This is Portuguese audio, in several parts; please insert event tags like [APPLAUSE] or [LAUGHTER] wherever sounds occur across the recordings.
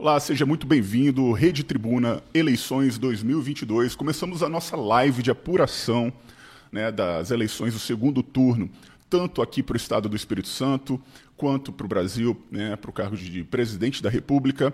Olá, seja muito bem-vindo, Rede Tribuna Eleições 2022. Começamos a nossa live de apuração né, das eleições do segundo turno, tanto aqui para o Estado do Espírito Santo, quanto para o Brasil, né, para o cargo de presidente da República.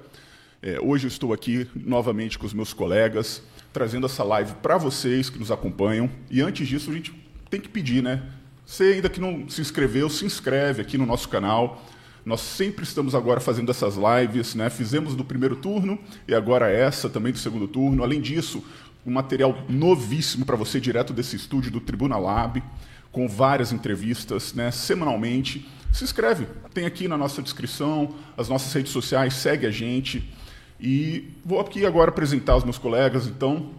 É, hoje eu estou aqui novamente com os meus colegas, trazendo essa live para vocês que nos acompanham. E antes disso, a gente tem que pedir, né? Você ainda que não se inscreveu, se inscreve aqui no nosso canal nós sempre estamos agora fazendo essas lives, né? Fizemos do primeiro turno e agora essa também do segundo turno. Além disso, um material novíssimo para você direto desse estúdio do Tribuna Lab, com várias entrevistas, né, semanalmente. Se inscreve, tem aqui na nossa descrição, as nossas redes sociais, segue a gente. E vou aqui agora apresentar os meus colegas, então,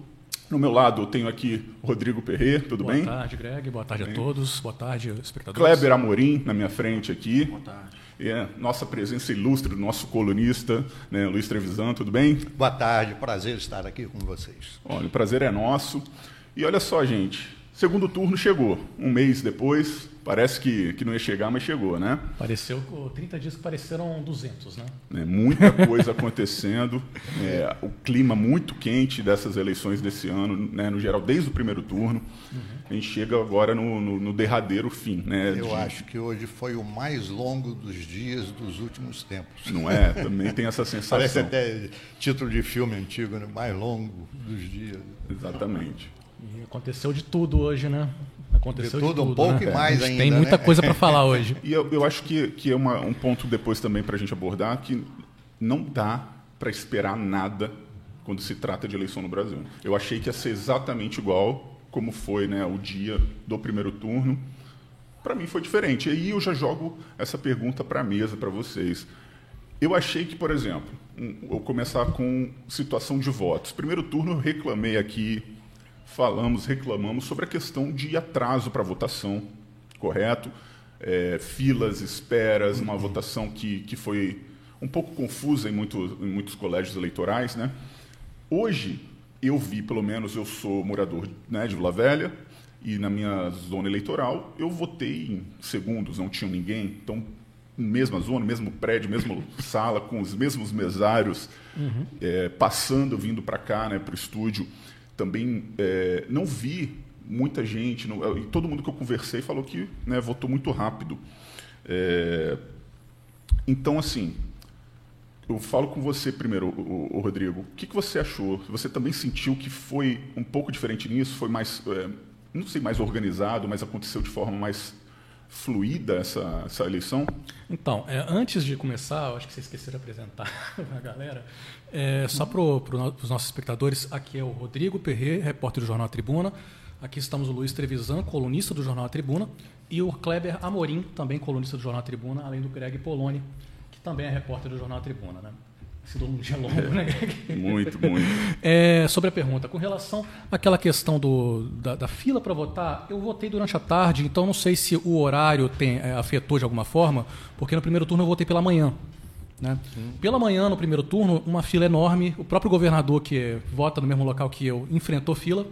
no meu lado, eu tenho aqui o Rodrigo Perret, tudo Boa bem? Boa tarde, Greg. Boa tarde a todos. Boa tarde, espectadores. Kleber Amorim, na minha frente aqui. Boa tarde. E a nossa presença ilustre do nosso colunista, né, Luiz Trevisan, tudo bem? Boa tarde, prazer estar aqui com vocês. Olha, o prazer é nosso. E olha só, gente, segundo turno chegou, um mês depois, Parece que, que não ia chegar, mas chegou, né? Pareceu, 30 dias que pareceram 200, né? É, muita coisa acontecendo, [LAUGHS] é, o clima muito quente dessas eleições desse ano, né, no geral, desde o primeiro turno. Uhum. A gente chega agora no, no, no derradeiro fim. Né, Eu de... acho que hoje foi o mais longo dos dias dos últimos tempos. Não é? [LAUGHS] Também tem essa sensação. Parece até título de filme antigo, né? mais longo dos dias. Exatamente. E aconteceu de tudo hoje, né? Aconteceu de tudo, de tudo um pouco né? e mais ainda. Tem muita né? coisa para [LAUGHS] falar hoje. E eu, eu, acho que, que é uma, um ponto depois também para a gente abordar que não dá para esperar nada quando se trata de eleição no Brasil. Eu achei que ia ser exatamente igual como foi né, o dia do primeiro turno. Para mim foi diferente. E aí eu já jogo essa pergunta para a mesa para vocês. Eu achei que, por exemplo, vou começar com situação de votos. Primeiro turno eu reclamei aqui falamos, reclamamos sobre a questão de atraso para votação, correto? É, filas, esperas, uma votação que, que foi um pouco confusa em, muito, em muitos colégios eleitorais. Né? Hoje, eu vi, pelo menos eu sou morador né, de Vila Velha, e na minha zona eleitoral eu votei em segundos, não tinha ninguém. Então, mesma zona, mesmo prédio, mesma [LAUGHS] sala, com os mesmos mesários, uhum. é, passando, vindo para cá, né, para o estúdio também é, não vi muita gente, não, e todo mundo que eu conversei falou que né, votou muito rápido. É, então, assim, eu falo com você primeiro, o, o Rodrigo. O que, que, você achou? Você também sentiu que foi um pouco diferente nisso? Foi mais, é, não sei, mais organizado, mas aconteceu de forma mais fluida essa, essa eleição? Então, é, antes de começar, acho que você esqueceu de apresentar [LAUGHS] a galera. É, só para os nossos espectadores, aqui é o Rodrigo Perret, repórter do Jornal Tribuna. Aqui estamos o Luiz Trevisan, colunista do Jornal Tribuna, e o Kleber Amorim, também colunista do Jornal Tribuna, além do Greg Poloni, também é repórter do Jornal Tribuna. Né? sido um dia longo, né? [LAUGHS] Muito, muito. É, sobre a pergunta, com relação àquela questão do, da, da fila para votar, eu votei durante a tarde, então não sei se o horário tem, é, afetou de alguma forma, porque no primeiro turno eu votei pela manhã. Né? Pela manhã, no primeiro turno, uma fila enorme. O próprio governador, que vota no mesmo local que eu, enfrentou fila,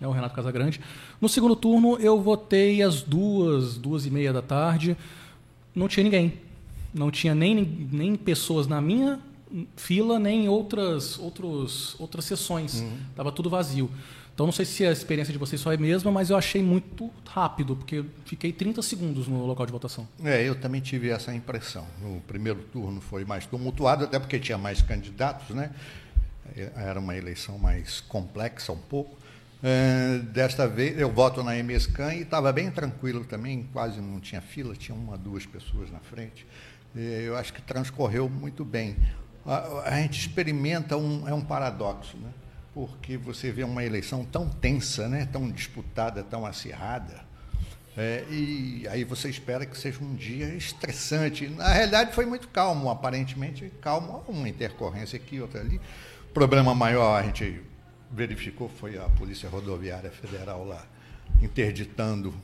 né, o Renato Casagrande. No segundo turno, eu votei às duas, duas e meia da tarde. Não tinha ninguém. Não tinha nem, nem pessoas na minha fila, nem outras, outros, outras sessões. Uhum. tudo vazio. Então, não sei se a experiência de vocês só é a mesma, mas eu achei muito rápido, porque fiquei 30 segundos no local de votação. É, eu também tive essa impressão. No primeiro turno foi mais tumultuado, até porque tinha mais candidatos, né? Era uma eleição mais complexa um pouco. É, desta vez eu voto na MSCAN e estava bem tranquilo também, quase não tinha fila, tinha uma, duas pessoas na frente. Eu acho que transcorreu muito bem. A, a gente experimenta um, é um paradoxo, né? porque você vê uma eleição tão tensa, né? tão disputada, tão acirrada, é, e aí você espera que seja um dia estressante. Na realidade, foi muito calmo, aparentemente calmo, uma intercorrência aqui, outra ali. Problema maior a gente verificou foi a Polícia Rodoviária Federal lá interditando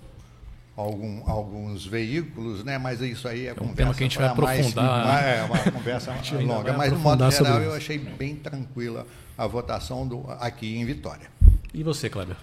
algum, alguns veículos, né? mas isso aí é, é um tema que a gente vai aprofundar. Mais, é uma conversa [LAUGHS] longa, mas no modo geral eu achei bem tranquila a votação do, aqui em Vitória. E você, Kleber?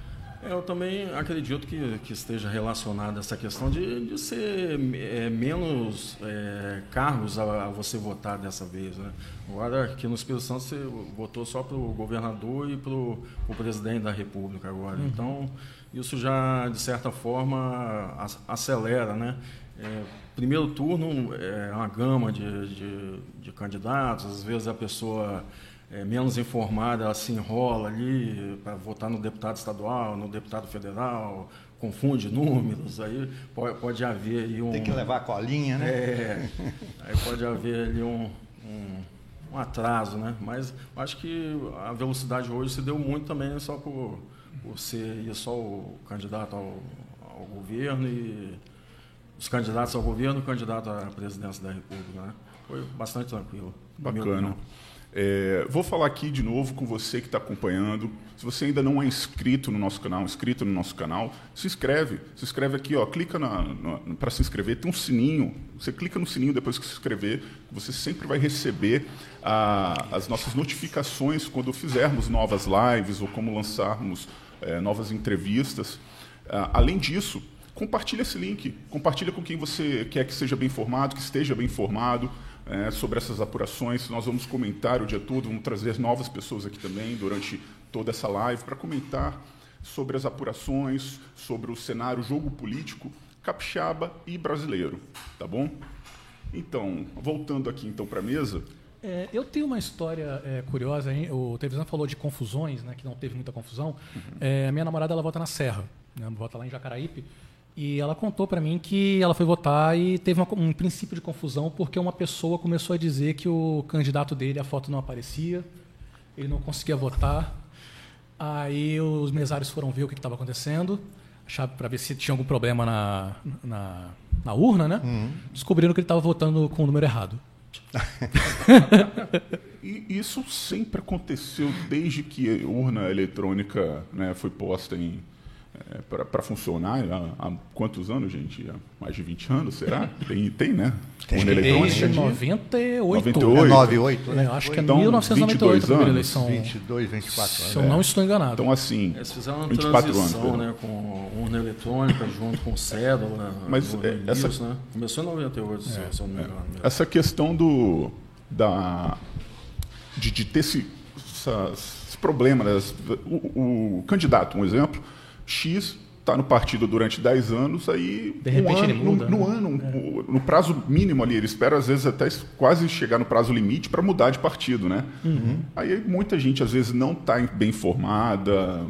É, eu também acredito que, que esteja relacionada essa questão de, de ser é, menos é, cargos a, a, você votar dessa vez. Né? Agora, aqui no Espírito Santo, você votou só para o governador e para o presidente da República agora. Uhum. Então, isso já, de certa forma, acelera. Né? É, primeiro turno é uma gama de, de, de candidatos, às vezes a pessoa é, menos informada, ela se enrola ali para votar no deputado estadual, no deputado federal, confunde números, aí pode, pode haver aí um... Tem que levar a colinha, né? É, aí pode haver ali um, um, um atraso, né? Mas acho que a velocidade hoje se deu muito também só por, por ser só o candidato ao, ao governo e os candidatos ao governo e o candidato à presidência da República, né? Foi bastante tranquilo. Bacana. É, vou falar aqui de novo com você que está acompanhando. Se você ainda não é inscrito no nosso canal, inscrito no nosso canal, se inscreve. Se inscreve aqui, ó, clica para se inscrever. Tem um sininho. Você clica no sininho depois que se inscrever. Você sempre vai receber a, as nossas notificações quando fizermos novas lives ou como lançarmos é, novas entrevistas. Ah, além disso, compartilhe esse link. Compartilha com quem você quer que seja bem informado, que esteja bem informado é, sobre essas apurações. Nós vamos comentar o dia todo, vamos trazer novas pessoas aqui também durante toda essa live para comentar sobre as apurações, sobre o cenário jogo político capixaba e brasileiro, tá bom? Então, voltando aqui então para a mesa. É, eu tenho uma história é, curiosa. Hein? O Televisão falou de confusões, né, que não teve muita confusão. Uhum. É, a minha namorada ela vota na Serra, né, vota lá em Jacaraípe. E ela contou para mim que ela foi votar e teve uma, um princípio de confusão porque uma pessoa começou a dizer que o candidato dele, a foto não aparecia, ele não conseguia votar. Aí os mesários foram ver o que estava acontecendo, para ver se tinha algum problema na, na, na urna, né? Uhum. Descobriram que ele estava votando com o número errado. E isso sempre aconteceu desde que a urna eletrônica né, foi posta em é, para funcionar há, há, quantos anos, gente? Há mais de 20 anos, será? Tem, tem né? Tem, desde 98. 98. É 98 né? acho que é então, 1998 a primeira eleição. 22, 24 anos. Se eu não estou enganado. Então, assim, Eles fizeram uma 24 transição, anos, né? Com urna eletrônica junto com cédula. [LAUGHS] Mas é, essa... né? Começou em 98, é, se eu não me engano. É. Essa questão do... Da, de, de ter esse, esse problema, né? o, o candidato, um exemplo X está no partido durante 10 anos, aí de repente um ano, ele muda, no, no né? ano, é. no prazo mínimo ali, ele espera às vezes até quase chegar no prazo limite para mudar de partido, né? Uhum. Aí muita gente às vezes não está bem informada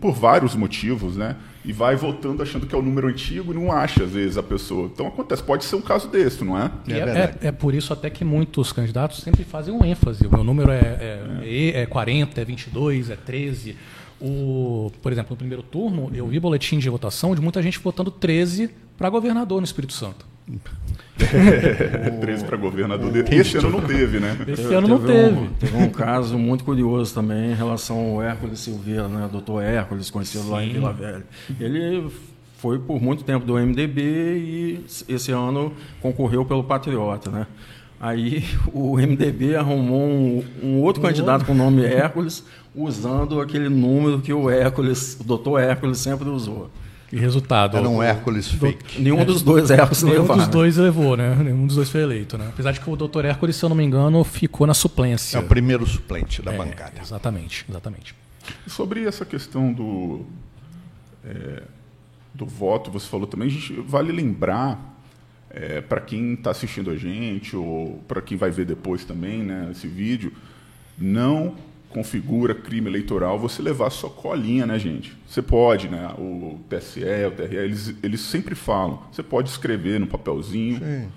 por vários motivos, né? E vai voltando achando que é o número antigo e não acha às vezes a pessoa. Então acontece, pode ser um caso desse, não é? É, é, é, por isso até que muitos candidatos sempre fazem um ênfase. O meu número é, é, é. é 40, é 22, é 13. O, por exemplo, no primeiro turno, eu vi boletim de votação de muita gente votando 13 para governador no Espírito Santo. [LAUGHS] 13 para governador. O, Esse ano não teve, né? Esse ano não teve. Um, teve um caso muito curioso também em relação ao Hércules Silveira, né? doutor Hércules, conhecido Sim. lá em Vila Velha. Ele foi por muito tempo do MDB e esse ano concorreu pelo Patriota, né? Aí o MDB arrumou um, um outro candidato com o nome Hércules, usando aquele número que o Hércules, o doutor Hércules sempre usou. E resultado. Era um Hércules fake. Nenhum é, dos dois Hércules Nenhum dos dois levou, né? Nenhum dos dois foi eleito, né? Apesar de que o doutor Hércules, se eu não me engano, ficou na suplência. É o primeiro suplente da é, bancada. Exatamente, exatamente. Sobre essa questão do, é, do voto, você falou também, a gente vale lembrar é, para quem está assistindo a gente ou para quem vai ver depois também né, esse vídeo, não configura crime eleitoral você levar sua colinha, né, gente? Você pode, né? O TSE, o TRE, eles, eles sempre falam. Você pode escrever no papelzinho, Sim.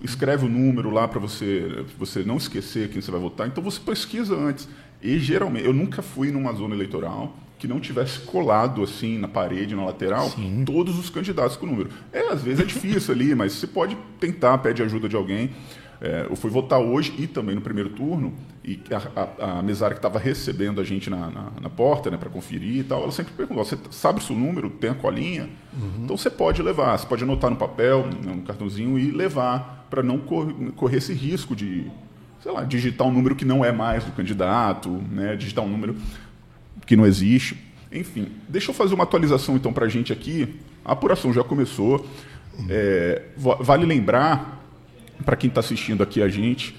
escreve o número lá para você, você não esquecer quem você vai votar. Então você pesquisa antes. E geralmente, eu nunca fui numa zona eleitoral que não tivesse colado assim na parede, na lateral, Sim. todos os candidatos com o número. É, às vezes é difícil ali, mas você pode tentar, pede ajuda de alguém. É, eu fui votar hoje e também no primeiro turno, e a, a, a mesária que estava recebendo a gente na, na, na porta né, para conferir e tal, ela sempre perguntou: você sabe o seu número? Tem a colinha? Uhum. Então você pode levar, você pode anotar no papel, no cartãozinho e levar, para não cor, correr esse risco de, sei lá, digitar um número que não é mais do candidato, né, digitar um número que não existe. Enfim, deixa eu fazer uma atualização então para a gente aqui. A apuração já começou. É, vale lembrar, para quem está assistindo aqui a gente,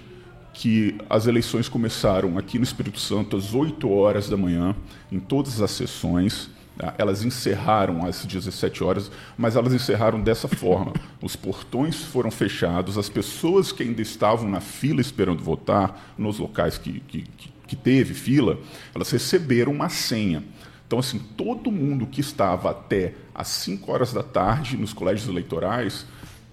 que as eleições começaram aqui no Espírito Santo às 8 horas da manhã, em todas as sessões. Tá? Elas encerraram às 17 horas, mas elas encerraram dessa forma. Os portões foram fechados, as pessoas que ainda estavam na fila esperando votar, nos locais que, que, que teve fila, elas receberam uma senha. Então, assim, todo mundo que estava até às 5 horas da tarde nos colégios eleitorais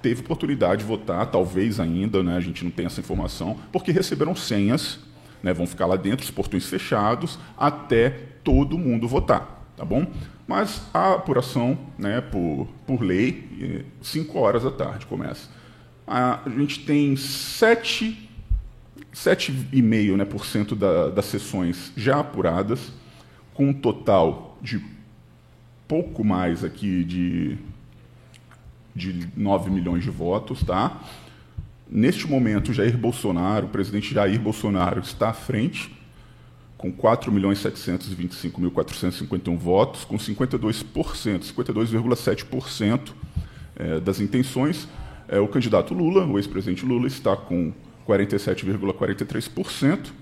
teve oportunidade de votar, talvez ainda, né, a gente não tem essa informação, porque receberam senhas, né, vão ficar lá dentro, os portões fechados, até todo mundo votar, tá bom? Mas a apuração, né, por, por lei, 5 horas da tarde começa. A, gente tem 7, 7,5% né, por cento da, das sessões já apuradas, com um total de pouco mais aqui de, de 9 milhões de votos, tá? Neste momento, Jair Bolsonaro, o presidente Jair Bolsonaro, está à frente, com 4.725.451 votos, com 52%, 52,7% é, das intenções. É, o candidato Lula, o ex-presidente Lula, está com 47,43%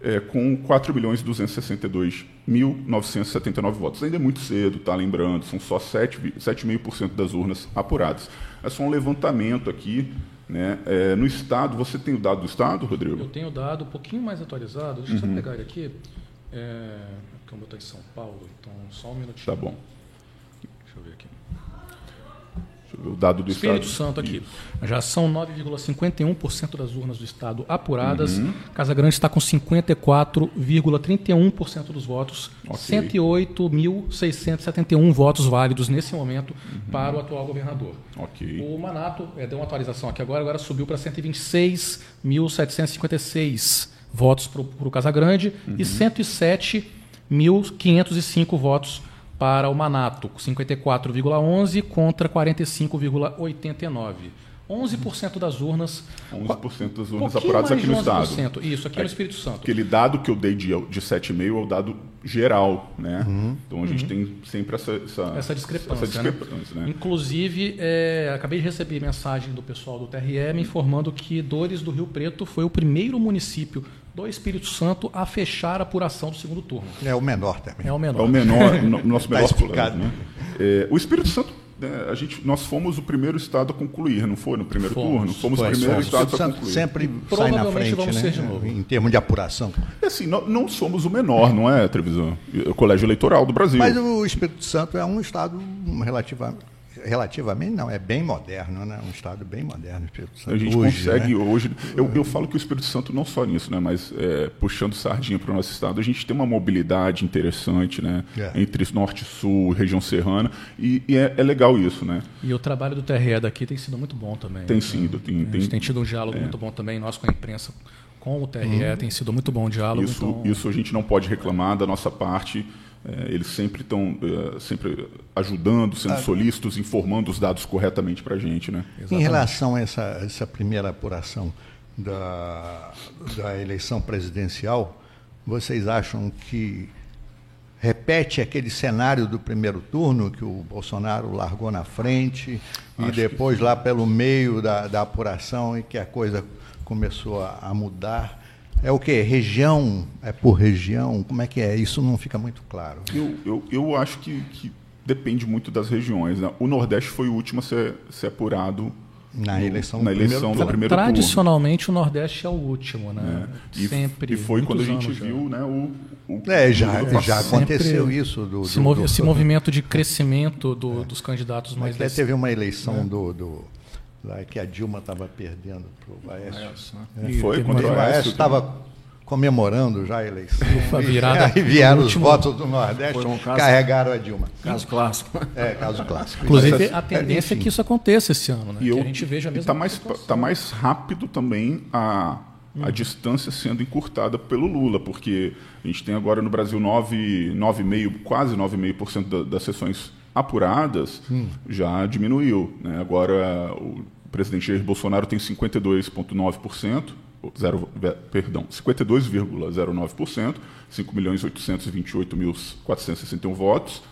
é, com 4 milhões 262.979 votos. Ainda é muito cedo, tá? Lembrando, são só 7,5% das urnas apuradas. É só um levantamento aqui. Né? É, no Estado, você tem o dado do Estado, Rodrigo? Eu tenho o dado um pouquinho mais atualizado. Deixa eu uhum. só pegar ele aqui. É, eu vou botar em São Paulo, então só um minutinho. Tá bom o dado do Espírito Estado. Santo aqui. Já são 9,51% das urnas do Estado apuradas. Uhum. Casa Grande está com 54,31% dos votos. Okay. 108.671 votos válidos nesse momento uhum. para o atual governador. Okay. O Manato é, deu uma atualização aqui agora, agora subiu para 126.756 votos para o Casa Grande uhum. e 107.505 votos para o Manato, 54,11 contra 45,89. 11% das urnas. 11% das urnas apuradas aqui no Estado. Isso, aqui é, no Espírito Santo. Aquele dado que eu dei de, de 7,5 é o dado geral. Né? Uhum. Então a gente uhum. tem sempre essa, essa, essa discrepância. Essa discrepância né? Né? Inclusive, é, acabei de receber mensagem do pessoal do TRE me informando que Dores do Rio Preto foi o primeiro município do Espírito Santo a fechar a apuração do segundo turno. É o menor também. É o menor. É o menor, no, nosso [LAUGHS] tá menor explicado. Né? É, o Espírito Santo, né, a gente, nós fomos o primeiro estado a concluir, não foi no primeiro fomos, turno? Fomos foi, o primeiro estado a concluir. Sempre sai na frente, vamos né? ser de novo. em termos de apuração. É assim, não, não somos o menor, não é, Trevisan? O Colégio Eleitoral do Brasil. Mas o Espírito Santo é um estado relativamente relativamente não, é bem moderno, né? um Estado bem moderno. a gente hoje, consegue né? hoje. Eu, eu falo que o Espírito Santo não só nisso, né? mas é, puxando sardinha para o nosso Estado, a gente tem uma mobilidade interessante né? É. entre norte e sul, região serrana, e, e é, é, legal isso. Né? E o trabalho do TRE daqui tem sido muito bom também. Tem né? sido. Tem, a gente tem, tido um diálogo é. muito bom também, nós com a imprensa com o TRE, hum. tem sido muito bom o diálogo. Isso, então... isso a gente não pode reclamar da nossa parte. É, eles sempre estão é, sempre ajudando, sendo ah. solícitos, informando os dados corretamente para a gente. Né? Em relação a essa, essa primeira apuração da, da eleição presidencial, vocês acham que repete aquele cenário do primeiro turno, que o Bolsonaro largou na frente, Acho e depois lá pelo meio da, da apuração e que a coisa começou a, a mudar? É o que? Região? É por região? Como é que é? Isso não fica muito claro. Eu, eu, eu acho que, que depende muito das regiões. Né? O Nordeste foi o último a ser, ser apurado na eleição, na eleição do primeiro Tradicionalmente turno. o Nordeste é o último, né? É. E, Sempre. E foi quando a gente viu, né, o, o é, já, já aconteceu isso do, esse, do, movi do, esse movimento de crescimento do, é. dos candidatos mais. Até teve uma eleição é. do, do lá que a Dilma estava perdendo para o Baécio. Né? Foi quando o Baécio estava comemorando já a eleição. Ufa, virada. Aí vieram os votos do Nordeste, um caso, carregaram a Dilma. Caso clássico. É, caso clássico. Inclusive, a tendência é, é que isso aconteça esse ano, né? E eu, que a gente veja mesmo. Está mais, tá mais rápido também a, a hum. distância sendo encurtada pelo Lula, porque a gente tem agora no Brasil 9,5%, quase 9,5% da, das sessões apuradas hum. já diminuiu. Né? Agora o presidente Jair Bolsonaro tem 52,9%, zero, perdão, 52,09%, 5.828.461 votos.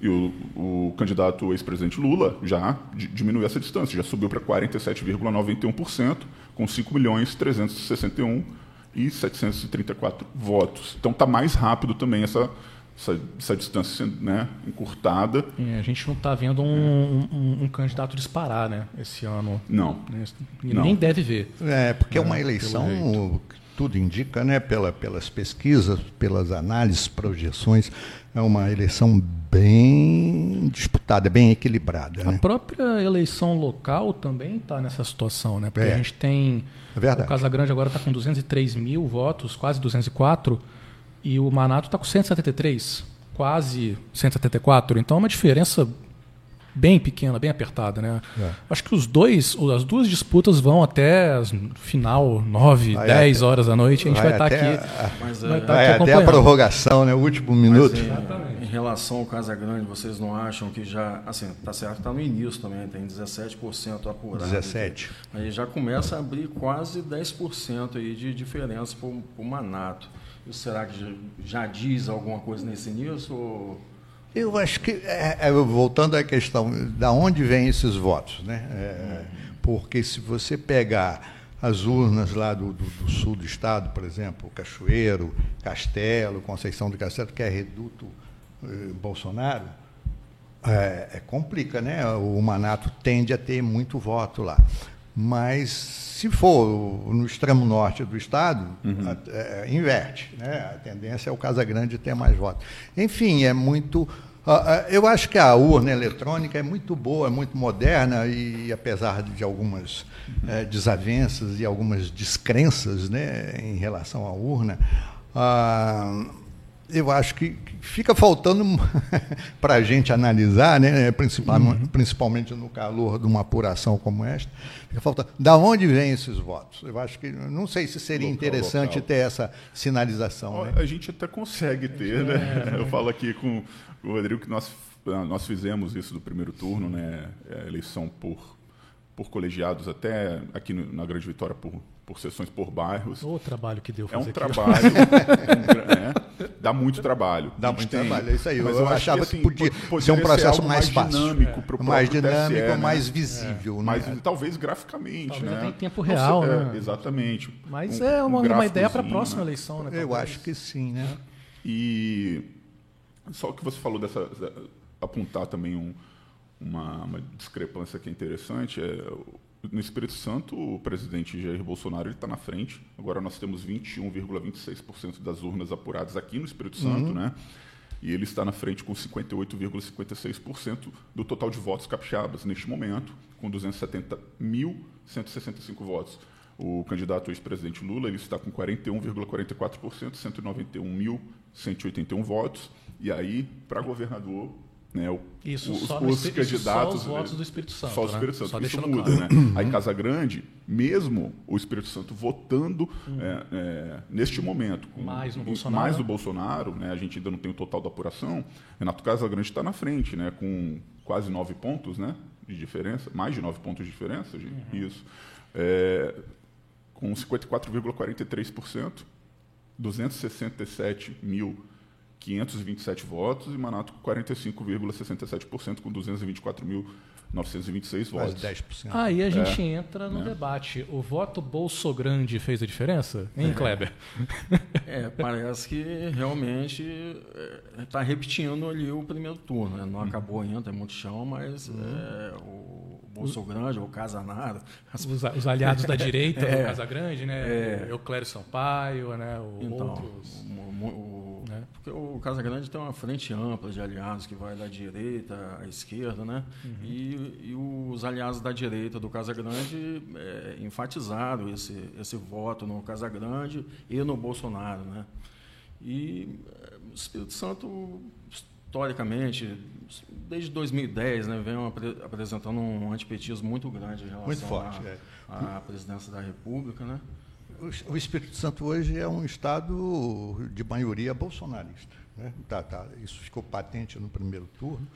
E o, o candidato ex-presidente Lula já diminuiu essa distância, já subiu para 47,91%, com 5 milhões 361 e 734 votos. Então está mais rápido também essa, essa, essa distância né, encurtada. É, a gente não está vendo um, um, um, candidato disparar né, esse ano. Não. não. Nem deve ver. É, porque é uma eleição, tudo indica, né, pela, pelas pesquisas, pelas análises, projeções, é uma eleição bem disputada, bem equilibrada. A né? própria eleição local também está nessa situação, né? Porque é. a gente tem. É verdade. O Casa Grande agora está com 203 mil votos, quase 204, e o Manato está com 173, quase 174. Então é uma diferença bem pequena, bem apertada, né? É. Acho que os dois, as duas disputas vão até final 9, vai 10 até, horas da noite. A gente vai, estar tá aqui. A, mas, vai, tá vai aqui até a prorrogação, né? O último minuto. Mas, em, em, relação ao Casa Grande, vocês não acham que já, assim, tá certo, está no início também, tem 17% apurado. 17. Aí já começa a abrir quase 10% aí de diferença para o Manato. Será que já, diz alguma coisa nesse? Ou... Eu acho que, é, é, voltando à questão, da onde vêm esses votos? Né? É, porque se você pegar as urnas lá do, do, do, sul do estado, por exemplo, Cachoeiro, Castelo, Conceição do Castelo, que é reduto eh, Bolsonaro, é, é, complica, né? O Manato tende a ter muito voto lá. Mas se for no extremo norte do estado, uhum. a, é, inverte. Né? A tendência é o Casa Grande ter mais votos. Enfim, é muito. eu acho que a urna eletrônica é muito boa, é muito moderna e, apesar de algumas é, desavenças e algumas descrenças né, em relação à urna, eu acho que fica faltando [LAUGHS] para a gente analisar, né, principalmente, uhum. principalmente no calor de uma apuração como esta, fica faltando. Da onde vêm esses votos? Eu acho que não sei se seria local, interessante local. ter essa sinalização. Né? A gente até consegue ter, né? É. Eu falo aqui com o Rodrigo que nós nós fizemos isso do primeiro turno, né? A eleição por por colegiados até aqui na Grande Vitória por por sessões por bairros. O trabalho que deu fazer É um aqui. trabalho, [LAUGHS] né? Dá muito trabalho. Dá muito tem, trabalho, é isso aí. Mas eu, eu achava que, assim, que podia ser um processo ser mais, mais dinâmico, é. mais dinâmico, TSE, né? mais visível, é. né? Mas talvez graficamente, talvez né? Em tempo real, Não, né? É, exatamente. Mas um, é uma, um uma ideia para a próxima eleição, né? Eu acho que sim, né? E só que você falou dessa apontar também um, uma, uma discrepância que é interessante é no Espírito Santo, o presidente Jair Bolsonaro está na frente. Agora nós temos 21,26% das urnas apuradas aqui no Espírito Santo, uhum. né? E ele está na frente com 58,56% do total de votos capixabas neste momento, com 270.165 votos. O candidato ex-presidente Lula ele está com 41,44%, 191.181 votos. E aí, para governador, né, o, isso, os, só os candidatos. Só os votos do Espírito Santo. Só o né? Espírito Santo. Só isso muda, claro. né? Aí Casa Grande, mesmo o Espírito Santo votando uhum. é, é, neste momento. Com, mais no Bolsonaro. Mais do Bolsonaro, né? A gente ainda não tem o total da apuração. Renato Casa Grande está na frente, né? Com quase nove pontos, né? De diferença, mais de nove pontos de diferença, gente. Uhum. Isso. É, com 54,43%, 267 mil 527 votos e Manato com 45,67% com 224.926 votos. Mais 10%. Aí a gente é, entra no é. debate. O voto Bolso Grande fez a diferença? Hein, é. Kleber? É, parece que realmente está é, repetindo ali o primeiro turno. Né? Não hum. acabou ainda, é muito chão, mas hum. é, o Bolso Grande, ou Casanaro... As... Os, os, aliados da direita [LAUGHS] é, do Casa Grande, né? É. Euclério Sampaio, né? O então, outros... O, o, né? Porque o Casa Grande tem uma frente ampla de aliados que vai da direita à esquerda, né? Uhum. E, e, os aliados da direita do Casa Grande é, enfatizaram esse, esse voto no Casa Grande e no Bolsonaro, né? E é, o Espírito Santo historicamente, desde 2010, né, vem apresentando um antipetismo muito grande em relação muito forte, à, é. à presidência da República, né? O Espírito Santo hoje é um estado de maioria bolsonarista. Né? Tá, tá, isso ficou patente no primeiro turno.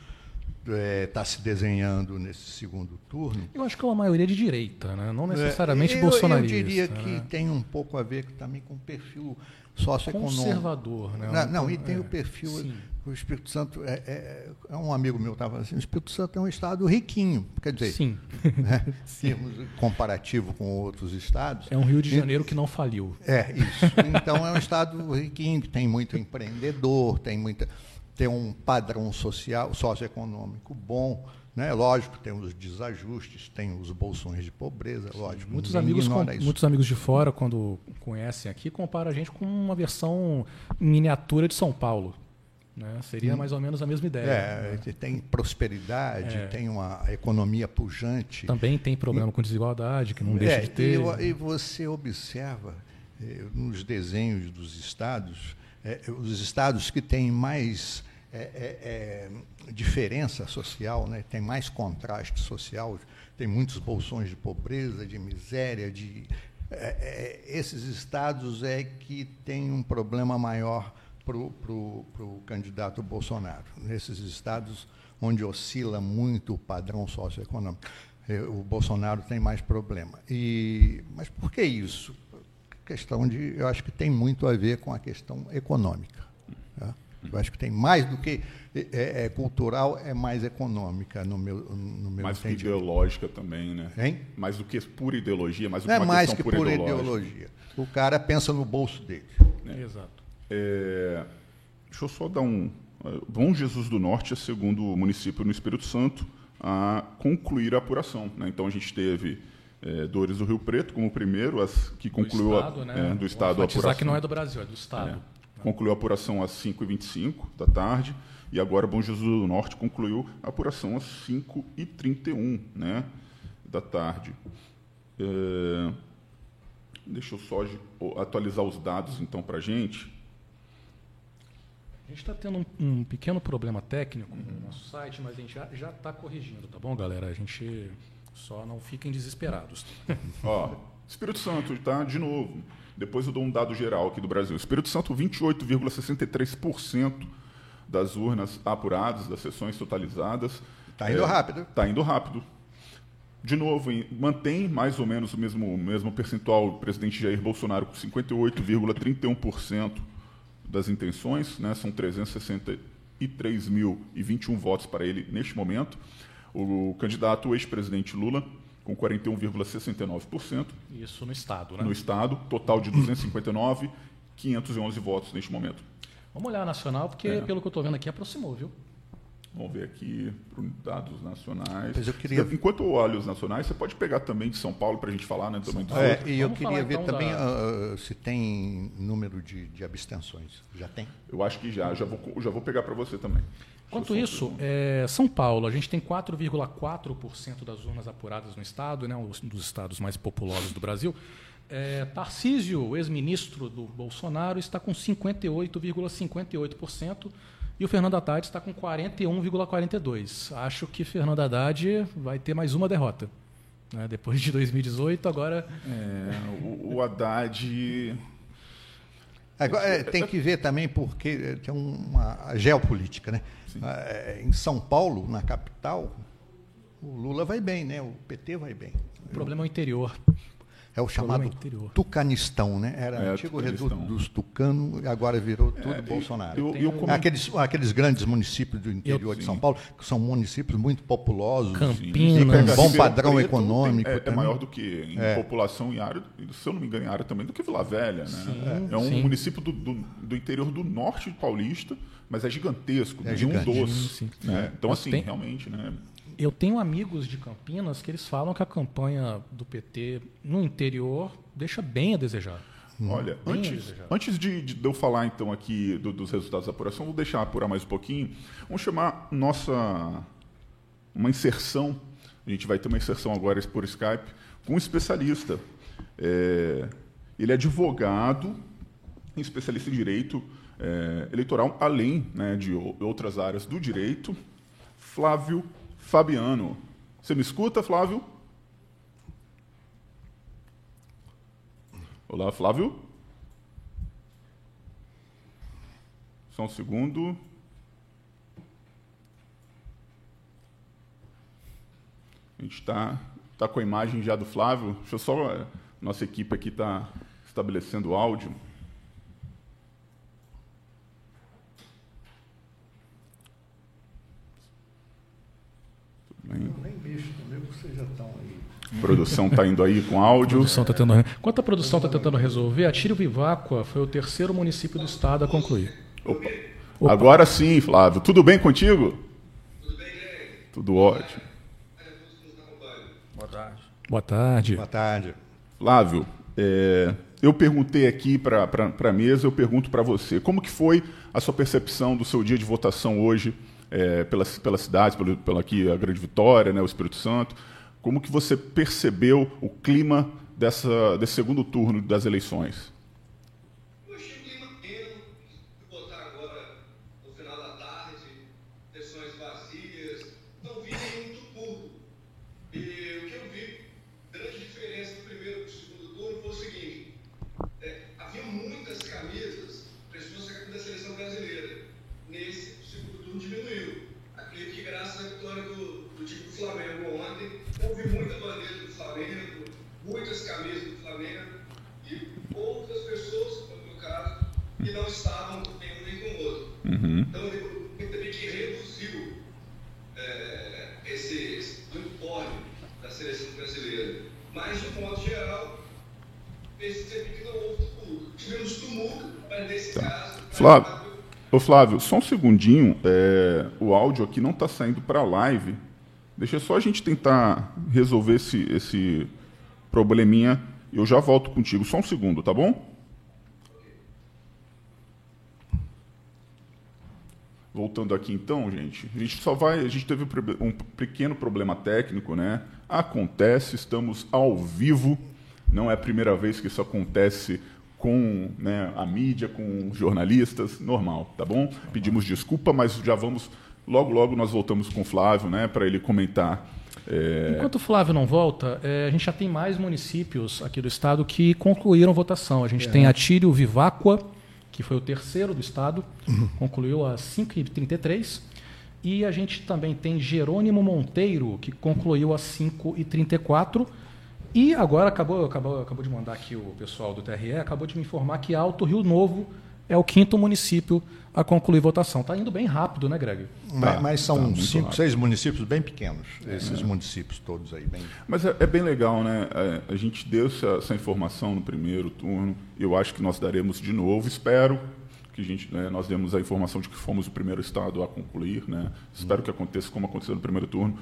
está se desenhando nesse segundo turno. Eu acho que é uma maioria de direita, né? não necessariamente é, eu, bolsonarista. Eu diria né? que tem um pouco a ver também com o perfil socioeconômico. Conservador, né? Não, não e tem é, o perfil. Sim. O Espírito Santo é, é, é um amigo meu estava assim, o Espírito Santo é um estado riquinho, quer dizer, sim. Né, [LAUGHS] termos comparativo com outros estados. É um Rio de Janeiro e, que não faliu. É isso. Então é um estado riquinho que tem muito empreendedor, tem muita tem um padrão social, socioeconômico bom. Né? Lógico, tem os desajustes, tem os bolsões de pobreza, lógico. Muitos amigos, com, muitos amigos de fora, quando conhecem aqui, comparam a gente com uma versão miniatura de São Paulo. Né? Seria mais ou menos a mesma ideia. É, né? tem prosperidade, é. tem uma economia pujante. Também tem problema e, com desigualdade, que não deixa é, de ter. E, e você observa eh, nos desenhos dos estados, eh, os estados que têm mais é, é, é, diferença social, né? tem mais contraste social, tem muitos bolsões de pobreza, de miséria, de é, esses estados é que tem um problema maior para o candidato Bolsonaro. Nesses estados onde oscila muito o padrão socioeconômico, é, o Bolsonaro tem mais problema. E, mas por que isso? Questão de, eu acho que tem muito a ver com a questão econômica. Tá? Eu acho que tem mais do que é, é cultural, é mais econômica no meu, no meu Mais do que ideológica também, né? Hein? Mais do que pura ideologia, mais do Não que é uma mais que pura ideologia. O cara pensa no bolso dele. É. Exato. É, deixa eu só dar um. Bom Jesus do Norte é o segundo município no Espírito Santo a concluir a apuração. Né? Então a gente teve é, Dores do Rio Preto como primeiro, as que concluiu do estado, a, né? é, do estado a apuração. que não é do Brasil, é do estado. É concluiu a apuração às 5h25 da tarde, e agora Bom Jesus do Norte concluiu a apuração às 5h31 né, da tarde. É, deixa eu só atualizar os dados, então, para a gente. A gente está tendo um, um, pequeno problema técnico uhum. no nosso site, mas a gente já está corrigindo, tá bom, galera? A gente só não fiquem desesperados. [LAUGHS] Ó, Espírito Santo, tá? De novo. Depois eu dou um dado geral aqui do Brasil. Espírito Santo, 28,63% das urnas apuradas, das sessões totalizadas. Está indo é, rápido. Está indo rápido. De novo, mantém mais ou menos o mesmo, mesmo percentual o presidente Jair Bolsonaro com 58,31% das intenções, né? são 363.021 votos para ele neste momento. O candidato ex-presidente Lula com 41,69%. Isso no Estado, né? No Estado, total de 259, 511 votos neste momento. Vamos olhar a nacional, porque é. pelo que eu estou vendo aqui, aproximou, viu? Vamos ver aqui dados nacionais. Mas eu queria... Enquanto eu olho os nacionais, você pode pegar também de São Paulo para a gente falar, né? Também é, e eu Vamos queria falar, ver então, também da... uh, se tem número de, de abstenções. Já tem? Eu acho que já. Já vou, já vou pegar para você também. Quanto isso, é, São Paulo, a gente tem 4,4% das urnas apuradas no estado, né, um dos estados mais populosos do Brasil. É, Tarcísio, ex-ministro do Bolsonaro, está com 58,58% e o Fernando Haddad está com 41,42%. Acho que Fernando Haddad vai ter mais uma derrota. Né? Depois de 2018, agora. É, o, o Haddad Agora, é, tem que ver também porque tem uma geopolítica, né? É, em São Paulo, na capital, o Lula vai bem, né? O PT vai bem. O problema é o interior. É o chamado Tucanistão, né? Era é, antigo reduto dos tucanos, agora virou tudo é, Bolsonaro. Eu, eu, eu aqueles, aqueles grandes municípios do interior de São Paulo, que são municípios muito populosos, Campinas, com bom padrão Preto econômico. Tem, é, é, maior do que em é. população e área, se eu não me engano, em área também, do que Vila Velha. Né? Sim, é um sim. município do, do, do, interior do norte de Paulista, mas é gigantesco, é de gigante. um doce. Né? Então, assim, tem, realmente, né? Eu tenho amigos de Campinas que eles falam que a campanha do PT no interior deixa bem a desejar. Olha, bem antes, desejar. antes de, de, eu falar então aqui do, dos resultados da apuração, vou deixar apurar mais um pouquinho. Vamos chamar nossa uma inserção. A gente vai ter uma inserção agora por Skype com um especialista. É, ele é advogado, especialista em direito é, eleitoral, além né, de outras áreas do direito. Flávio Fabiano. Você me escuta, Flávio? Olá, Flávio? Só um segundo. gente está tá com a imagem já do Flávio. Deixa eu só. Nossa equipe aqui está estabelecendo o áudio. Nem comigo, vocês já estão aí. A produção está indo aí com áudio. Produção tá tendo... Enquanto a produção está tentando resolver, a Tiro Viváqua foi o terceiro município do estado a concluir. Opa. Opa. Agora sim, Flávio. Tudo bem contigo? Tudo bem, Tudo ótimo. Boa tarde. Boa tarde. Boa tarde. Flávio, é, eu perguntei aqui para a mesa, eu pergunto para você. Como que foi a sua percepção do seu dia de votação hoje é, pela, pela cidade, pela, pela aqui a Grande Vitória, né, o Espírito Santo? Como que você percebeu o clima dessa, desse segundo turno das eleições? Uhum. Então, ele também que reduziu é, esse, esse empório da seleção brasileira. Mas, de modo geral, percebi que não houve tumulto. Tivemos tumulto, mas nesse tá. caso. Flávio, ô Flávio, só um segundinho. É, o áudio aqui não está saindo para a live. Deixa só a gente tentar resolver esse, esse probleminha. Eu já volto contigo. Só um segundo, tá bom? Voltando aqui então, gente, a gente só vai, a gente teve um pequeno problema técnico, né? Acontece, estamos ao vivo, não é a primeira vez que isso acontece com né, a mídia, com jornalistas, normal, tá bom? Pedimos desculpa, mas já vamos, logo, logo nós voltamos com o Flávio, né, para ele comentar. É... Enquanto o Flávio não volta, é, a gente já tem mais municípios aqui do estado que concluíram votação. A gente é. tem Atírio Viváqua, que foi o terceiro do estado, uhum. concluiu às 5h33. E a gente também tem Jerônimo Monteiro, que concluiu às 5h34. E agora acabou, acabou, acabou de mandar aqui o pessoal do TRE, acabou de me informar que Alto Rio Novo é o quinto município a concluir votação. Está indo bem rápido, né, Greg? Mas, tá, mas são tá cinco, rápido. seis municípios bem pequenos, esses é. municípios todos aí. Bem... Mas é, é bem legal, né? É, a gente deu essa, essa, informação no primeiro turno. Eu acho que nós daremos de novo. Espero que a gente, né, nós demos a informação de que fomos o primeiro estado a concluir. Né? Espero que aconteça como aconteceu no primeiro turno.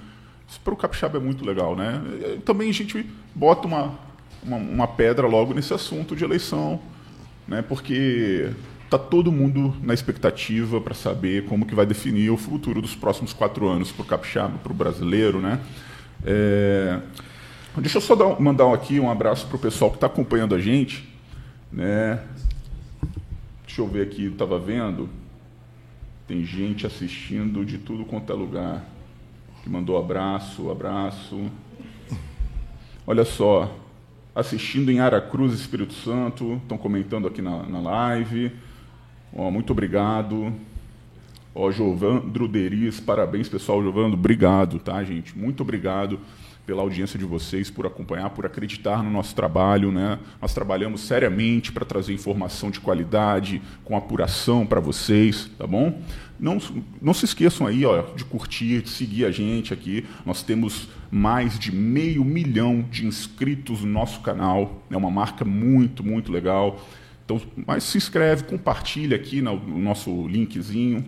Isso para o Capixaba é muito legal, né? Também a gente bota uma, uma, uma pedra logo nesse assunto de eleição, né? Porque está todo mundo na expectativa para saber como que vai definir o futuro dos próximos quatro anos para o capixaba, para o brasileiro, né? É... Deixa eu só dar, mandar aqui um abraço para o pessoal que está acompanhando a gente, né? Deixa eu ver aqui, estava vendo, tem gente assistindo de tudo quanto é lugar, que mandou abraço, abraço. Olha só, assistindo em Aracruz, Espírito Santo, estão comentando aqui na, na live. Oh, muito obrigado. Ó, Jovandro Deris, parabéns, pessoal. Jovandro, obrigado, tá, gente? Muito obrigado pela audiência de vocês, por acompanhar, por acreditar no nosso trabalho. Né? Nós trabalhamos seriamente para trazer informação de qualidade, com apuração para vocês, tá bom? Não, não se esqueçam aí ó, de curtir, de seguir a gente aqui. Nós temos mais de meio milhão de inscritos no nosso canal. É uma marca muito, muito legal. Então, mas se inscreve, compartilha aqui no, nosso linkzinho,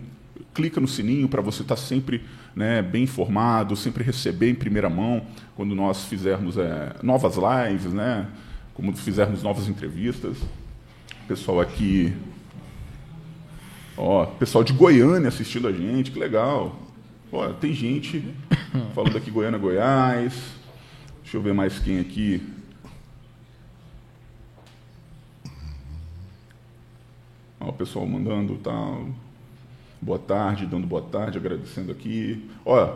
clica no sininho para você estar tá sempre né, bem informado, sempre receber em primeira mão quando nós fizermos é, novas lives, né, como fizermos novas entrevistas. Pessoal aqui, ó, pessoal de Goiânia assistindo a gente, que legal. Ó, tem gente [LAUGHS] falando aqui Goiânia, Goiás. Deixa eu ver mais quem aqui. Ó, o pessoal mandando tal. Boa tarde, dando boa tarde, agradecendo aqui. Ó,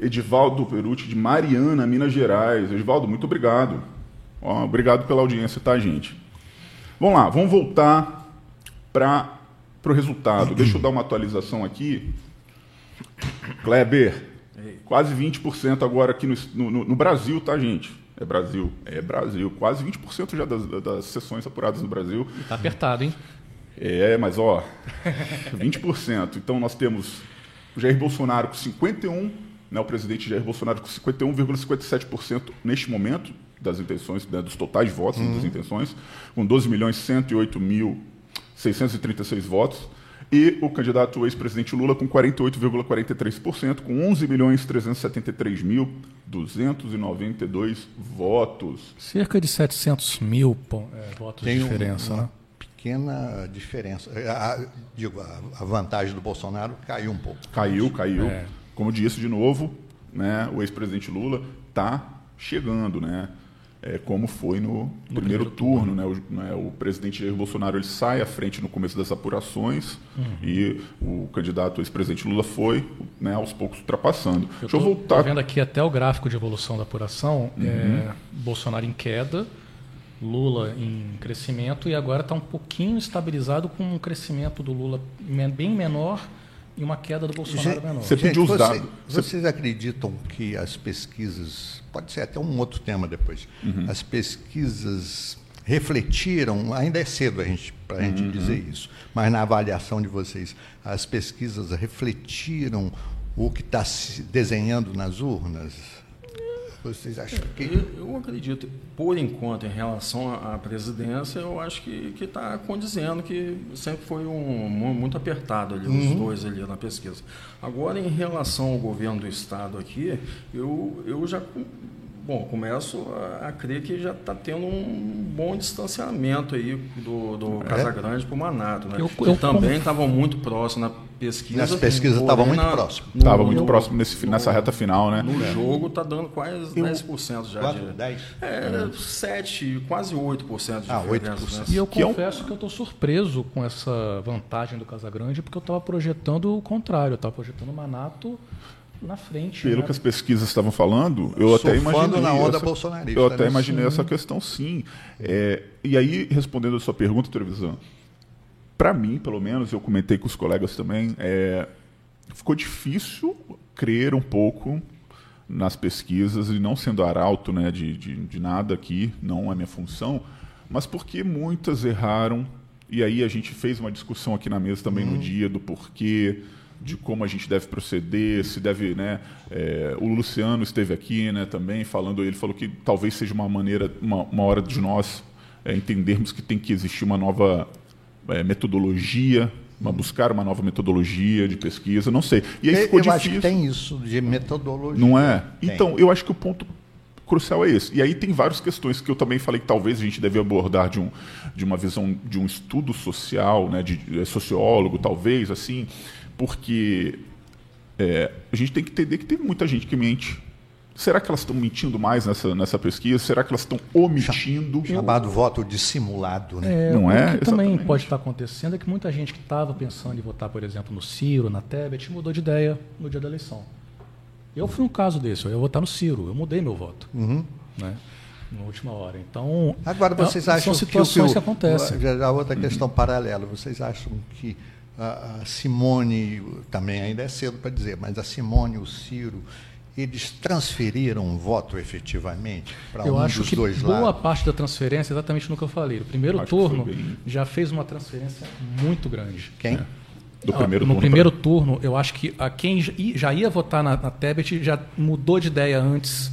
Edivaldo Perucci de Mariana, Minas Gerais. Edivaldo, muito obrigado. Ó, obrigado pela audiência, tá, gente? Vamos lá, vamos voltar para o resultado. Deixa eu dar uma atualização aqui. Kleber, Quase 20% agora aqui no, no, no, Brasil, tá, gente? É Brasil. É Brasil. Quase 20% já das, das sessões apuradas no Brasil. Tá apertado, hein? É, mas ó, [LAUGHS] 20%. Então nós temos o Jair Bolsonaro com 51, né, o presidente Jair Bolsonaro com 51,57% neste momento das intenções, né, dos totais votos uhum. das intenções, com 12 milhões 108 mil 636 votos e o candidato ex-presidente Lula com 48,43%, com 11 milhões 373 mil 292 votos. Cerca de 700 mil é, votos Tem de diferença, uma né? Pequena diferença. É, a, digo, a, a, vantagem do Bolsonaro caiu um pouco. Caiu, caiu. É. Como disse de novo, né, o ex-presidente Lula está chegando, né? é, como foi no, no primeiro, turno. turno. Né? O, né, o, presidente Jair Bolsonaro ele sai à frente no começo das apurações uhum. e o candidato ex-presidente Lula foi né, aos poucos ultrapassando. Eu Deixa eu voltar. Estou vendo aqui até o gráfico de evolução da apuração. Uhum. É, Bolsonaro em queda, Lula em crescimento e agora está um pouquinho estabilizado com um crescimento do Lula bem menor e uma queda do Bolsonaro Gente, menor. Você pediu os dados. Vocês acreditam que as pesquisas, pode ser até um outro tema depois, uhum. as pesquisas refletiram, ainda é cedo a gente, para a gente uhum. dizer isso, mas na avaliação de vocês, as pesquisas refletiram o que está se desenhando nas urnas? Vocês acham que. Eu, eu, acredito, por enquanto, em relação à presidência, eu acho que está condizendo que sempre foi um, muito apertado ali, uhum. os dois ali na pesquisa. Agora, em relação ao governo do Estado aqui, eu, eu já Bom, começo a, a crer que já está tendo um bom distanciamento aí do, do é. Casagrande para o Manato, né? Eu, eu também estavam muito próximos na pesquisa. Nas pesquisas estavam muito próximos. Estava muito próximo nesse, nessa reta final, né? No é. jogo está dando quase eu, 10% já. 4, de, 10? É, é, 7, quase 8% de ah, 8%. Né? E eu que confesso é um... que eu estou surpreso com essa vantagem do Casagrande, porque eu estava projetando o contrário. Eu estava projetando o Manato na frente. Pelo né? que as pesquisas estavam falando, eu até imaginei. na onda essa, bolsonarista. Eu até né? imaginei sim. essa questão, sim. É, e aí, respondendo a sua pergunta, televisão, para mim, pelo menos, eu comentei com os colegas também, é, ficou difícil crer um pouco nas pesquisas, e não sendo arauto né, de, de, de nada aqui, não é minha função, mas porque muitas erraram. E aí a gente fez uma discussão aqui na mesa também hum. no dia do porquê de como a gente deve proceder, se deve, né? É, o Luciano esteve aqui, né? Também falando, ele falou que talvez seja uma maneira, uma, uma hora de nós é, entendermos que tem que existir uma nova é, metodologia, uma, buscar uma nova metodologia de pesquisa, não sei. E aí ficou eu difícil. acho que tem isso de metodologia. Não é? Tem. Então, eu acho que o ponto crucial é esse. E aí tem várias questões que eu também falei que talvez a gente deve abordar de, um, de uma visão de um estudo social, né, de, de sociólogo, talvez, assim, porque é, a gente tem que entender que tem muita gente que mente. Será que elas estão mentindo mais nessa, nessa pesquisa? Será que elas estão omitindo? Chamado voto dissimulado, né? É, Não é? O que também pode estar acontecendo é que muita gente que estava pensando em votar, por exemplo, no Ciro, na Tebet, mudou de ideia no dia da eleição. Eu fui um caso desse, eu ia votar no Ciro, eu mudei meu voto. Uhum. Né? Na última hora. Então. Agora, vocês é, acham são situações que, que acontecem. Já, outra questão uhum. paralela. Vocês acham que a, Simone, também ainda é cedo para dizer, mas a Simone e o Ciro, eles transferiram voto efetivamente para um acho dos que dois boa lados? parte da transferência, exatamente no que eu falei. O primeiro acho turno já fez uma transferência muito grande. Quem? É. Do primeiro no turno primeiro pra... turno, eu acho que a quem já ia votar na, na Tebet já mudou de ideia antes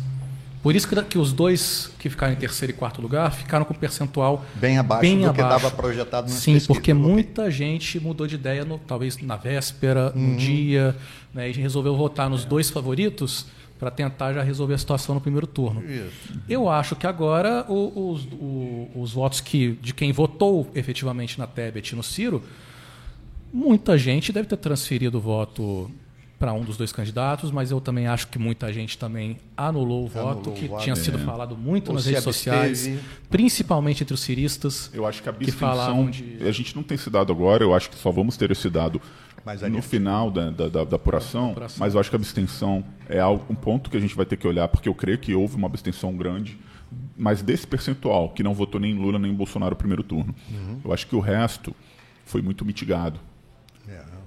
por isso que, que, os dois que ficaram em terceiro e quarto lugar ficaram com percentual bem abaixo bem do abaixo. que estava projetado Sim, pesquisas. porque muita gente mudou de ideia, no, talvez na véspera, uhum. no dia, né, e resolveu votar nos é. dois favoritos para tentar já resolver a situação no primeiro turno. Isso. Eu acho que agora os, os, os, votos que, de quem votou efetivamente na Tebet e no Ciro, muita gente deve ter transferido o voto para um dos dois candidatos, mas eu também acho que muita gente também anulou o voto, que voto, tinha sido é. falado muito Ou nas redes sociais, principalmente entre os ciristas. Eu acho que a abstenção, de... a gente não tem esse dado agora, eu acho que só vamos ter esse dado no final da, da, da, da apuração, apuração, mas eu acho que a abstenção é algo, um ponto que a gente vai ter que olhar, porque eu creio que houve uma abstenção grande, mas desse percentual, que não votou nem em Lula nem em Bolsonaro no primeiro turno. Uhum. Eu acho que o resto foi muito mitigado.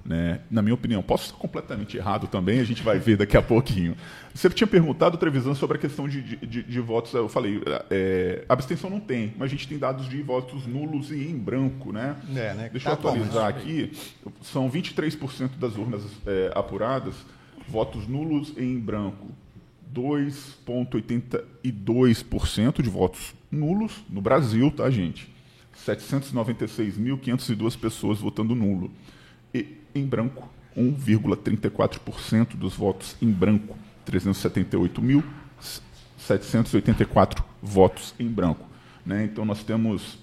Né? Na minha opinião, posso estar completamente errado também, a gente vai ver daqui a pouquinho. Você tinha perguntado, Trevisan, sobre a questão de, de, de votos. Eu falei, é, abstenção não tem, mas a gente tem dados de votos nulos e em branco. Né? É, né? Deixa eu tá atualizar aqui. São 23% das urnas é, apuradas, votos nulos e em branco. 2,82% de votos nulos no Brasil, tá, gente? 796.502 pessoas votando nulo. Em branco, 1,34% dos votos em branco. 378.784 votos em branco. Né? Então nós temos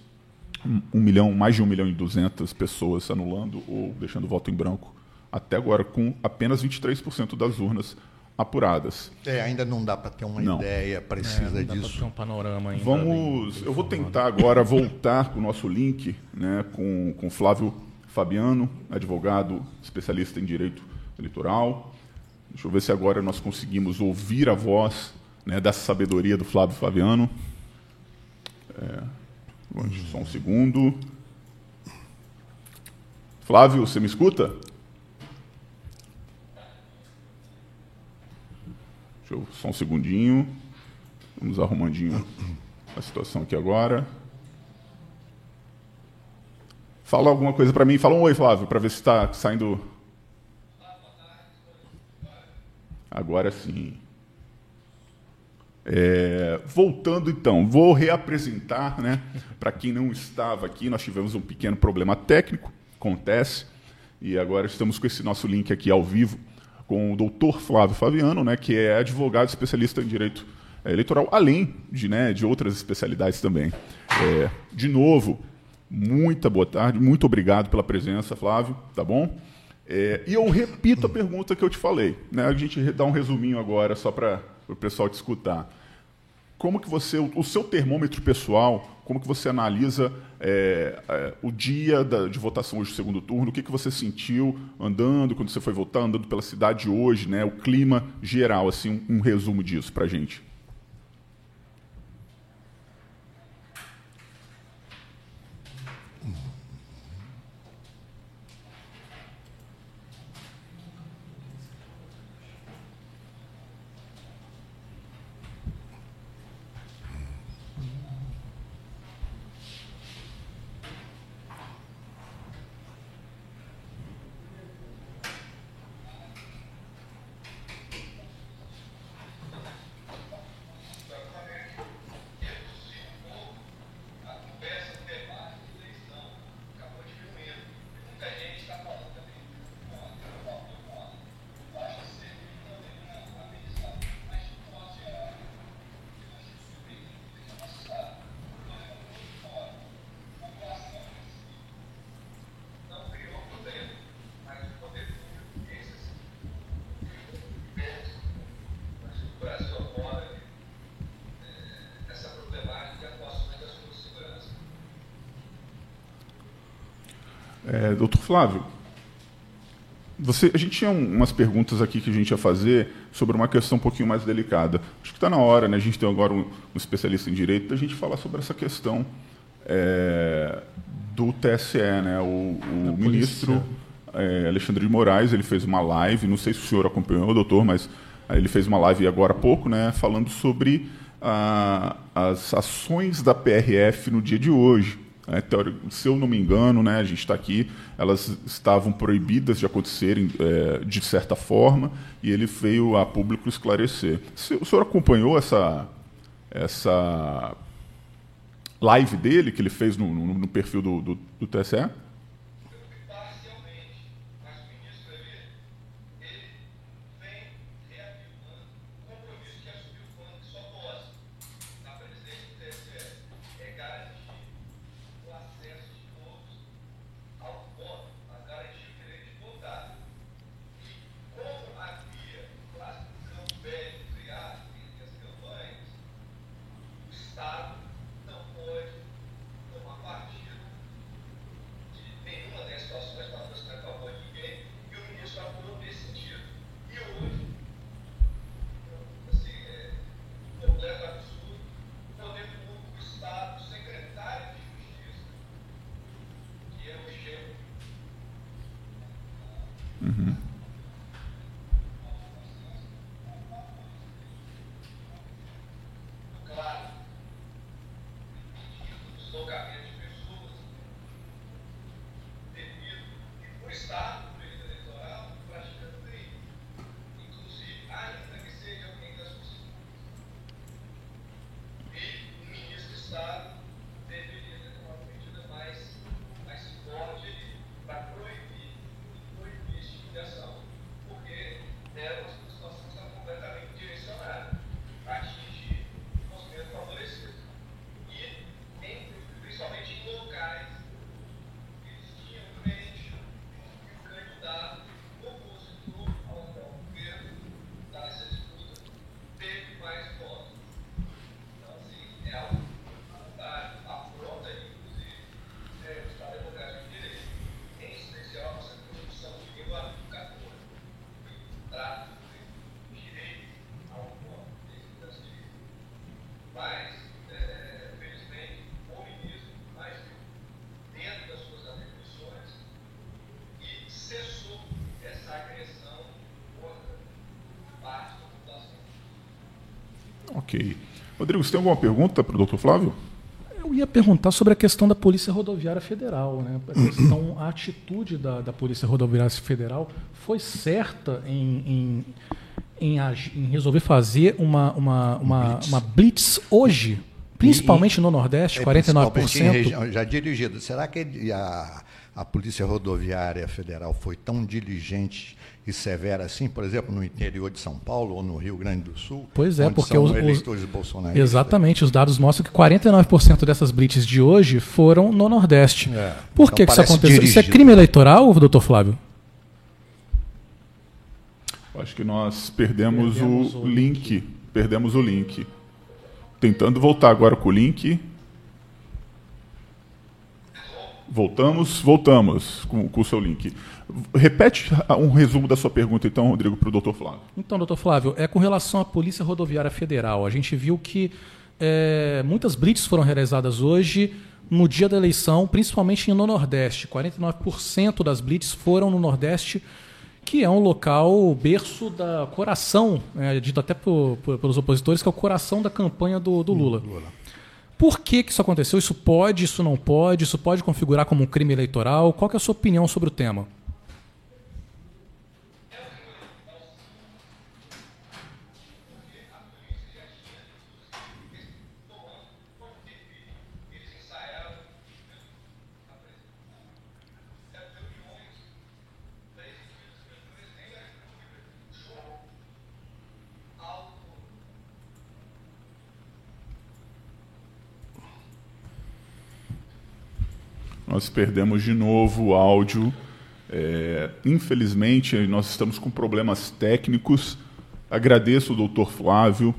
um milhão, mais de 1 milhão e 200 pessoas anulando ou deixando voto em branco até agora, com apenas 23% das urnas apuradas. É, ainda não dá para ter uma não. ideia precisa é, não disso. Dá ter um panorama ainda. Vamos, eu vou tentar agora voltar com o nosso link, né, com com Flávio Fabiano, advogado especialista em direito eleitoral. Deixa eu ver se agora nós conseguimos ouvir a voz né, dessa sabedoria do Flávio Fabiano. É, só um segundo. Flávio, você me escuta? Deixa eu, só um segundinho. Vamos arrumandinho a situação aqui agora. Fala alguma coisa para mim. Fala um oi, Flávio, para ver se está saindo. Agora sim. É, voltando então, vou reapresentar, né? Para quem não estava aqui, nós tivemos um pequeno problema técnico, acontece, e agora estamos com esse nosso link aqui ao vivo com o doutor Flávio Fabiano, né? Que é advogado especialista em direito eleitoral, além de, né, de outras especialidades também. É, de novo, Muita boa tarde, muito obrigado pela presença, Flávio, tá bom? É, e eu repito a pergunta que eu te falei, né? A gente dá um resuminho agora só para o pessoal te escutar. Como que você, o seu termômetro pessoal, como que você analisa é, é, o dia da, de votação hoje, do segundo turno? O que, que você sentiu andando quando você foi votar, andando pela cidade hoje, né? O clima geral, assim, um, um resumo disso para a gente. É, doutor Flávio, você, a gente tinha umas perguntas aqui que a gente ia fazer sobre uma questão um pouquinho mais delicada. Acho que está na hora, né? A gente tem agora um, um, especialista em direito da gente falar sobre essa questão é, do TSE, né? O, o ministro é, Alexandre de Moraes ele fez uma live, não sei se o senhor acompanhou, doutor, mas ele fez uma live agora há pouco, né? Falando sobre a, as ações da PRF no dia de hoje. É, se eu não me engano, né, a gente está aqui, elas estavam proibidas de acontecerem é, de certa forma e ele veio a público esclarecer. O senhor acompanhou essa, essa live dele que ele fez no, no, no perfil do, do, do TSE? Rodrigo, você tem alguma pergunta para o doutor Flávio? Eu ia perguntar sobre a questão da Polícia Rodoviária Federal. Né? A, questão, a atitude da, da Polícia Rodoviária Federal foi certa em, em, em, em resolver fazer uma, uma, uma, blitz. uma blitz hoje, principalmente e, no Nordeste, é, 49%. Região, já dirigido. Será que a, a Polícia Rodoviária Federal foi tão diligente e severa assim, por exemplo, no interior de São Paulo ou no Rio Grande do Sul? Pois é, porque os eleitores bolsonaristas. Exatamente, os dados mostram que 49% dessas blitz de hoje foram no Nordeste. É, por então que, que isso aconteceu? Dirigido. Isso é crime eleitoral, doutor Flávio? Acho que nós perdemos, perdemos o, o link. link. Perdemos o link. Tentando voltar agora com o link. Voltamos, voltamos com, com o seu link. Repete um resumo da sua pergunta, então, Rodrigo, para o doutor Flávio. Então, doutor Flávio, é com relação à Polícia Rodoviária Federal. A gente viu que é, muitas blitz foram realizadas hoje no dia da eleição, principalmente no Nordeste. 49% das blitz foram no Nordeste, que é um local berço da coração, é, dito até por, por, pelos opositores, que é o coração da campanha do, do Lula. Lula. Por que, que isso aconteceu? Isso pode, isso não pode? Isso pode configurar como um crime eleitoral? Qual é a sua opinião sobre o tema? Nós perdemos de novo o áudio. É, infelizmente, nós estamos com problemas técnicos. Agradeço o doutor Flávio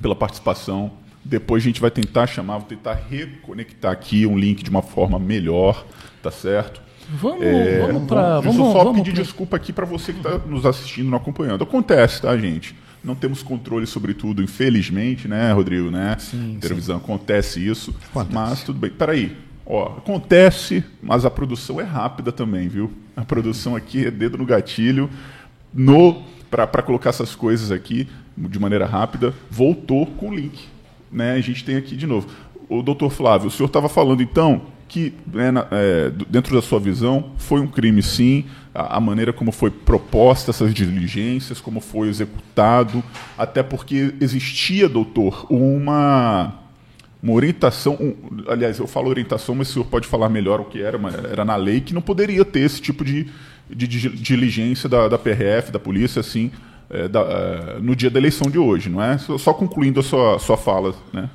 pela participação. Depois a gente vai tentar chamar, vou tentar reconectar aqui um link de uma forma melhor, tá certo? Vamos, é, vamos para. Vamos, eu só vamos pedir pra... desculpa aqui para você que está nos assistindo, não acompanhando. Acontece, tá, gente? Não temos controle sobre tudo, infelizmente, né, Rodrigo? Né? Sim, Televisão sim. acontece isso. Acontece. Mas tudo bem. Peraí, Ó, acontece, mas a produção é rápida também, viu? A produção aqui é dedo no gatilho, no para colocar essas coisas aqui de maneira rápida, voltou com o link. Né? A gente tem aqui de novo. O doutor Flávio, o senhor estava falando então que, né, é, dentro da sua visão, foi um crime sim, a, a, maneira como foi proposta essas diligências, como foi executado, até porque existia, doutor, uma uma orientação, um, aliás, eu falo orientação, mas o senhor pode falar melhor o que era, mas era na lei que não poderia ter esse tipo de, de, de diligência da, da, PRF, da polícia, assim, é, da, é, no dia da eleição de hoje, não é? Só, só concluindo a sua, sua fala, né?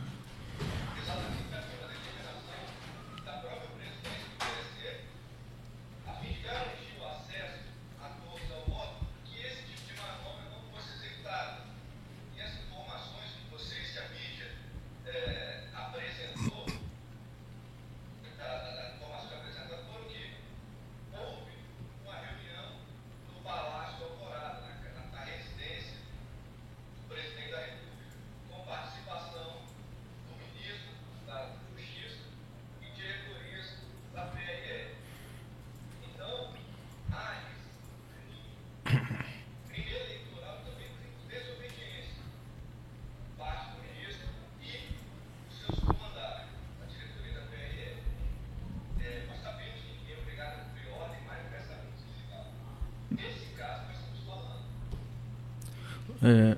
É,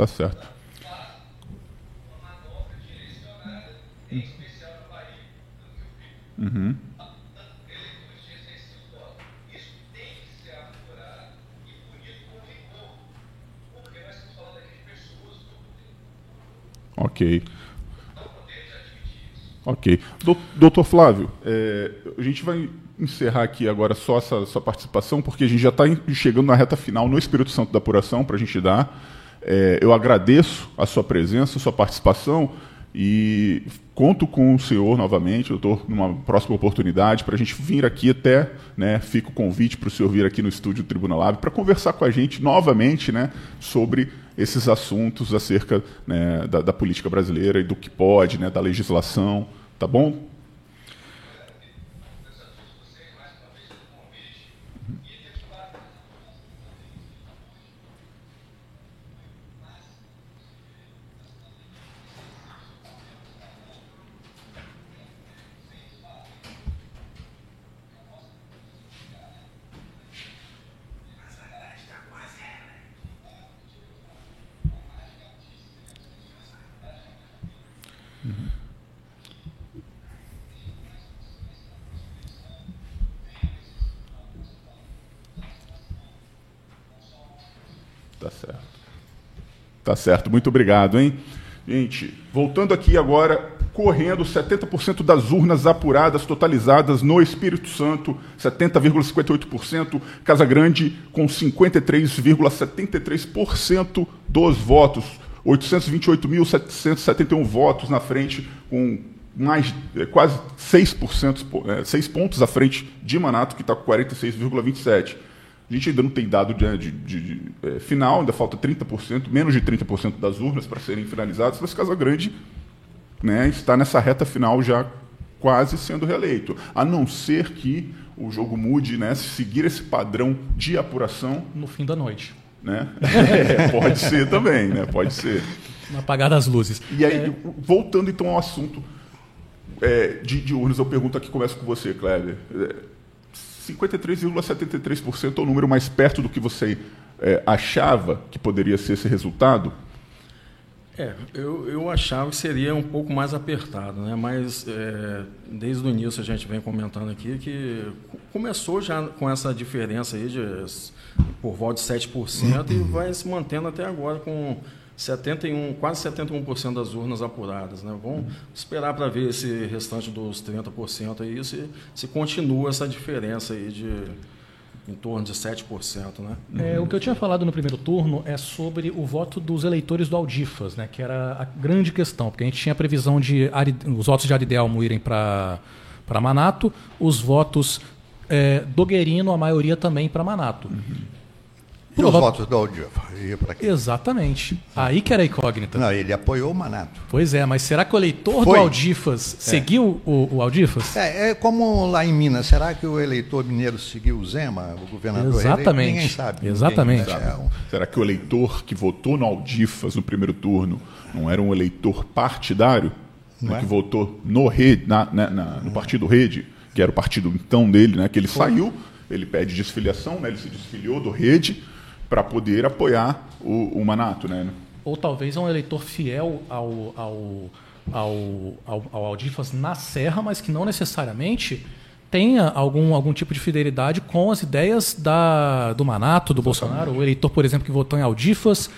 Tá certo. Uhum. Ok. Ok. Doutor Flávio, é, a gente vai encerrar aqui agora só essa sua participação, porque a gente já está chegando na reta final no Espírito Santo da apuração para a gente dar. É, eu agradeço a sua presença, a sua participação e conto com o senhor novamente, doutor, numa próxima oportunidade, para a gente vir aqui até, né, fica o convite para o senhor vir aqui no estúdio Tribunal Lab para conversar com a gente novamente né, sobre esses assuntos acerca né, da, da, política brasileira e do que pode, né, da legislação, tá bom? Tá certo. Tá certo, muito obrigado, hein? Gente, voltando aqui agora, correndo 70% das urnas apuradas, totalizadas no Espírito Santo, 70,58%, Casa Grande com 53,73% dos votos, 828.771 votos na frente, com mais é, quase 6%, 6 é, pontos à frente de Manato, que está com 46,27%. A gente ainda não tem dado de, de, de, de é, final, ainda falta 30%, menos de 30% das urnas para serem finalizadas, mas Casa Grande né, está nessa reta final já quase sendo reeleito. A não ser que o jogo mude, né, seguir esse padrão de apuração. No fim da noite. Né? [LAUGHS] É, pode ser também, né? Pode ser. Apagar das luzes. E aí, é... voltando então ao assunto é, de, de urnas, eu pergunto aqui, começo com você, Kleber. 53,73% é o número mais perto do que você é, achava que poderia ser esse resultado? É, eu, eu achava que seria um pouco mais apertado, né? mas é, desde o início a gente vem comentando aqui que começou já com essa diferença aí de por volta de 7% e vai se mantendo até agora com 71, quase 71% das urnas apuradas. Né? Vamos esperar para ver esse restante dos 30% aí, se, se continua essa diferença aí de em torno de 7%. Né? É, o que eu tinha falado no primeiro turno é sobre o voto dos eleitores do Aldifas, né? que era a grande questão, porque a gente tinha a previsão de os votos de Aridelmo irem para Manato, os votos é, do Guerino, a maioria também para Manato. Uhum. E os votos do Aldifa? Exatamente. Aí que era a incógnita. Não, ele apoiou o Manato. Pois é, mas será que o eleitor Foi. do Aldifas é. seguiu o, o Aldifas? É, é, como lá em Minas. Será que o eleitor mineiro seguiu o Zema, o governador? Exatamente. Ninguém sabe. Exatamente. Ninguém sabe. Será que o eleitor que votou no Aldifas no primeiro turno não era um eleitor partidário? Né, é? Que votou no, rede, na, na, na, no partido Rede, que era o partido então dele, né? que ele Foi. saiu, ele pede desfiliação, né? ele se desfiliou do Rede para poder apoiar o, o, Manato, né? Ou talvez é um eleitor fiel ao, ao, ao, ao, ao Aldifas na Serra, mas que não necessariamente tenha algum, algum tipo de fidelidade com as ideias da, do Manato, do. Bolsonaro. O eleitor, por exemplo, que votou em Aldifas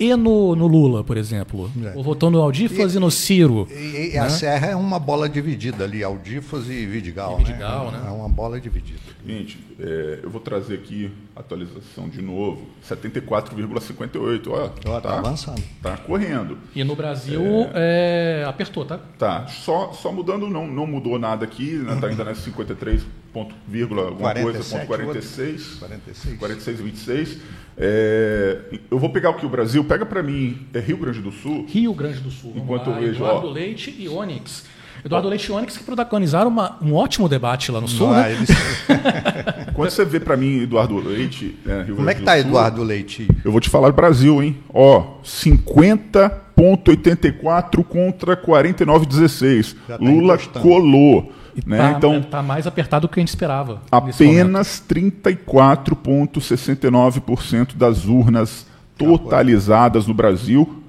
e no, no Lula, por exemplo. É. Ou votou no Aldifas e, e no Ciro. E, e né? a Serra é uma bola dividida ali, Aldifas e Vidigal. E Vidigal né? né? É uma bola dividida. Gente, é, eu vou trazer aqui a atualização de novo. 74,58. Olha, tá, tá, avançando. Tá correndo. E no Brasil é... É, apertou, tá? Tá. Só, só mudando, não, não mudou nada aqui, né? Tá ainda nesse 53 ponto, vírgula, alguma 47, coisa, ponto 46. 46. 46 26. É, eu vou pegar o que o Brasil, pega para mim, é Rio Grande do Sul. Rio Grande do Sul. Enquanto eu vejo. Eduardo ó, Leite e Onyx. Eduardo Leite e Onyx que protagonizaram uma, um ótimo debate lá no Sul. né? eles... [LAUGHS] Quando você vê para mim Eduardo Leite. Né, Rio Como é que tá Sul, Eduardo Leite? Eu vou te falar do Brasil, hein? Ó, 50,84 contra 49,16. Tá Lula colou. Né? Tá, então tá mais apertado do que a gente esperava. Apenas 34,69% das urnas totalizadas no Brasil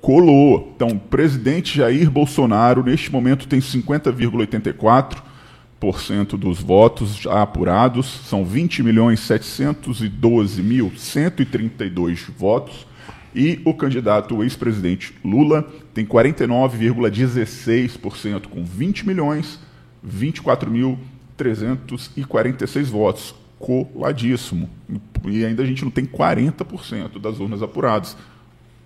colou. Então, o presidente Jair Bolsonaro, neste momento, tem 50,84% dos votos já apurados, são 20 milhões 712 mil 132 votos. E o candidato o ex-presidente Lula tem 49,16% com 20 milhões 24.346 votos. Coladíssimo. E ainda a gente não tem 40% das urnas apuradas.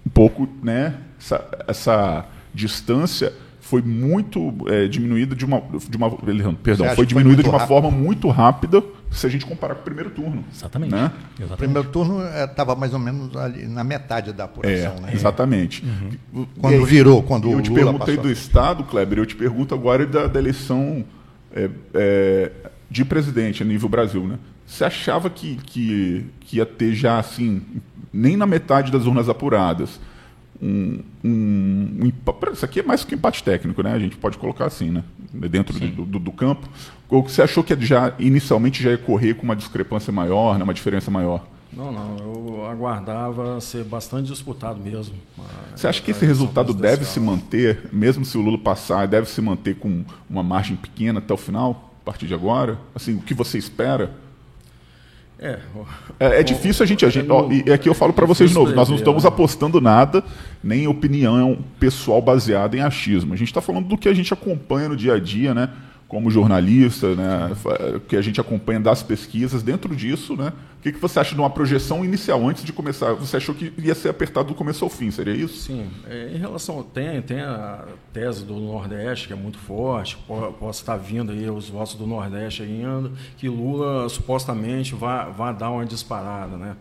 Um pouco, né? Essa, essa distância foi muito é, diminuída de uma, de uma perdão, foi diminuída foi de uma rápido? forma muito rápida se a gente comparar com o primeiro turno. Exatamente. Né? exatamente. O primeiro turno estava é, mais ou menos ali na metade da apuração, é, né? Exatamente. Uhum. Quando aí, virou, quando eu te perguntei do Estado, Kleber, eu te pergunto agora da, da eleição é, é, de presidente a nível Brasil, né? Você achava que, que, que ia ter já, assim, nem na metade das urnas apuradas, um, um, um, isso aqui é mais que um empate técnico, né? A gente pode colocar assim, né? Dentro do, do, do, campo. Ou você achou que já inicialmente já ia correr com uma discrepância maior, né? uma diferença maior? Não, não. Eu aguardava ser bastante disputado mesmo. Você acha que esse resultado deve se manter, mesmo se o Lula passar, deve se manter com uma margem pequena até o final, a partir de agora? Assim, o que você espera? É, é, é difícil a gente. A gente ó, e aqui eu falo para vocês de novo: nós não estamos apostando nada, nem opinião pessoal baseada em achismo. A gente está falando do que a gente acompanha no dia a dia, né? Como jornalista, né? Que a gente acompanha das pesquisas. Dentro disso, né? Que, que você acha de uma projeção inicial, antes de começar? Você achou que ia ser apertado do começo ao fim, seria isso? Sim. É, em relação. Tem, tem a tese do Nordeste, que é muito forte, possa estar vindo aí os votos do Nordeste ainda, que Lula supostamente vai, vai dar uma disparada. Né?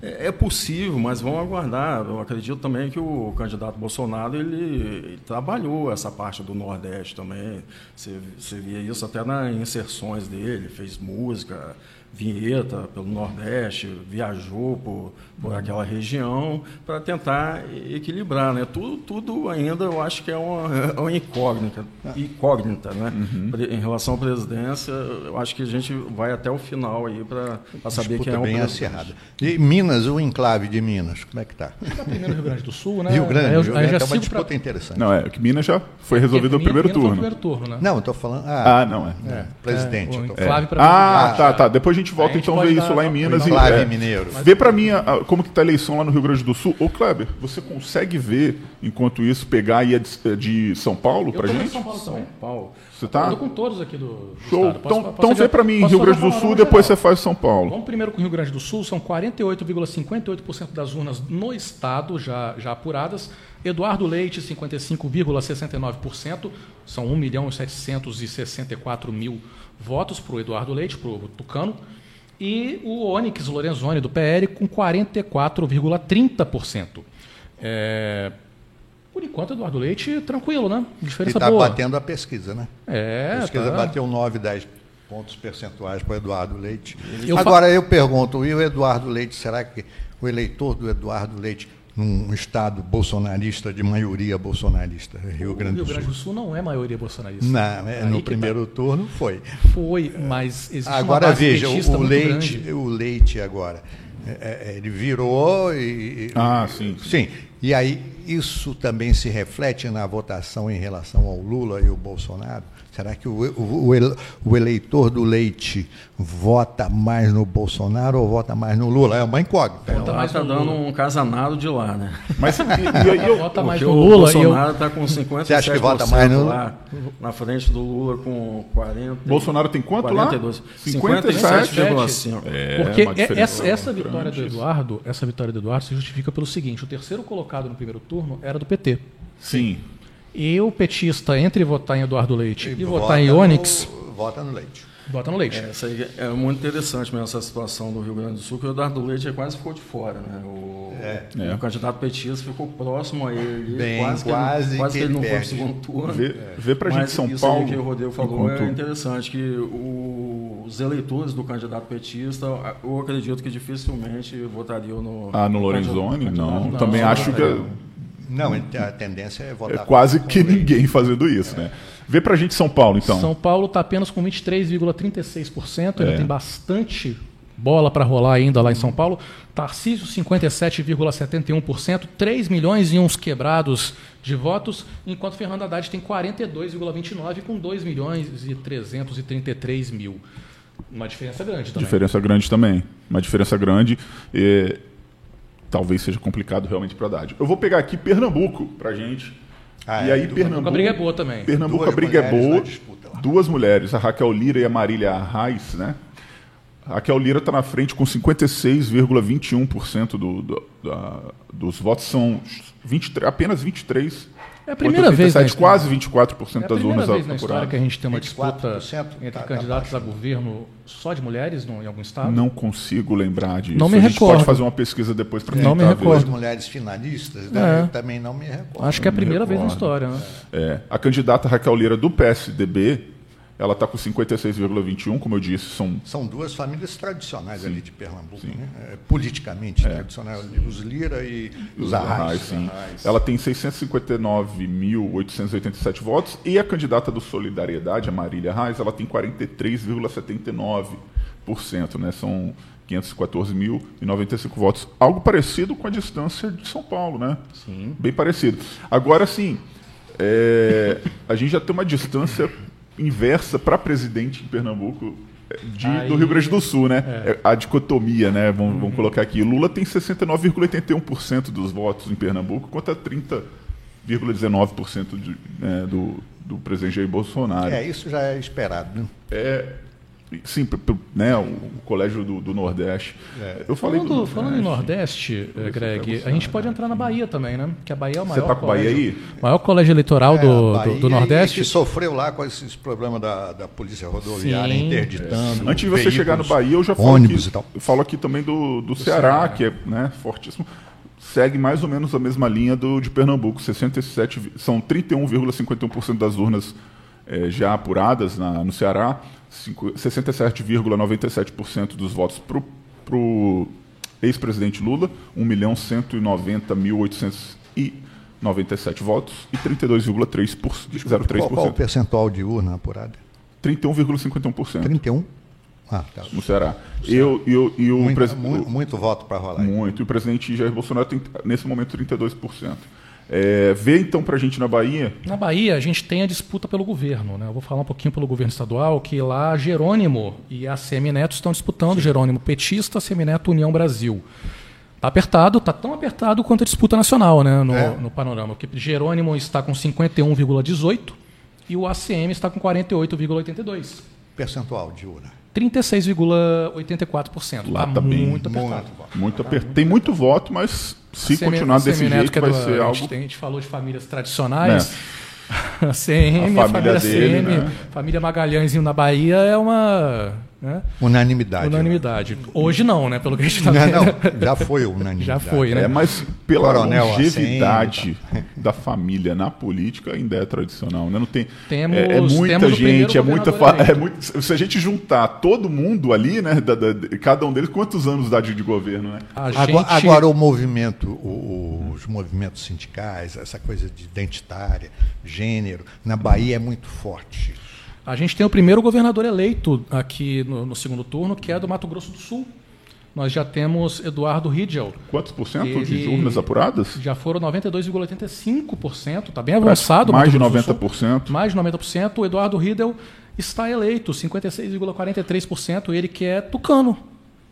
É, é possível, mas vamos aguardar. Eu acredito também que o candidato Bolsonaro ele, ele trabalhou essa parte do Nordeste também. Você, você via isso até nas inserções dele, fez música vinheta pelo Nordeste, viajou por, por aquela região para tentar equilibrar, né? Tudo, tudo ainda eu acho que é uma, é [LAUGHS] uma incógnita, incógnita, né? Uhum. Em relação à presidência, eu acho que a gente vai até o final aí para saber quem é o bem acirrada. E Minas, o enclave de Minas, como é que está? Está primeiro Rio Grande do Sul, né? Rio Grande, eu, Rio Grande é uma disputa pra... interessante. Não, é que Minas já foi resolvido no primeiro turno. primeiro turno, né? Não, estou falando. Ah, ah, não é. é presidente. É, o enclave é. Ah, tá, tá. Depois gente volta a gente então ver isso lá em Minas e é, mineiro. Vê para mim a, como que tá a eleição lá no Rio Grande do Sul. Ô Kleber, você consegue ver enquanto isso pegar aí a de, de São Paulo para gente? São Paulo São Paulo. Você tá? Eu tô com todos aqui do, do Show. Estado. Posso, então, posso então vê para mim Rio Grande do Sul, depois você faz São Paulo. Vamos primeiro com o Rio Grande do Sul, são 48,58% das urnas no estado já, já apuradas. Eduardo Leite, 55,69%, são 1 milhão e 764 mil votos para o Eduardo Leite, para o Tucano. E o Onyx Lorenzoni, do PL, com 44,30%. É, por enquanto, Eduardo Leite, tranquilo, né? Diferença e está batendo a pesquisa, né? É. A pesquisa tá. bateu 9, 10 pontos percentuais para o Eduardo Leite. Eu Agora, fa... eu pergunto, e o Eduardo Leite, será que o eleitor do Eduardo Leite num estado bolsonarista de maioria bolsonarista, Rio Grande do Sul. Rio Grande do Sul não é maioria bolsonarista. Não, é, no primeiro tá. turno foi. Foi, mas existe agora uma veja o, leite, grande. o leite agora, é, é, ele virou e ah sim sim e aí isso também se reflete na votação em relação ao Lula e o Bolsonaro. Será que o, o, o, eleitor do Leite vota mais no Bolsonaro ou vota mais no Lula? É uma incógnita. Vota mais está dando um casanado de lá, né? Mas e, e, eu, vota mais no Lula. O Bolsonaro está com [LAUGHS] 57% Você acha que vota mais no lá, na frente do Lula com 40. Bolsonaro tem quanto 42, lá? 57,5. É, Porque essa, essa vitória do Eduardo, essa vitória do Eduardo se justifica pelo seguinte: o terceiro colocado no primeiro turno era do PT. Sim. E o petista, entre votar em Eduardo Leite e, e votar em Onyx. No, vota no Leite. Vota no Leite. É, é muito interessante mesmo essa situação do Rio Grande do Sul, que o Eduardo Leite quase ficou de fora. Né? O, é. o candidato petista ficou próximo a ele. Bem, quase, quase, que, ele, quase que ele não foi para o segundo turno. Vê, vê para a gente São isso Paulo. Isso que o Rodrigo falou enquanto... é interessante, que o, os eleitores do candidato petista, eu acredito que dificilmente votariam no. Ah, no Lorenzoni? Não. não. Também não, acho que. Não, a tendência é votar. É quase que ninguém fazendo isso, é. né? Vê pra gente São Paulo, então. São Paulo está apenas com 23,36%, ainda é. tem bastante bola para rolar ainda lá em São Paulo. Tarcísio, 57,71%, 3 milhões e uns quebrados de votos, enquanto Fernando Haddad tem 42,29% com 2 milhões e 333 mil. Uma diferença grande também. Diferença grande também. Uma diferença grande. Talvez seja complicado realmente para Haddad. Eu vou pegar aqui Pernambuco para gente. Ah, e é, aí do- Pernambuco. A briga é boa também. Pernambuco Duas a briga é boa. disputa. Duas mulheres, a Raquel Lira e a Marília Arraes, né? A Raquel Lira está na frente com 56,21% do, do, da- dos votos. São 23, apenas 23. É a primeira vez na 87, história. quase 24% É a das primeira urnas vez na história que a gente tem uma disputa 24% entre tá- tá candidatos baixo. a governo só de mulheres no, em algum estado? Não consigo lembrar disso. Não me a gente recordo. pode fazer uma pesquisa depois para Não me recordo. mulheres finalistas, né? É. eu também não me recordo. Acho que é a primeira vez na história, né? É, a candidata Raquel Lira do PSDB, ela está com 56,21, como eu disse, são São duas famílias tradicionais ali de Pernambuco, né? É, politicamente tradicionais, os Lira e os Arrais. Arrais, sim. Ela tem 659.887 votos e a candidata do Solidariedade, a Marília Arraes, ela tem 43,79%, né? São 514.095 votos. Algo parecido com a distância de São Paulo, né? Sim. Bem parecido. Agora, sim, é, a gente já tem uma distância inversa para presidente em Pernambuco é, de- Aí- do Rio Grande do Sul, né? É A dicotomia, né? Vamos, Uhum. vamos colocar aqui. Lula tem 69,81% dos votos em Pernambuco contra 30,19% de, né, do, do presidente Jair Bolsonaro. É, isso já é esperado. Né? É, sim, né, o, o colégio do, do Nordeste. Eu falei Falando, do falando em Nordeste. Nordeste, eh, Greg, a gente pode entrar na Bahia também, né? Que a Bahia é o Você maior tá com a Bahia colégio, aí? maior colégio eleitoral É, do, a do, do Nordeste. Que sofreu lá com esses problemas da, da polícia rodoviária Sim. interditando. Antes de você chegar no Bahia, eu já falo ônibus aqui, e tal. eu falo aqui também do, do, Ceará, que é né, fortíssimo. Segue mais ou menos a mesma linha do de Pernambuco. 67, vi- são 31,51% das urnas eh, já apuradas na- no Ceará, 67,97% dos votos para o ex-presidente Lula, 1.190.897 votos e 32,03%. Qual, qual o percentual de urna apurada? 31,51%. 31? Ah, tá. no Ceará. Eu, eu, e o Muito, pres- muito, muito voto para rolar. muito. E o presidente Jair Bolsonaro tem, nesse momento, 32%. É, vê então pra gente na Bahia. Na Bahia, a gente tem a disputa pelo governo. Né? Eu vou falar um pouquinho pelo governo estadual, que lá Jerônimo e a Semineto estão disputando. Jerônimo petista, Semineto União Brasil. Está apertado, está tão apertado quanto a disputa nacional né, no, É. no panorama. Porque Jerônimo está com 51,18 e o ACM está com 48,82. Percentual de urna. 36,84%. Lá Tá tá bem- muito apertado. Muito. Muito aper- Tem muito voto, mas se Semi- continuar desse jeito, que é vai do- ser a algo. gente, a gente falou de famílias tradicionais. [LAUGHS] A CM, A a família família, dele, CM, né? família Magalhãezinho na Bahia é uma né, Unanimidade. unanimidade. Hoje não, né? Pelo que a gente está Não, vendo. não, já foi unanimidade. Já foi, né? É, mas pela Coronel longevidade da família na política ainda é tradicional, né? Não tem Temos- é, é muita gente, é muita é muito, se a gente juntar todo mundo ali, né, da- da- de- cada um deles, quantos anos dá de, de governo, né? A Agora, gente- agora o movimento, o- os movimentos sindicais, essa coisa de identitária, gênero, na Bahia é muito forte. A gente tem o primeiro governador eleito aqui no, no segundo turno, que é do Mato Grosso do Sul. Nós já temos Eduardo Ridgel. Quantos por cento de urnas apuradas? Já foram 92,85%. Está bem avançado. o Mais de Mato Grosso do 90%. Sul. Mais de 90%. O Eduardo Riedel está eleito, 56,43%. Ele que é tucano.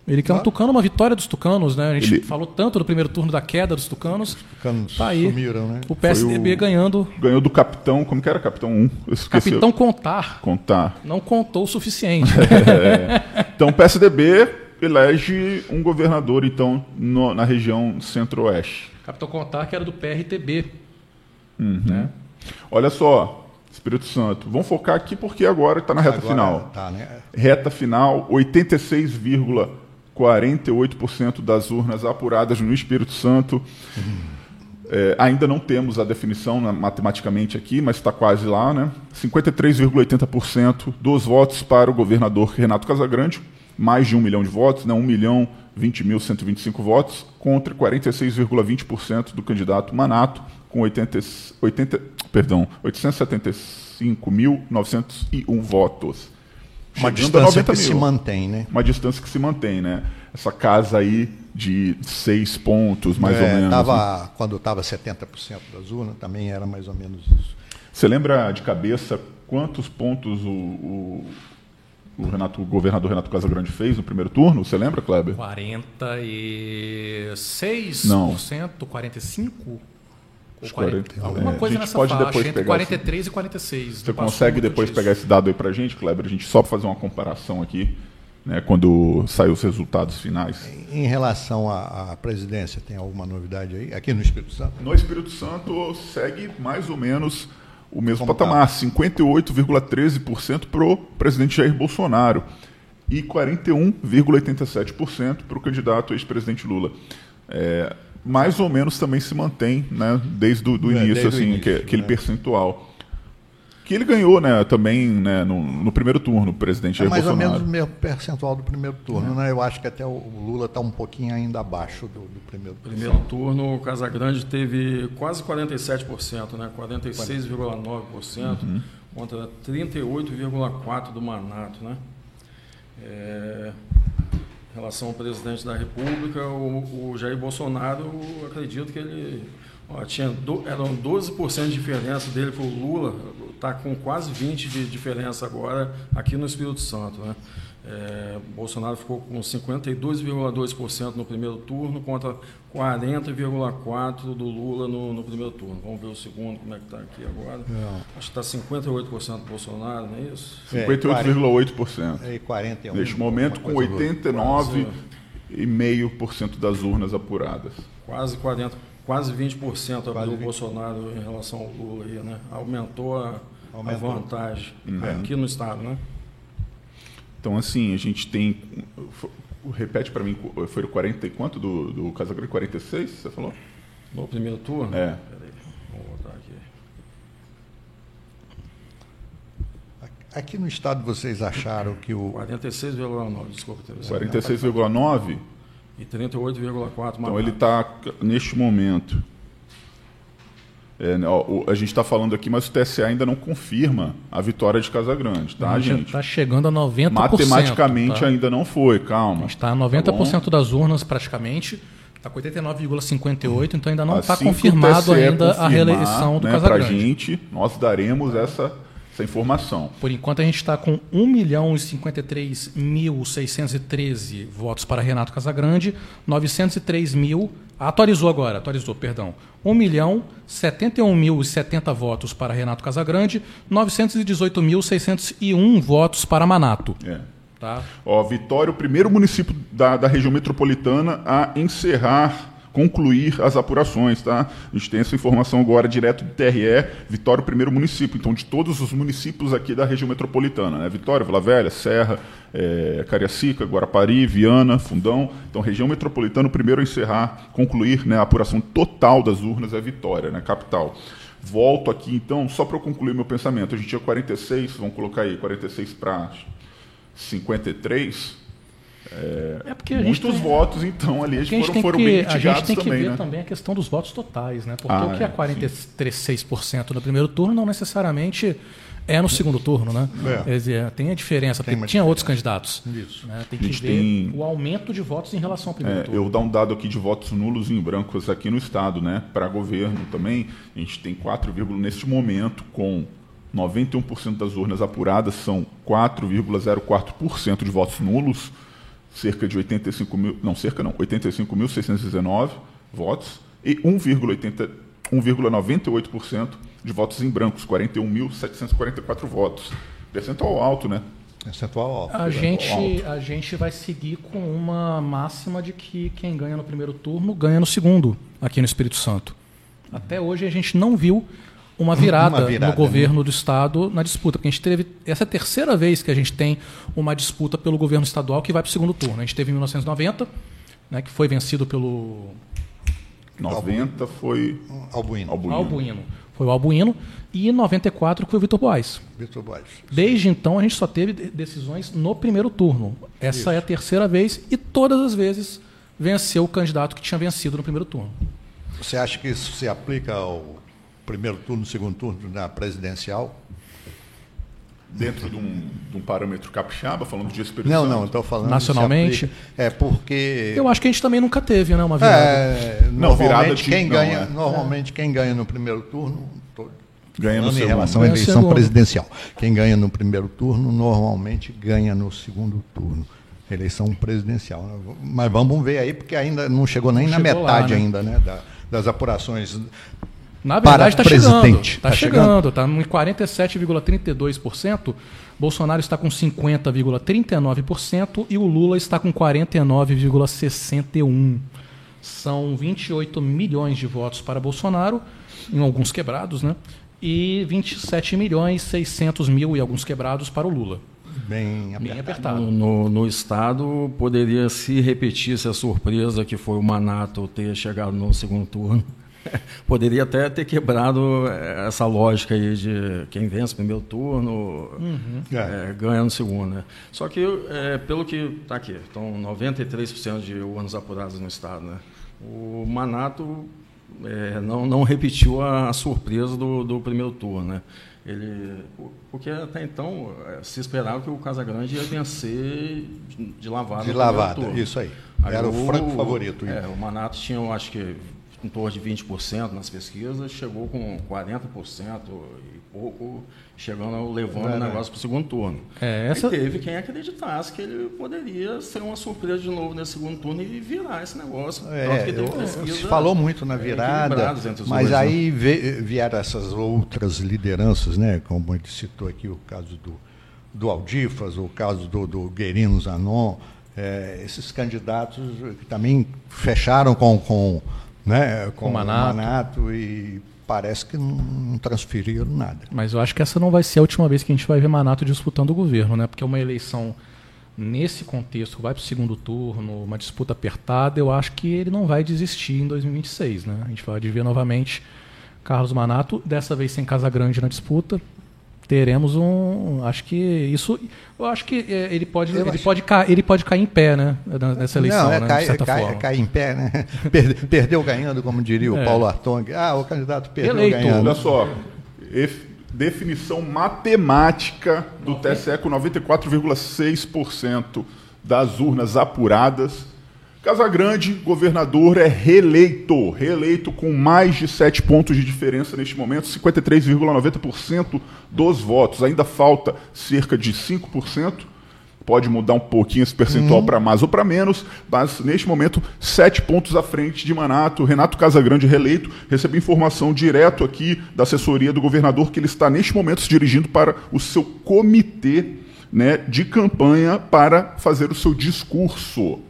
Ele que é um Ah. tucano, uma vitória dos tucanos. Né? A gente Ele- falou tanto no primeiro turno da queda dos tucanos. Canos Tá aí. sumiram, né? O PSDB o- ganhando. Ganhou do capitão, como que era? Capitão 1. Eu esqueci. Capitão Contar Contar. não contou o suficiente. [LAUGHS] Então, o PSDB elege um governador, então, no- na região centro-oeste. Capitão Contar, que era do PRTB. Uhum. Né? Olha só, Espírito Santo. Vamos focar aqui porque agora está na reta Agora final. Tá, né? Reta final, 86,48% das urnas apuradas no Espírito Santo. É, ainda não temos a definição né, matematicamente aqui, mas está quase lá, né? 53,80% dos votos para o governador Renato Casagrande, mais de um milhão de votos, né? 1 milhão 20.125 votos, contra 46,20% do candidato Manato, com 80, 80, perdão, 875.901 votos. Uma distância 90 que se mantém, né? uma distância que se mantém, né? Essa casa aí de seis pontos, mais ou É, menos. né? tava, Quando estava 70% das urnas, também era mais ou menos isso. Você lembra de cabeça quantos pontos o, o, o, Renato, o governador Renato Casagrande fez no primeiro turno? Você lembra, Kleber? 46%, Não. 45%? Acho 40, 40, alguma é. coisa A gente nessa pode faixa, depois entre pegar 43 e 46. Você consegue depois pegar esse dado aí pra gente, Kleber? A gente só para fazer uma comparação aqui, né, quando sair os resultados finais. Em relação à, à presidência, tem alguma novidade aí? Aqui no Espírito Santo? No Espírito Santo segue mais ou menos o mesmo Como tá? patamar, 58,13% para o presidente Jair Bolsonaro e 41,87% para o candidato ex-presidente Lula. É, mais ou menos também se mantém né, desde o do É, início, desde o assim, início, que- aquele né? percentual. Que ele ganhou né, também né, no, no primeiro turno, o presidente É Jair mais ou Bolsonaro. menos o mesmo percentual do primeiro turno, né? Eu acho que até o Lula está um pouquinho ainda abaixo do, do primeiro turno. Primeiro turno, o Casagrande teve quase 47%, né? 46,9% contra 38,4% do Manato, né? É, relação ao presidente da República, o, o Jair Bolsonaro, acredito que ele ó, tinha do, eram 12% de diferença dele para o Lula, está com quase 20% de diferença agora aqui no Espírito Santo, né? É, Bolsonaro ficou com 52,2% no primeiro turno contra 40,4% do Lula no, no primeiro turno. Vamos ver o segundo, como é que está aqui agora. Acho que está 58% do Bolsonaro, não é isso? É, 58,8%. E 41. Neste momento, com alguma coisa do- 89,5% das urnas apuradas. Quase 40%, quase 20% Quase abriu o 20. Bolsonaro em relação ao Lula aí, né? Aumentou a, a Aumentou. vantagem Uhum. aqui no estado, né? Então, assim, a gente tem. Repete para mim, foi o 40 e quanto do, do Casagrande? 46, você falou? No primeiro turno? É. Peraí, vamos voltar aqui. Aqui no estado vocês acharam que o 46,9, desculpa. teve- 46,9? E 38,4 Então ele está, neste momento. É, né, ó, a gente está falando aqui, mas o TSE ainda não confirma a vitória de Casagrande, tá, a gente está chegando a 90%. Matematicamente tá? ainda não foi, A calma. gente está a 90% das urnas praticamente. Está com 89,58%, então ainda não está Assim o confirmado ainda a reeleição do né, Casagrande. gente, nós daremos essa, essa informação. Por enquanto a gente está com 1 milhão e 53.613 votos para Renato Casagrande, 903 mil, atualizou agora, atualizou, perdão, 1 milhão 71.070 votos para Renato Casagrande, 918.601 votos para Manato. É. Tá? Ó, Vitória, o primeiro município da, da região metropolitana a encerrar, concluir as apurações, tá? A gente tem essa informação agora direto do TRE, Vitória, o primeiro município, então de todos os municípios aqui da região metropolitana, né? Vitória, Vila Velha, Serra, é, Cariacica, Guarapari, Viana, Fundão, então região metropolitana, o primeiro a encerrar, concluir né, a apuração total das urnas é Vitória, né? Capital. Volto aqui, então, só para eu concluir meu pensamento, a gente tinha 46, vamos colocar aí, 46 para 53, É porque a gente Muitos tem- votos, então, ali eles Porque gente foram, tem foram que, bem a gente mitigados tem que também, ver né? também a questão dos votos totais, né? Porque Ah, o que é é, 43% no primeiro turno não necessariamente é no segundo turno, né? É. Quer dizer, tem a diferença, Tem porque tinha outros candidatos. Isso. né? Tem A que gente ver tem- o aumento de votos em relação ao primeiro É, turno. eu vou dar um dado aqui de votos nulos em brancos aqui no estado, né? Para governo também, a gente tem 4, neste momento, com 91% das urnas apuradas, são 4,04% de votos nulos, cerca de 85 mil, não, cerca não, 85.619 votos, e 1,80 1,98% de votos em brancos, 41.744 votos. Percentual alto, né? Percentual alto. A gente, alto. a gente vai seguir com uma máxima de que quem ganha no primeiro turno ganha no segundo, aqui no Espírito Santo. Até hoje a gente não viu uma virada, Uma virada, no governo do Estado na disputa. Porque a gente teve. Essa é a terceira vez que a gente tem uma disputa pelo governo estadual que vai para o segundo turno. A gente teve em 1990, né, que foi vencido pelo 90 foi Albuíno. Albuíno. Albuíno. Foi o Albuíno. E em 94 que foi o Vitor Boas. Vitor Borges. Desde então, a gente só teve de- decisões no primeiro turno. Essa é a terceira vez e todas as vezes venceu o candidato que tinha vencido no primeiro turno. Você acha que isso se aplica ao primeiro turno, segundo turno na presidencial? dentro de um, de um parâmetro capixaba, falando de Espírito Não, Santo. não, estou falando. Nacionalmente? É porque. Eu acho que a gente também nunca teve né, uma virada. É, Não, virada normalmente de- quem não, ganha, é. normalmente quem ganha no primeiro turno to- Ganha no em segundo. relação à eleição segundo. presidencial. Quem ganha no primeiro turno, normalmente ganha no segundo turno. Eleição presidencial. Mas vamos ver aí, porque ainda não chegou nem Não na chegou lá, metade né? ainda né, da- das apurações. Na verdade, está chegando. Está Tá chegando. Está em 47,32%. Bolsonaro está com 50,39% e o Lula está com 49,61%. São 28 milhões de votos para Bolsonaro, em alguns quebrados, né? E 27 milhões 600 mil e alguns quebrados para o Lula. Bem Bem apertado. apertado. No, no- no Estado, poderia se repetir essa surpresa que foi o Manato ter chegado no segundo turno. [LAUGHS] poderia até ter quebrado eh, essa lógica aí de quem vence o primeiro turno É. eh, ganha no segundo. Né? Só que, eh, pelo que está aqui, estão 93% de urnas apuradas no Estado. Né? O Manato eh, não, não repetiu a, a surpresa do, do primeiro turno. Né? Ele, o- porque até então se esperava que o Casagrande ia vencer de, lavada. De no lavada, isso aí. Era o franco favorito. É, o Manato tinha, eu acho que, em torno de 20% nas pesquisas, chegou com 40% e pouco, chegando, levando o negócio para o segundo turno. É, essa- E teve quem acreditasse que ele poderia ser uma surpresa de novo nesse segundo turno e virar esse negócio. É, que teve eu- pesquisa, se falou muito na é, virada, mas dois, né? aí ve- vieram essas outras lideranças, né? como ele citou aqui o caso do, do Aldifas, o caso do, do Guerino Zanon, é, esses candidatos que também fecharam com, com, né, com Com o Manato. Manato e parece que não, não transferiram nada. Mas eu acho que essa não vai ser a última vez que a gente vai ver Manato disputando o governo, né? Porque uma eleição nesse contexto vai para o segundo turno, uma disputa apertada, eu acho que ele não vai desistir em 2026, né? A gente vai ver novamente Carlos Manato, dessa vez sem Casa Grande na disputa. Teremos um, acho que isso, eu acho que é, ele pode, Eu ele acho- pode, cair, ele pode cair em pé, né? Nessa eleição, não, é né? cai, de certa cai- forma. cai em pé, né? [LAUGHS] Perde- Perdeu ganhando, como diria o É. Paulo Artong. Ah, o candidato perdeu Eleito. ganhando. Olha só, ef- definição matemática do TSE com 94,6% das urnas apuradas. Casagrande, governador, é reeleito. Reeleito com mais de 7 pontos de diferença neste momento, 53,90% dos votos. Ainda falta cerca de 5%. Pode mudar um pouquinho esse percentual para mais ou para menos, mas neste momento, sete pontos à frente de Manato. Renato Casagrande reeleito. Recebi informação direto aqui da assessoria do governador que ele está neste momento se dirigindo para o seu comitê né, de campanha para fazer o seu discurso.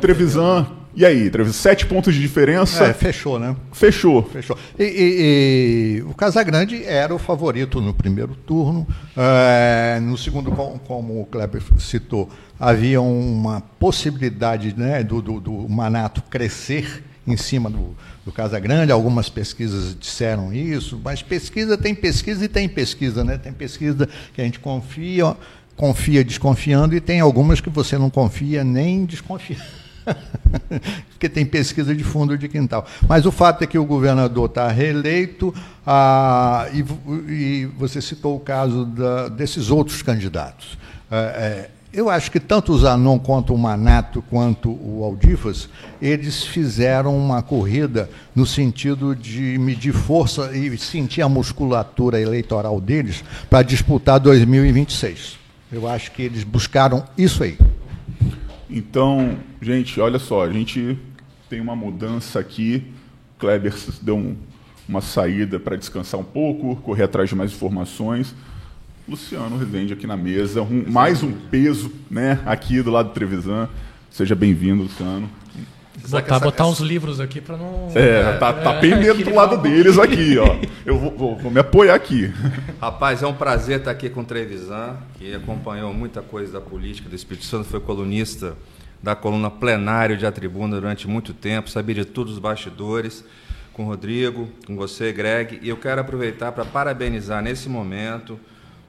Trevisan, e aí, Trevisan? Sete pontos de diferença, É, fechou, né? fechou. Fechou. E, e- e o Casagrande era o favorito no primeiro turno. É, no segundo, com- como o Kleber citou, havia uma possibilidade né, do, do- do Manato crescer em cima do, do Casagrande. Algumas pesquisas disseram isso, mas pesquisa tem pesquisa e tem pesquisa. Né? Tem pesquisa que a gente confia, confia desconfiando, e tem algumas que você não confia nem desconfia. [LAUGHS] Porque tem pesquisa de fundo de quintal. Mas o fato é que o governador está reeleito, ah, e, e você citou o caso da- desses outros candidatos. É, é, eu acho que tanto o Zanon quanto o Manato, quanto o Aldifas, eles fizeram uma corrida no sentido de medir força e sentir a musculatura eleitoral deles para disputar 2026. Eu acho que eles buscaram isso aí. Então, gente, olha só, a gente tem uma mudança aqui. Kleber deu um- uma saída para descansar um pouco, correr atrás de mais informações. Luciano Rezende aqui na mesa, um- mais um peso né, aqui do lado do Trevisan. Seja bem-vindo, Luciano. Botar, botar uns livros aqui para não. É, tá, tá pendendo do lado deles aqui, ó. Eu vou, vou- vou me apoiar aqui. [LAUGHS] Rapaz, é um prazer estar aqui com o Trevisan, que acompanhou muita coisa da política do Espírito Santo, foi colunista da coluna Plenário de A Tribuna durante muito tempo, sabia de todos os bastidores, com o Rodrigo, com você, Greg, e eu quero aproveitar para parabenizar nesse momento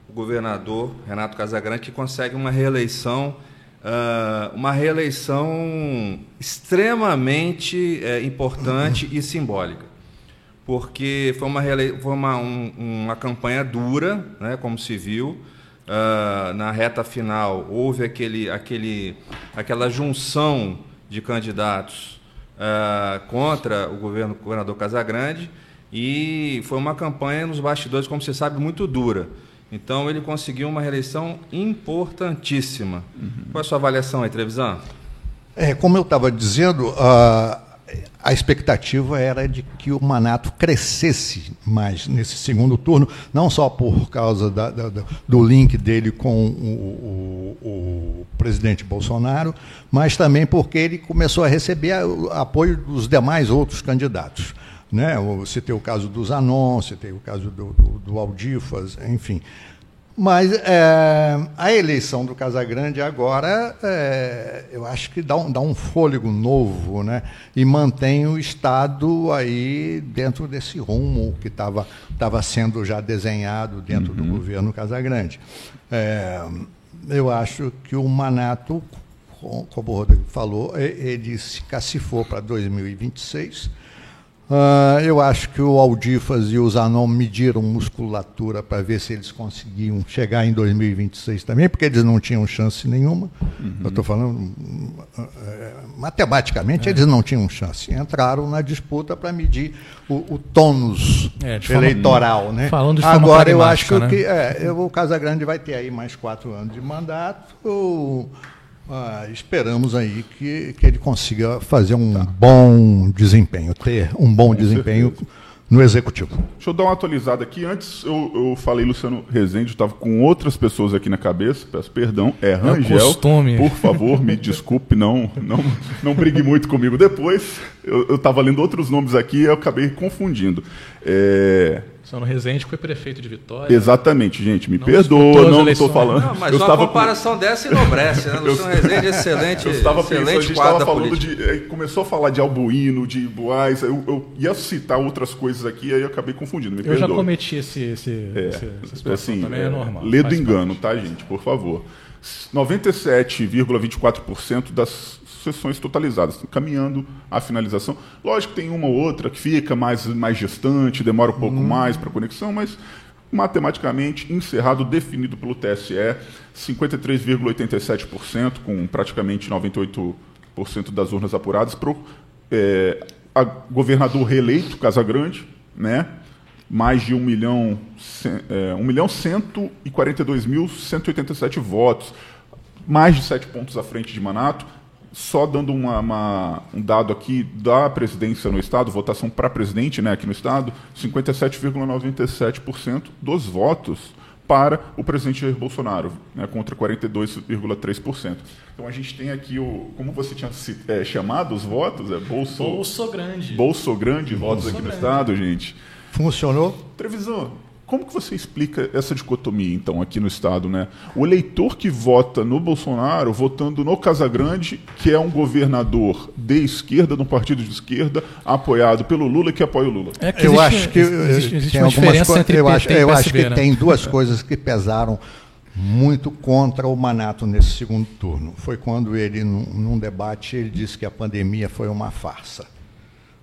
o governador Renato Casagrande, que consegue uma reeleição, ah, uma reeleição extremamente eh, importante e simbólica porque foi uma, foi uma, um- uma campanha dura, né, como se viu. Ah, na reta final, houve aquele, aquele, aquela junção de candidatos ah, contra o governo, governador Casagrande, E foi uma campanha nos bastidores, como você sabe, muito dura. Então ele conseguiu uma reeleição importantíssima. Uhum. Qual é a sua avaliação aí, Trevisan? É, como eu estava dizendo, a, a expectativa era de que o Manato crescesse mais nesse segundo turno, não só por causa da, da, do link dele com o, o, o, presidente Bolsonaro, mas também porque ele começou a receber apoio dos demais outros candidatos. Né? Você tem o caso do Zanon, você tem o caso do, do, do Aldifas, enfim. Mas é, a eleição do Casagrande agora, é, eu acho que dá um, dá um fôlego novo, né? E mantém o Estado aí dentro desse rumo que estava tava sendo já desenhado dentro uhum. do governo Casagrande. É, eu acho que o Manato, como o Rodrigo falou, ele se cacifou para 2026 Uh, eu acho que o Aldifas e o Zanon mediram musculatura para ver se eles conseguiam chegar em 2026 também, porque eles não tinham chance nenhuma. Uhum. Eu estou falando, uh, matematicamente, é. eles não tinham chance. Entraram na disputa para medir o, o tônus é, eleitoral. Forma, né? Falando de Agora, eu acho né? que é, o Casagrande vai ter aí mais quatro anos de mandato. Ah, esperamos aí que, que ele consiga fazer um tá. bom desempenho, ter um bom Com desempenho certeza. no executivo. Deixa eu dar uma atualizada aqui. Antes eu, eu falei Luciano Rezende, estava com outras pessoas aqui na cabeça, peço perdão. É, é Rangel. É por favor, me [LAUGHS] desculpe, não, não, não brigue muito comigo depois. Eu estava lendo outros nomes aqui e eu acabei confundindo. É, Luciano Rezende foi prefeito de Vitória. Exatamente, gente. Me não perdoa, não estou falando. Não, mas eu uma estava comparação com... dessa enobrece, né? [LAUGHS] Luciano Rezende, excelente. Eu estava excelente pensando, a gente estava falando de. Eh, começou a falar de Albuíno, de Boaz. Eu, eu, ia citar outras coisas aqui, aí eu acabei confundindo. Me eu perdoa. já cometi esse, esse, é, esse assim, também é, é normal. Lê do engano, parte. tá, gente? Por favor. 97,24% das sessões totalizadas, caminhando à finalização. Lógico que tem uma ou outra que fica mais, mais gestante, demora um pouco hum. mais para conexão, mas matematicamente encerrado, definido pelo TSE, 53,87%, com praticamente 98% das urnas apuradas, para o é, governador reeleito, Casagrande, né? mais de 1 milhão, é, 1 milhão 142 mil 187 votos, mais de 7 pontos à frente de Manato, só dando uma, uma, um dado aqui da presidência no Estado, votação para presidente né, aqui no Estado, 57,97% dos votos para o presidente Jair Bolsonaro, né, contra 42,3%. Então a gente tem aqui o. Como você tinha é, chamado os votos? É Bolso, Bolso Grande. Bolso Grande votos Bolso aqui grande. no Estado, gente. Funcionou? Trevisão, como que você explica essa dicotomia, então, aqui no Estado? Né? O eleitor que vota no Bolsonaro, votando no Casagrande, que é um governador de esquerda, de um partido de esquerda, apoiado pelo Lula, que apoia o Lula. É que eu existe, acho que existe, existe uma diferença entre eu PT acho, e PSB, Eu acho que né? tem duas coisas que pesaram muito contra o Manato nesse segundo turno. Foi quando ele, num, num debate, ele disse que a pandemia foi uma farsa.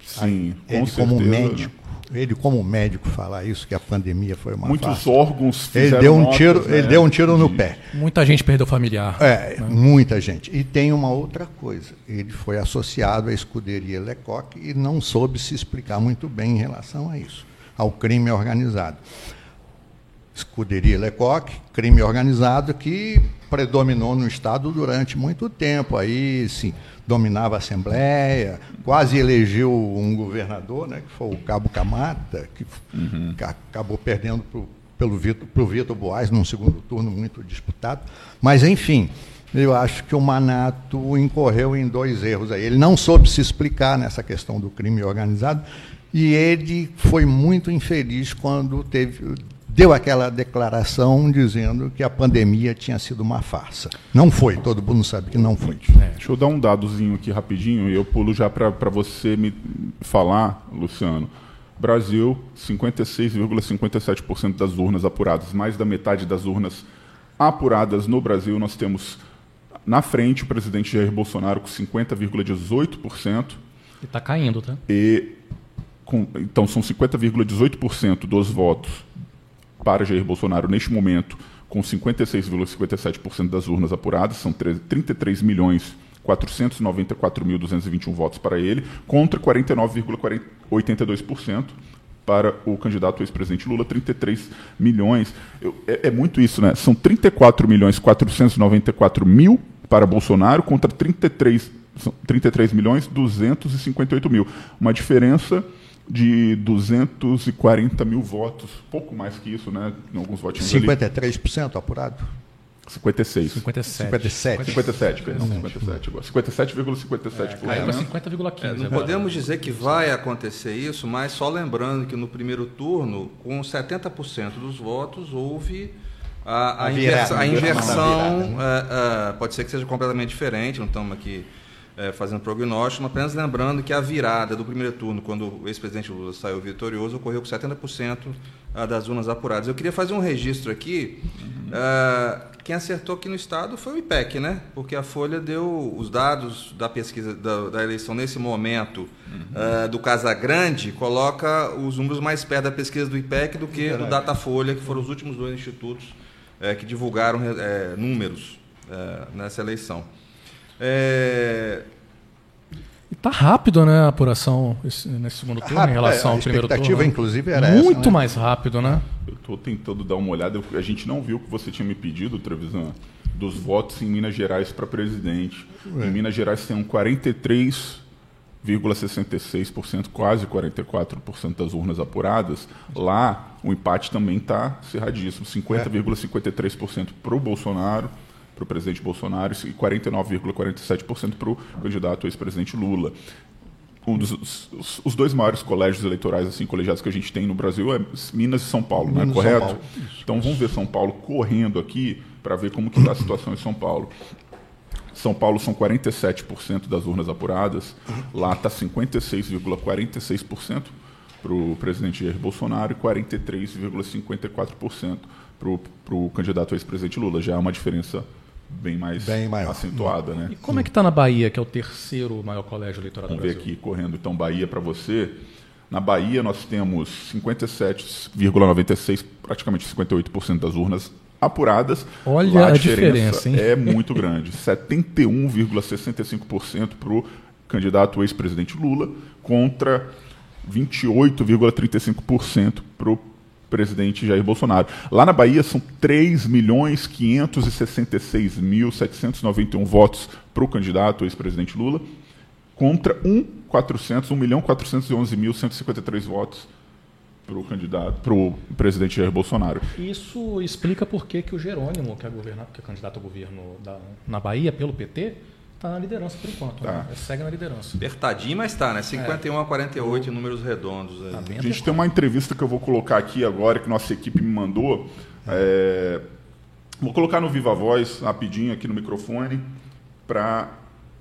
Sim, com ele, certeza, como médico, ele como médico falar isso que a pandemia foi uma muitos farsa. órgãos ele deu um tiro né, ele deu um tiro no pé. Muita gente perdeu familiar é né? muita gente. E tem uma outra coisa. Ele foi associado à escuderia Lecoq e não soube se explicar muito bem em relação a isso ao crime organizado. Escuderia Lecoq crime organizado que predominou no estado durante muito tempo. Aí sim dominava a Assembleia, quase elegeu um governador, né, que foi o Cabo Camata, que uhum. acabou perdendo pro, pelo Vitor, para o Vitor Boas num segundo turno muito disputado. Mas, enfim, eu acho que o Manato incorreu em dois erros aí. Ele não soube se explicar nessa questão do crime organizado e ele foi muito infeliz quando teve deu aquela declaração dizendo que a pandemia tinha sido uma farsa. Não foi, todo mundo sabe que não foi. É, deixa eu dar um dadozinho aqui rapidinho e eu pulo já para você me falar, Luciano. Brasil, 56,57% das urnas apuradas, mais da metade das urnas apuradas no Brasil, nós temos na frente o presidente Jair Bolsonaro com 50,18%. E está caindo, tá? E com, então são 50,18% dos votos para Jair Bolsonaro neste momento, com 56,57% das urnas apuradas, são 33 milhões 494.221 votos para ele, contra 49,82% para o candidato ex-presidente Lula, 33 milhões. Eu, é, é, muito isso, né? São 34 milhões 494 mil para Bolsonaro contra 33, 33 milhões 258 mil. Uma diferença de 240 mil votos, pouco mais que isso, né? Em alguns votinhos 53% ali. apurado? 56. 57. 57. 57, perdão. 57 agora. 57,57%. É, caiu para 50,15%. É, não podemos dizer que vai acontecer isso, mas só lembrando que no primeiro turno, com 70% dos votos, houve a, a, a, virada, a inversão. Virada, né? é, é, pode ser que seja completamente diferente, não estamos aqui é, fazendo prognóstico, mas apenas lembrando que a virada do primeiro turno, quando o ex-presidente Lula saiu vitorioso, ocorreu com 70% ah, das urnas apuradas. Eu queria fazer um registro aqui. Uhum. Uh, quem acertou aqui no estado foi o IPEC, né? Porque a Folha deu os dados da pesquisa da, da eleição nesse momento uhum. uh, do Casagrande, coloca os números mais perto da pesquisa do IPEC do que do Datafolha, que foram os últimos dois institutos uh, que divulgaram uh, números nessa eleição. É... E tá rápido, né, a apuração nesse segundo turno rápido, em relação é, ao primeiro turno. A expectativa, inclusive, era Muito essa, né? mais rápido, né? Eu estou tentando dar uma olhada. A gente não viu o que você tinha me pedido, Trevisan, dos votos em Minas Gerais para presidente. É. Em Minas Gerais tem um 43,66%, quase 44% das urnas apuradas. Lá, o empate também está cerradíssimo. 50,53% para o Bolsonaro para o presidente Bolsonaro e 49,47% para o candidato ex-presidente Lula. Um dos, os, os, dois maiores colégios eleitorais assim colegiados que a gente tem no Brasil é Minas e São Paulo, não é correto? Paulo. Então vamos ver São Paulo correndo aqui para ver como que está a situação em São Paulo. São Paulo são 47% das urnas apuradas, lá está 56,46% para o presidente Jair Bolsonaro e 43,54% para o candidato ex-presidente Lula. Já é uma diferença bem mais bem maior. acentuada. Né? E como é que está na Bahia, que é o terceiro maior colégio eleitoral Vamos do Brasil? ver aqui, correndo então Bahia para você. Na Bahia nós temos 57,96, praticamente 58% das urnas apuradas. Olha a, a diferença, diferença é muito grande. 71,65% para o candidato ex-presidente Lula contra 28,35% para o presidente Jair Bolsonaro. Lá na Bahia são 3 milhões 566 mil 791 votos para o candidato ex-presidente Lula, contra 1, 400, 1 milhão 411 mil 153 votos para o candidato, para o presidente Jair Bolsonaro. Isso explica por que, que o Jerônimo, que é, que é candidato ao governo da, na Bahia pelo PT, Está na liderança por enquanto. Tá. Né? Segue na liderança. Apertadinho, mas está, né? 51 é. a 48 em números redondos. Tá a gente tem uma entrevista que eu vou colocar aqui agora, que nossa equipe me mandou. É... Vou colocar no Viva Voz, rapidinho, aqui no microfone, para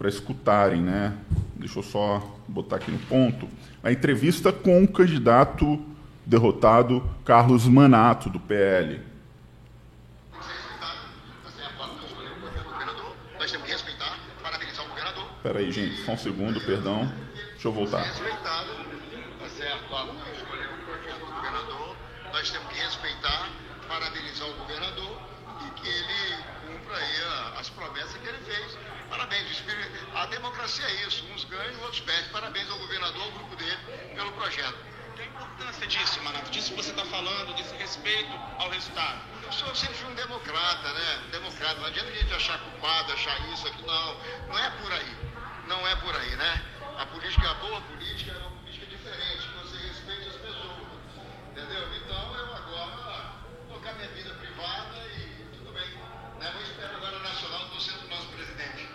escutarem, né? Deixa eu só botar aqui no ponto. A entrevista com o candidato derrotado Carlos Manato, do PL. Espera aí, gente, só um segundo, perdão. Deixa eu voltar. Respeitado, tá certo? Escolheu o projeto do governador, nós temos que respeitar, parabenizar o governador e que ele cumpra aí as promessas que ele fez. Parabéns, a democracia é isso, uns ganham, outros perdem. Parabéns ao governador, ao grupo dele, pelo projeto. Que importância disso, Manato? Disso que você está falando, desse respeito ao resultado? Eu sou sempre um democrata, né? democrata. Não adianta a gente achar culpado, achar isso, aqui. Não, não é por aí não é por aí, né? A política, a boa política é uma política diferente, que você respeite as pessoas. Entendeu? Então eu agora vou tocar minha vida privada e tudo bem. Né? Vou esperar agora nacional, estou sendo o nosso presidente.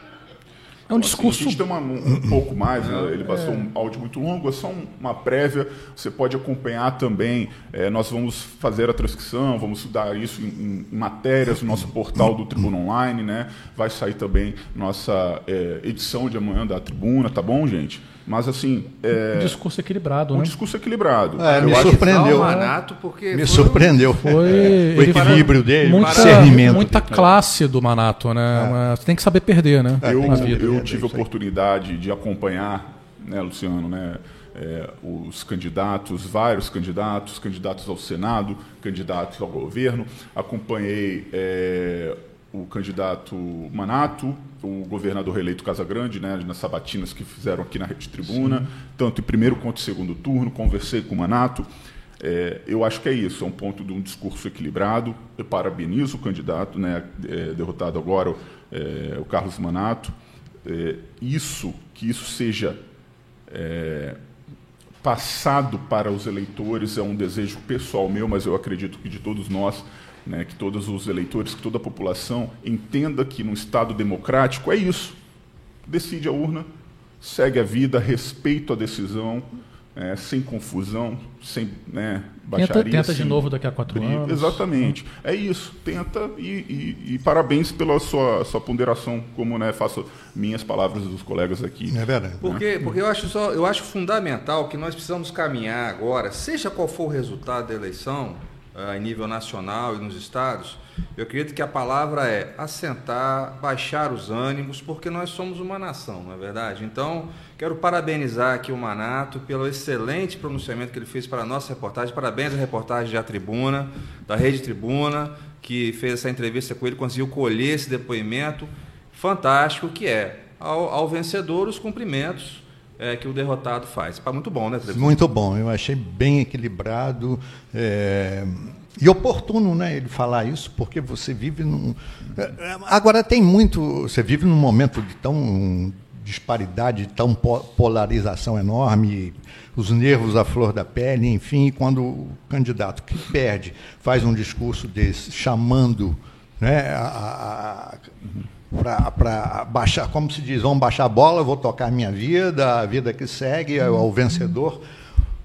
É um discurso. Assim, a gente tem uma, um, um, pouco mais, né? ele passou é. um áudio muito longo, é só uma prévia. Você pode acompanhar também. É, nós vamos fazer a transcrição, vamos dar isso em, em, matérias no nosso portal do Tribuna Online, né? Vai sair também nossa é, edição de amanhã da Tribuna, tá bom, gente? Mas assim. É... Um discurso equilibrado, um né? discurso equilibrado. É, me surpreendeu. Manato porque me surpreendeu. Foi é, o equilíbrio dele, muita, discernimento. Muita classe do Manato, né? É. Você tem que saber perder, né? Eu, eu tive a oportunidade de acompanhar, né, Luciano, né? É, os candidatos, vários candidatos, candidatos ao Senado, candidatos ao governo. Acompanhei é, o candidato Manato, o governador eleito Casagrande, né, nas sabatinas que fizeram aqui na Rede Tribuna, Sim. tanto em primeiro quanto em segundo turno, conversei com o Manato. É, eu acho que é isso, é um ponto de um discurso equilibrado. Eu parabenizo o candidato, né, é, derrotado agora, é, o Carlos Manato. É, isso, que isso seja é, passado para os eleitores é um desejo pessoal meu, mas eu acredito que de todos nós, né, que todos os eleitores, que toda a população entenda que no Estado democrático é isso. Decide a urna, segue a vida, respeito a decisão, é, sem confusão, sem né, baixaria. Tenta, tenta sem de novo daqui a quatro briga. anos. Exatamente. É isso. Tenta e, e, e parabéns pela sua, sua ponderação, como né, faço minhas palavras dos colegas aqui. É verdade. Porque, porque eu, acho só, eu acho fundamental que nós precisamos caminhar agora, seja qual for o resultado da eleição, uh, em nível nacional e nos estados, eu acredito que a palavra é assentar, baixar os ânimos, porque nós somos uma nação, não é verdade? Então, quero parabenizar aqui o Manato pelo excelente pronunciamento que ele fez para a nossa reportagem. Parabéns à reportagem da Tribuna, da Rede Tribuna, que fez essa entrevista com ele, conseguiu colher esse depoimento fantástico, que é, ao, ao vencedor, os cumprimentos é, que o derrotado faz. Muito bom, né, Tribuna? Muito bom, eu achei bem equilibrado. É... E oportuno, né, ele falar isso, porque você vive num. Agora tem muito. Você vive num momento de tão disparidade, de tão polarização enorme, os nervos à flor da pele, enfim, quando o candidato que perde faz um discurso desse, chamando né, a, a para baixar, como se diz, vamos baixar a bola, vou tocar a minha vida, a vida que segue, ao vencedor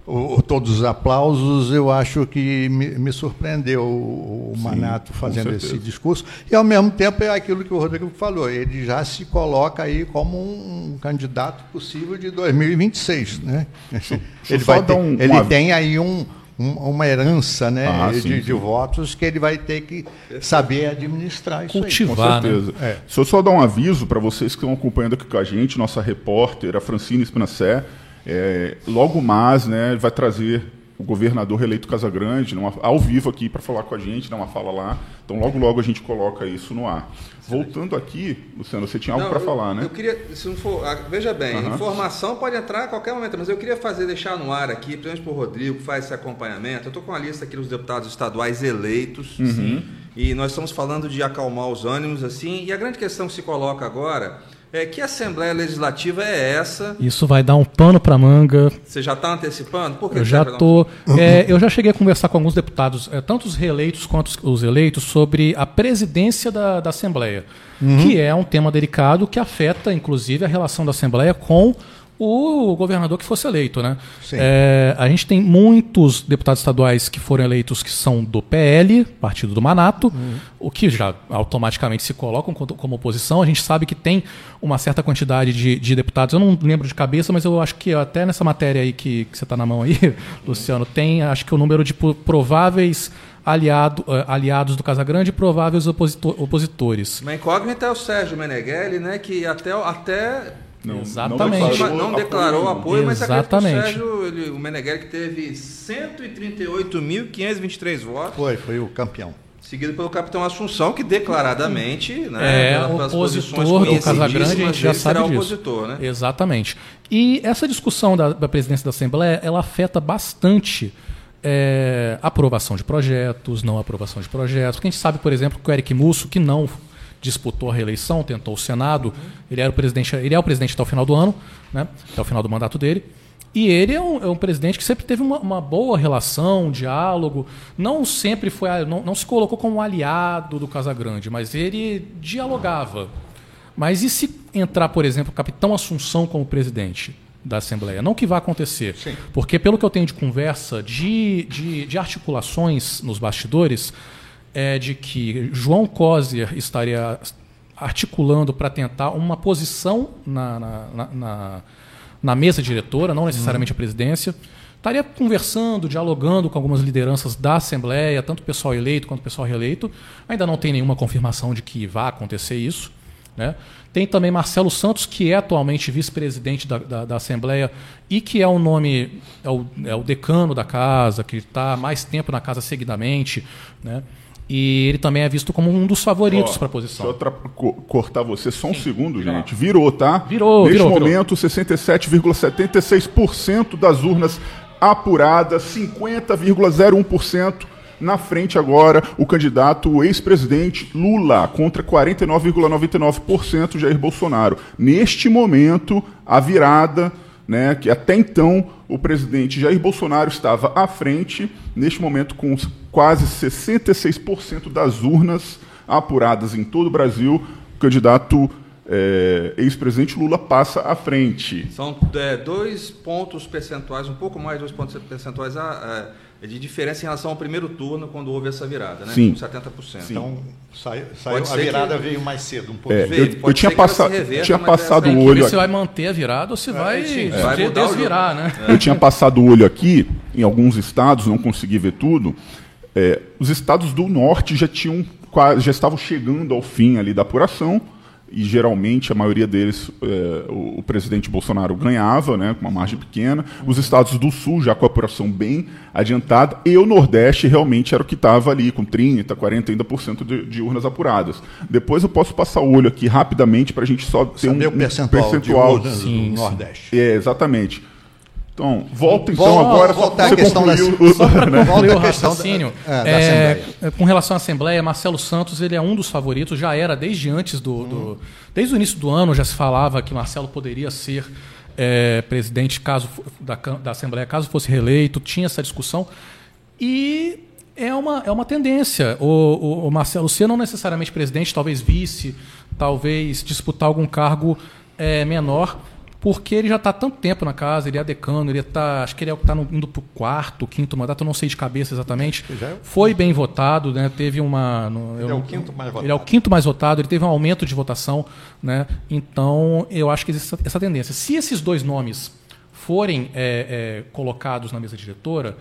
o, todos os aplausos, eu acho que me, me surpreendeu o, Manato fazendo esse discurso. E, ao mesmo tempo, é aquilo que o Rodrigo falou, ele já se coloca aí como um, candidato possível de 2026. Né? ele vai ter, um, ele uma... tem aí um, uma herança né, ah, sim, de, sim. de, votos que ele vai ter que saber administrar isso Cultivar, aí. Com certeza. Né? É. Se eu só dar um aviso para vocês que estão acompanhando aqui com a gente, nossa repórter, a Francine Espinacé, é, logo mais, né, vai trazer o governador eleito Casagrande numa, ao vivo aqui para falar com a gente, dar uma fala lá. Então, logo, logo a gente coloca isso no ar. Voltando aqui, Luciano, você tinha algo para falar, né? Eu queria, se não for, ah, veja bem, uhum. informação pode entrar a qualquer momento, mas eu queria fazer, deixar no ar aqui, principalmente para o Rodrigo, que faz esse acompanhamento. Eu estou com a lista aqui dos deputados estaduais eleitos, uhum. sim, e nós estamos falando de acalmar os ânimos, assim, e a grande questão que se coloca agora é, que Assembleia Legislativa é essa? Isso vai dar um pano para manga. Você já está antecipando? Por que eu já tô. É, eu já cheguei a conversar com alguns deputados, é, tanto os reeleitos quanto os eleitos, sobre a presidência da, da Assembleia, uhum. que é um tema delicado que afeta, inclusive, a relação da Assembleia com o governador que fosse eleito. Né? É, a gente tem muitos deputados estaduais que foram eleitos que são do PL, partido do Manato, uhum. o que já automaticamente se colocam como oposição. A gente sabe que tem uma certa quantidade de, de deputados, eu não lembro de cabeça, mas eu acho que até nessa matéria aí que, que você está na mão aí, [LAUGHS] Luciano, tem acho que o número de prováveis aliado, uh, aliados do Casagrande e prováveis opositor, opositores. Uma incógnita é o Sérgio Meneghelli, né, que até, até não, Exatamente. Não declarou, não declarou apoio, mas Exatamente. o Sérgio, ele, o Meneghelli que teve 138.523 votos. Foi, foi o campeão. Seguido pelo capitão Assunção, que declaradamente né, é opositor do Casagrande, a gente já sabe disso. Opositor, né? Exatamente. E essa discussão da, da presidência da Assembleia, ela afeta bastante é, aprovação de projetos, não aprovação de projetos. Porque a gente sabe, por exemplo, que o Eric Musso, que não disputou a reeleição, tentou o Senado. Ele era o presidente, ele é o presidente até o final do ano, né? até o final do mandato dele. E ele é um, é um presidente que sempre teve uma, uma, boa relação, um diálogo. Não sempre foi, não, não se colocou como um aliado do Casagrande, mas ele dialogava. Mas e se entrar, por exemplo, o capitão Assunção como presidente? da Assembleia. Não que vai acontecer. Sim. Porque, pelo que eu tenho de conversa, de, de, de articulações nos bastidores, é de que João Coser estaria articulando para tentar uma posição na, na, na, na, mesa diretora, não necessariamente a presidência. Estaria conversando, dialogando com algumas lideranças da Assembleia, tanto o pessoal eleito quanto o pessoal reeleito. Ainda não tem nenhuma confirmação de que vá acontecer isso. Né? Tem também Marcelo Santos, que é atualmente vice-presidente da, da, da, Assembleia e que é o nome, é o, é o decano da casa, que está mais tempo na casa seguidamente. Né? E ele também é visto como um dos favoritos para a posição. Só para cortar você só um Sim, segundo, gente. Virou, tá? Virou, Neste virou, momento, 67,76% das urnas apurada, 50,01%. Na frente agora, o candidato o ex-presidente Lula contra 49,99% Jair Bolsonaro. Neste momento, a virada, né, que até então o presidente Jair Bolsonaro estava à frente, neste momento com quase 66% das urnas apuradas em todo o Brasil, o candidato é, ex-presidente Lula passa à frente. São é, dois pontos percentuais, um pouco mais de dois pontos percentuais a, a, de diferença em relação ao primeiro turno, quando houve essa virada, né? Sim. Com 70%. Sim. Então, saiu, saiu- a virada que- veio mais cedo, um É, pouquinho. Veio, eu, eu pode tinha, ser que ela passa- se reverta, tinha passado o olho se aqui. vai manter a virada ou se vai, sim, vai de- mudar o desvirar, né? Eu tinha passado o olho aqui, em alguns estados, não consegui ver tudo. É, os estados do norte já tinham já estavam chegando ao fim ali da apuração e geralmente a maioria deles é, o, o presidente Bolsonaro ganhava, né, com uma margem pequena. Os estados do sul já com a apuração bem adiantada e o nordeste realmente era o que estava ali com 30, 40 ainda por cento de, de urnas apuradas. Depois eu posso passar o olho aqui rapidamente para a gente só ter um, Saber o um percentual, percentual. de urnas Sim, do sim. Nordeste. É, exatamente. Então, volta então Vol- agora para à você questão da- o- Só para Volta concluir o [LAUGHS] da- raciocínio, é, é, com relação à Assembleia, Marcelo Santos ele é um dos favoritos, já era desde antes do, do- desde o início do ano já se falava que Marcelo poderia ser é, presidente caso da, da Assembleia caso fosse reeleito, tinha essa discussão. E é uma, é uma tendência. O, o- o Marcelo ser não necessariamente presidente, talvez vice, talvez disputar algum cargo é, menor, porque ele já está há tanto tempo na casa, ele é decano, ele tá, acho que ele está indo para o quarto, quinto mandato, eu não sei de cabeça exatamente. É o- Foi bem votado, né? teve uma. no- eu Ele é o quinto mais Ele é o votado. quinto mais votado, ele teve um aumento de votação, né? Então eu acho que existe essa, essa tendência. Se esses dois nomes forem é, é, colocados na mesa diretora,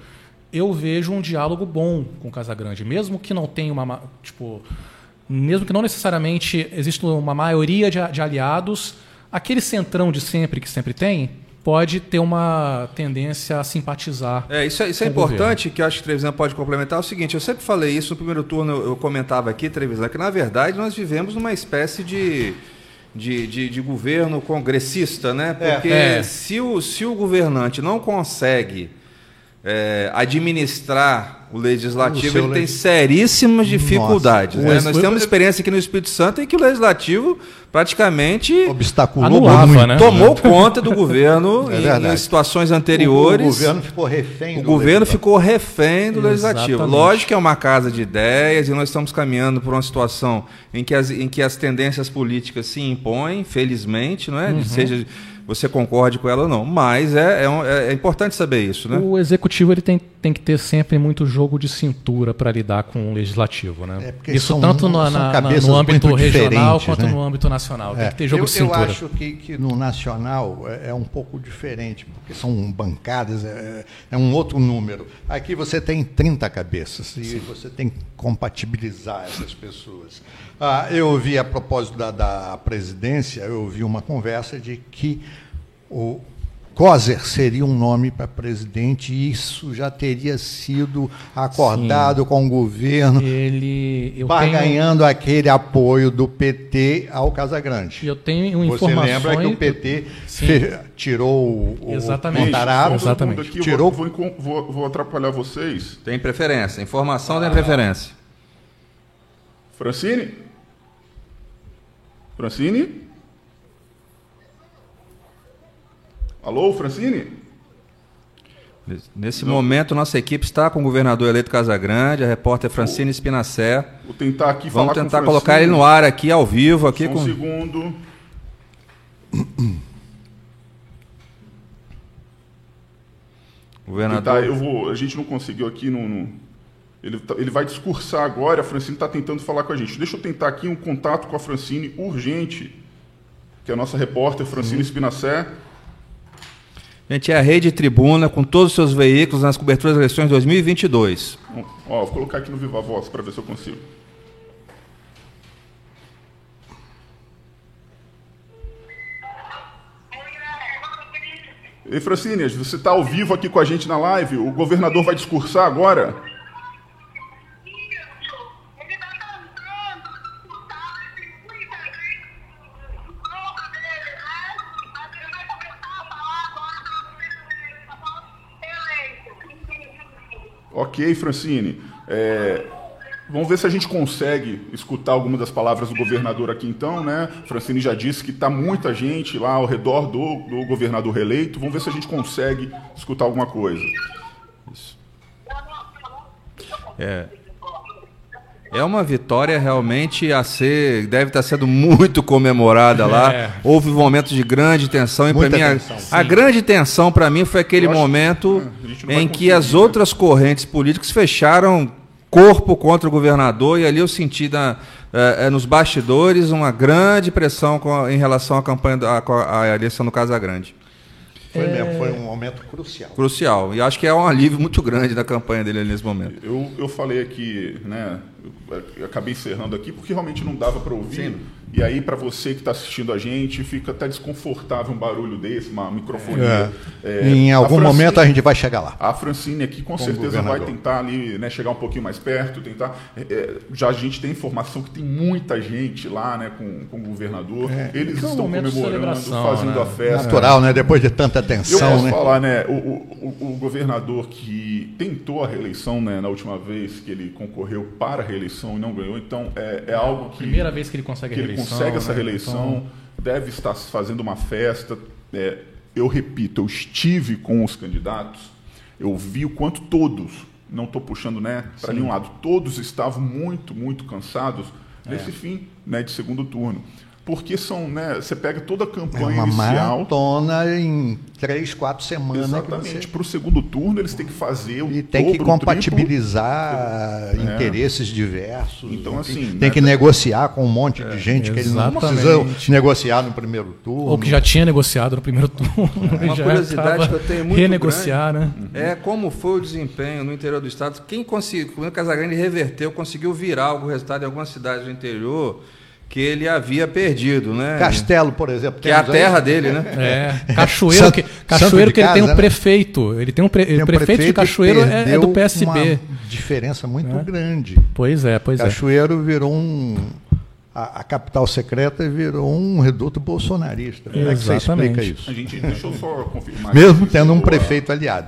eu vejo um diálogo bom com o Casagrande, mesmo que não tenha uma ma- tipo, mesmo que não necessariamente exista uma maioria de, de aliados, aquele centrão de sempre que sempre tem pode ter uma tendência a simpatizar. É, isso é, isso é importante, que eu acho que o Trevisan pode complementar. É o seguinte, eu sempre falei isso no primeiro turno, eu, eu comentava aqui, Trevisan, que na verdade nós vivemos numa espécie de, de, de, de governo congressista, né? Porque É. Se, o, se o governante não consegue é, administrar o O legislativo, seu ele tem seríssimas dificuldades. Nossa. né? O Nós temos experiência aqui no Espírito Santo em que o legislativo praticamente Obstaculou Anulava, muito. né? tomou conta do governo [LAUGHS] É em- em situações O, anteriores. o governo ficou refém O do governo legislativo. ficou refém do legislativo. Exatamente. Lógico que é uma casa de ideias e nós estamos caminhando por uma situação em que as, em que as tendências políticas se impõem, felizmente, não é? Uhum. Seja você concorde com ela ou não. Mas é, é, um- é- é importante saber isso, né? O executivo ele tem, tem que ter sempre muito jogo de cintura para lidar com o legislativo, né? É, Isso são- tanto no, na- no âmbito regional diferentes, quanto né? no âmbito nacional. Tem É, que ter jogo eu, de cintura. Eu acho que, que no nacional é, é um pouco diferente, porque são bancadas, é, é um outro número. Aqui você tem 30 cabeças e você tem que compatibilizar essas pessoas. Ah, eu ouvi, a propósito da, da presidência, eu ouvi uma conversa de que o Coser seria um nome para presidente e isso já teria sido acordado com o governo, Ele, eu tenho, barganhando aquele apoio do PT ao Casagrande. eu tenho Você informações. lembra que o PT Sim. fe- tirou o, Exatamente. Exatamente. aqui, Tirou- vou, vou, vou- vou atrapalhar vocês. Tem preferência. Informação tem preferência. Francine? Francine? Alô, Francine? Nesse momento, nossa equipe está com o governador eleito Casagrande, a repórter Francine Spinacé. Vou tentar aqui Vamos tentar colocar ele no ar aqui, ao vivo, aqui Só um com. segundo. [CLEARS THROAT] Governador. Tentar, eu vou, a gente não conseguiu aqui no. no- ele, tá- ele vai discursar agora, a Francine está tentando falar com a gente. Deixa eu tentar aqui um contato com a Francine urgente, que é a nossa repórter Francine Spinacé. Gente, é a Rede Tribuna com todos os seus veículos nas coberturas das eleições 2022. Bom, Ó, vou colocar aqui no Viva Voz para ver se eu consigo. Ei, Francine, você está ao vivo aqui com a gente na live. O governador vai discursar agora. Ok, Francine. É, vamos ver se a gente consegue escutar algumas das palavras do governador aqui, então, né? Francine já disse que está muita gente lá ao redor do, do governador reeleito. Vamos ver se a gente consegue escutar alguma coisa. É. É uma vitória realmente a ser, deve estar sendo muito comemorada lá. [LAUGHS] É. Houve momentos de grande tensão e para mim a- a, grande tensão para mim foi aquele momento é, vai em que as né? outras correntes políticas fecharam corpo contra o governador e ali eu senti na, eh, eh, nos bastidores uma grande pressão com- em relação à campanha da à, à eleição do Casa Grande. Foi mesmo, foi um momento crucial. Crucial. E acho que é um alívio muito grande da campanha dele ali nesse momento. Eu, eu falei aqui, né? Eu, acabei encerrando aqui porque realmente não dava para ouvir. E aí, para você que está assistindo a gente, fica até desconfortável um barulho desse, uma microfonia. É, em a algum Francine- momento a gente vai chegar lá. A Francine aqui com certeza vai tentar ali, né, chegar um pouquinho mais perto, tentar. é, é, já a gente tem informação que tem muita gente lá, né, com, com o governador. Eles Que é um estão comemorando, fazendo né? a festa. Natural, né? Depois de tanta Eu tensão, posso né? falar, né? O, o, o- governador que tentou a reeleição, né, na última vez que ele concorreu para a reeleição e não ganhou, então é, é algo que Primeira vez que ele consegue a que consegue essa né? reeleição, deve estar fazendo uma festa. É, eu repito, eu estive com os candidatos, eu vi o quanto todos, não estou puxando né, para nenhum lado, todos estavam muito, muito cansados É. nesse fim né, de segundo turno. Porque são, né, você pega toda a É campanha uma inicial. maratona em três, quatro semanas. Exatamente. Para o segundo turno, eles têm que fazer o E tem que o triplo. compatibilizar interesses diversos. Então, Tem- assim, tem né, que negociar com um monte de gente que ele não exatamente. precisa negociar no primeiro turno. Ou que já tinha negociado no primeiro turno. [LAUGHS] [LAUGHS] Uma já curiosidade que eu tenho muito Renegociar, né? É como foi o desempenho no interior do estado. Quem conseguiu, quando o Casagrande reverteu, conseguiu virar algum resultado em algumas cidades do interior que ele havia perdido, né? Castelo, por exemplo. que é a temos aí- terra dele, né? É, Cachoeiro, Santo- que, Cachoeiro de que ele tem casa, um né? prefeito. Ele tem um, pre- Tem um prefeito, de que Cachoeiro é, é do PSB. Uma diferença muito É. grande. Pois é, pois é. Cachoeiro virou um. A, a capital secreta virou um reduto bolsonarista. Como é que você Exatamente. explica isso? A gente, deixa eu só confirmar. Mesmo tendo um prefeito aliado.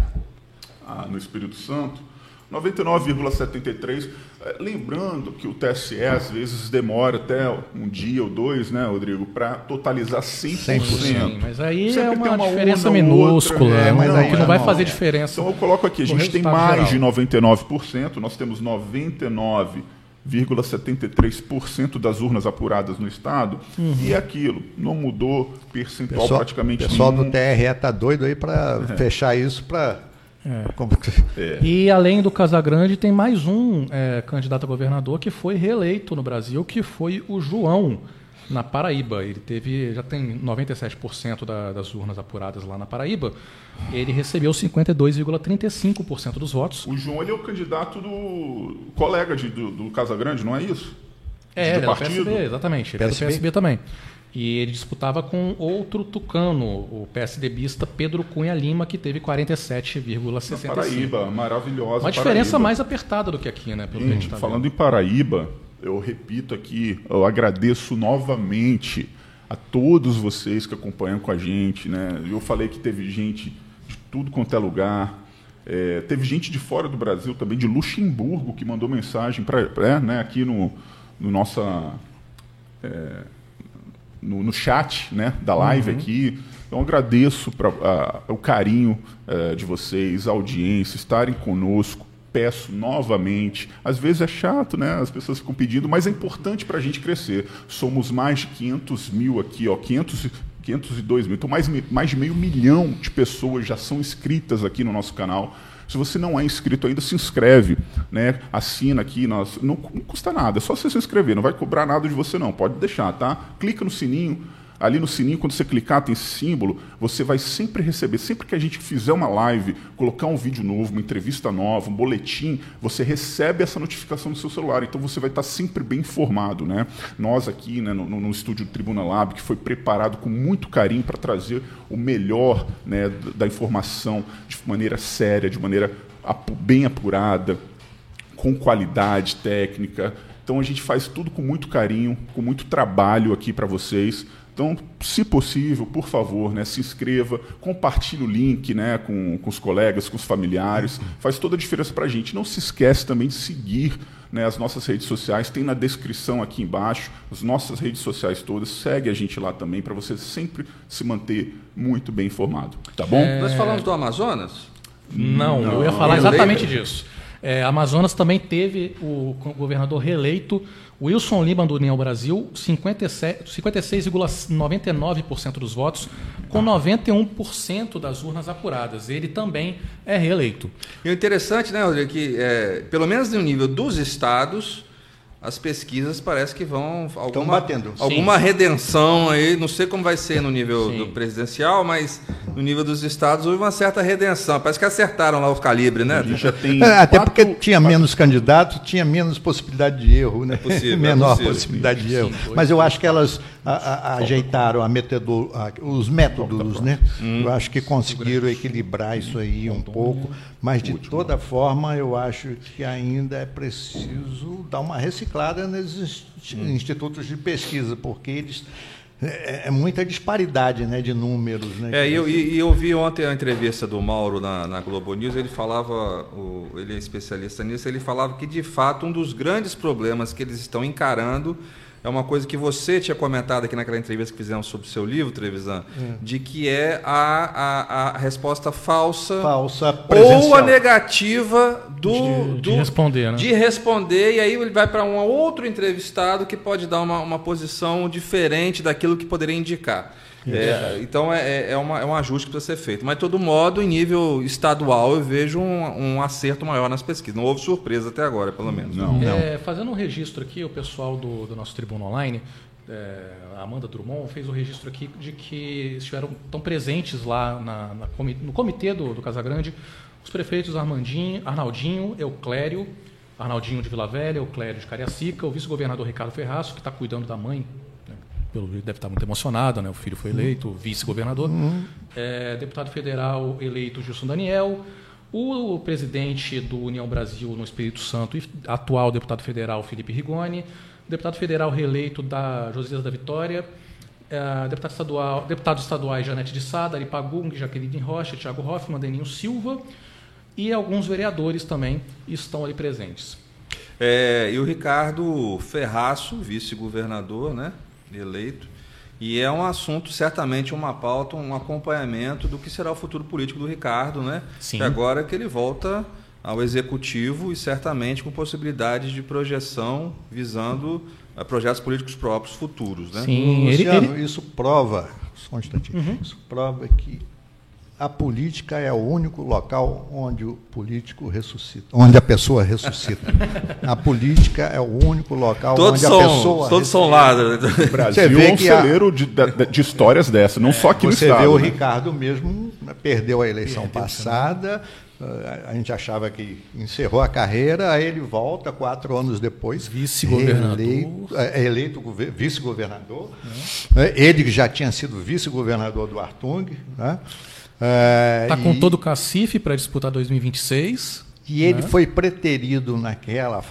ah, no Espírito Santo. 99,73. Eh, Lembrando que o TSE às vezes demora até um dia ou dois, né, Rodrigo, para totalizar 100%. Sim, mas aí Sempre é tem uma, uma diferença minúscula, outra, é, não- mas aí que não vai não, fazer é. diferença. Então eu coloco aqui, a gente tem mais geral. de 99%, nós temos 99,73% das urnas apuradas no estado, Uhum. e é aquilo, não mudou percentual Pessoal, praticamente pessoal nenhum. do TRE está doido aí para fechar isso para. É. E além do Casagrande, tem mais um é, candidato a governador que foi reeleito no Brasil, que foi o João, na Paraíba. Ele teve, já tem 97% da- das urnas apuradas lá na Paraíba. Ele recebeu 52,35% dos votos. O João ele é o candidato do colega de, do, do Casagrande, não é isso? É, Do ele é do partido? PSB, exatamente. Ele é do PSB? PSB também. E ele disputava com outro tucano, o PSDBista Pedro Cunha Lima, que teve Na 47,65%. Paraíba, maravilhosa. Uma diferença Paraíba. mais apertada do que aqui, né? Pelo Gente, tá falando vendo. em Paraíba, eu repito aqui, eu agradeço novamente a todos vocês que acompanham com a gente. Né? Eu falei que teve gente de tudo quanto é lugar. É, teve gente de fora do Brasil também, de Luxemburgo, que mandou mensagem para é, né, aqui no, no nossa é, no, no chat né, da live aqui. Então agradeço pra, a- o carinho eh, de vocês, a audiência, estarem conosco. Peço novamente. Às vezes é chato, né? As pessoas ficam pedindo, mas é importante para a gente crescer. Somos mais de 500 mil aqui, ó, 500, e- 502 mil. Então, mais, mais de meio milhão de pessoas já são inscritas aqui no nosso canal. Se você não é inscrito ainda, se inscreve, né? Assina aqui, nós, não, não custa nada, é só você se inscrever, não vai cobrar nada de você não, pode deixar, tá? Clica no sininho, ali no sininho, quando você clicar, tem símbolo, você vai sempre receber, sempre que a gente fizer uma live, colocar um vídeo novo, uma entrevista nova, um boletim, você recebe essa notificação no seu celular, então você vai estar sempre bem informado, né? Nós aqui, né, no, no- estúdio do Tribuna Lab, que foi preparado com muito carinho para trazer o melhor né, da informação de maneira séria, de maneira bem apurada, com qualidade técnica. Então a gente faz tudo com muito carinho, com muito trabalho aqui para vocês. Então, se possível, por favor, né, se inscreva, compartilhe o link né, com, com os colegas, com os familiares. Faz toda a diferença para a gente. Não se esquece também de seguir né, as nossas redes sociais. Tem na descrição aqui embaixo as nossas redes sociais todas. Segue a gente lá também para você sempre se manter muito bem informado. Tá bom? Nós falamos do Amazonas? Não, eu ia falar exatamente disso. É, Amazonas também teve o governador reeleito, Wilson Lima do União Brasil, 57 56,99% dos votos, com 91% das urnas apuradas. Ele também é reeleito. E o interessante, né, Rodrigo, que é, pelo menos no nível dos estados, as pesquisas parece que vão alguma, batendo. alguma redenção aí, não sei como vai ser no nível Sim. do presidencial, mas no nível dos estados houve uma certa redenção. Parece que acertaram lá os calibres, né? A gente já tem [LAUGHS] É, até quatro- porque tinha menos candidatos, tinha menos possibilidade de erro, né? possível, [LAUGHS] é Menor possível. possibilidade de erro. Mas eu acho que elas a- a- ajeitaram a metodo, a- os métodos, né? Hum. Eu acho que conseguiram equilibrar isso aí um pouco, mas de toda forma eu acho que ainda é preciso dar uma reciclada nesses Hum. institutos de pesquisa, porque eles é, é muita disparidade, né, de números, né? É, e eu, e, e eu vi ontem a entrevista do Mauro na, na Globo News, ele falava, o- ele é especialista nisso, ele falava que de fato um dos grandes problemas que eles estão encarando é uma coisa que você tinha comentado aqui naquela entrevista que fizemos sobre o seu livro, Trevisan, de que é a, a, a resposta falsa, Falsa ou a negativa do, De- de do- responder, né? de responder, e aí ele vai para um outro entrevistado que pode dar uma, uma posição diferente daquilo que poderia indicar. É, então é, é, é uma, é um ajuste que precisa ser feito. Mas, de todo modo, em nível estadual, eu vejo um, um acerto maior nas pesquisas. Não houve surpresa até agora, pelo menos. Não. É, fazendo um registro aqui, o pessoal do, do nosso Tribuna Online, é, a Amanda Drummond, fez o registro aqui de que estiveram tão presentes lá na- na no comitê do, do Casagrande os prefeitos Armandinho, Arnaldinho, Euclério, Arnaldinho de Vila Velha, Euclério de Cariacica, o vice-governador Ricardo Ferraço, que está cuidando da mãe, pelo deve estar muito emocionado, né? o filho foi eleito, vice-governador, É, deputado federal eleito Gilson Daniel, o presidente do União Brasil no Espírito Santo e atual deputado federal Felipe Rigoni, deputado federal reeleito da Josias da Vitória, eh, deputado estadual, deputados estaduais Janete de Sada, Ari Pagung, Jaqueline Rocha, Thiago Hoffmann, Deninho Silva e alguns vereadores também estão ali presentes. É, e o Ricardo Ferraço, vice-governador, né, eleito, e é um assunto, certamente, uma pauta, um acompanhamento do que será o futuro político do Ricardo, né? Sim. Que agora que ele volta ao executivo e certamente com possibilidades de projeção visando eh, projetos políticos próprios futuros, né? Sim, ele, Luciano, ele- isso prova, só um instantinho, isso prova que a política é o único local onde o político ressuscita, onde a pessoa ressuscita. a política é o único local Todos onde a são, pessoa todos são ressuscita. lá. né? O Brasil Você vê é um que a- celeiro de, de- de histórias dessa, não só aqui no Você estado. vê o né? Ricardo mesmo, né, perdeu a eleição passada, eh, a gente achava que encerrou a carreira, aí ele volta quatro anos depois. Vice-governador. É eleito gover- vice-governador. né, Ele que já tinha sido vice-governador do Artung. Né? Está com e- todo o cacife para disputar 2026. E ele foi preterido naquela,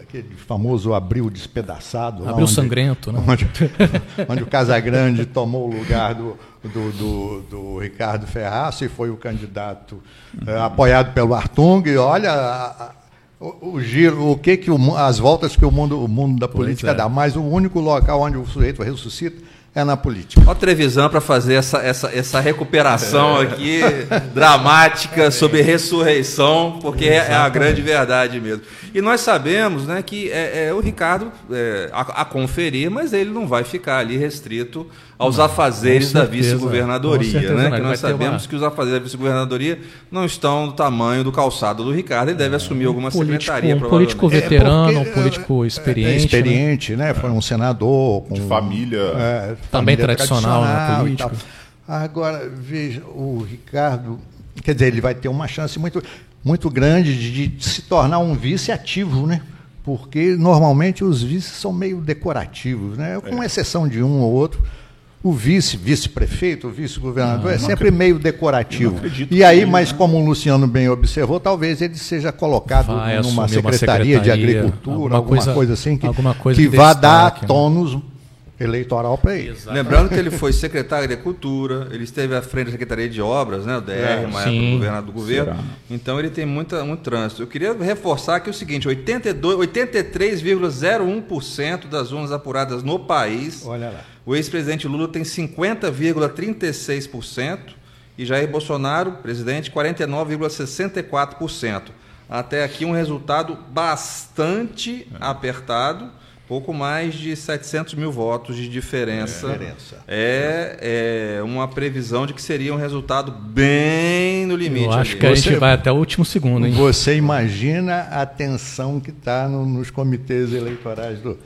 aquele famoso abril despedaçado. Abril onde- sangrento, né? Onde, [LAUGHS] onde o Casagrande tomou o lugar do, do, do, do Ricardo Ferraço e foi o candidato eh, apoiado pelo Artung. E olha a- a- o, o giro, o que, que o as voltas que o mundo, o mundo da política é. dá. Mas o único local onde o sujeito ressuscita é na política. Olha a Trevisan para fazer essa, essa, essa recuperação aqui dramática sobre ressurreição, porque é, é a grande verdade mesmo. E nós sabemos né, que é, é o Ricardo é, a, a conferir, mas ele não vai ficar ali restrito aos afazeres com da vice-governadoria. Né? não, Que nós sabemos uma- que os afazeres da vice-governadoria não estão do tamanho do calçado do Ricardo, ele deve assumir alguma político, secretaria, um político veterano, porque, um político É experiente. né? experiente, né? Foi um senador com De família. É, Também família tradicional na tradicional e política. Agora, veja, o Ricardo, quer dizer, ele vai ter uma chance muito, muito grande de, de se tornar um vice ativo, né? Porque normalmente os vices são meio decorativos, né? Com exceção de um ou outro. O vice, vice-prefeito, o vice-governador é sempre meio decorativo. acredito E aí, que- mas como o Luciano bem observou, talvez ele seja colocado Vai numa uma secretaria, de secretaria, agricultura, alguma alguma coisa- coisa, assim, que, alguma coisa que que vá destaque, dar né? tônus eleitoral para ele. Exato. Lembrando que ele foi secretário de Agricultura, ele esteve à frente da Secretaria de Obras, né, o DR, É, uma sim. época do governador do governo. Será? Então ele tem muita, muito trânsito. Eu queria reforçar aqui o seguinte: 82, 83,01% das urnas apuradas no país. Olha lá. O ex-presidente Lula tem 50,36% e Jair Bolsonaro, presidente, 49,64%. Até aqui um resultado bastante apertado, pouco mais de 700 mil votos de diferença. Diferença. É, é uma previsão de que seria um resultado bem no limite. Eu acho ali. que a Você- gente vai até o último segundo, hein? Você imagina a tensão que está nos comitês eleitorais, do,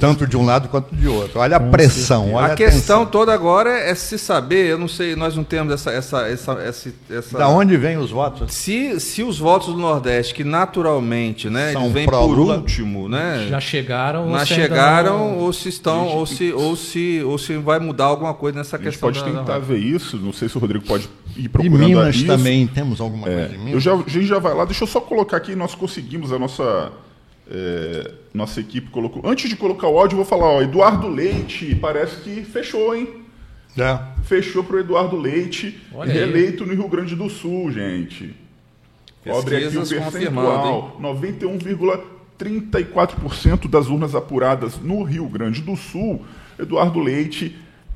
tanto de um lado quanto de outro. Olha a pressão, olha a, a questão tensão. toda agora é se saber, eu não sei, nós não temos essa. essa, essa, essa, essa Da onde vêm os votos? Se, se os votos do Nordeste, que naturalmente né, São eles vêm por último, né? Já chegaram. ou mas chegaram não... ou se estão gente... ou se ou se ou se vai mudar alguma coisa nessa a gente questão. Pode da, tentar da... ver isso. Não sei se o Rodrigo pode ir procurando. E Minas isso. também temos alguma é, coisa. Em Minas? Eu já, a gente já vai lá. Deixa eu só colocar aqui. Nós conseguimos a nossa é, nossa equipe colocou. Antes de colocar o áudio, eu vou falar, ó, Eduardo Leite, parece que fechou, hein? É. Fechou para o Eduardo Leite, Olha reeleito aí. no Rio Grande do Sul, gente. Pesquisas Cobre aqui o percentual, 34% das urnas apuradas no Rio Grande do Sul, Eduardo Leite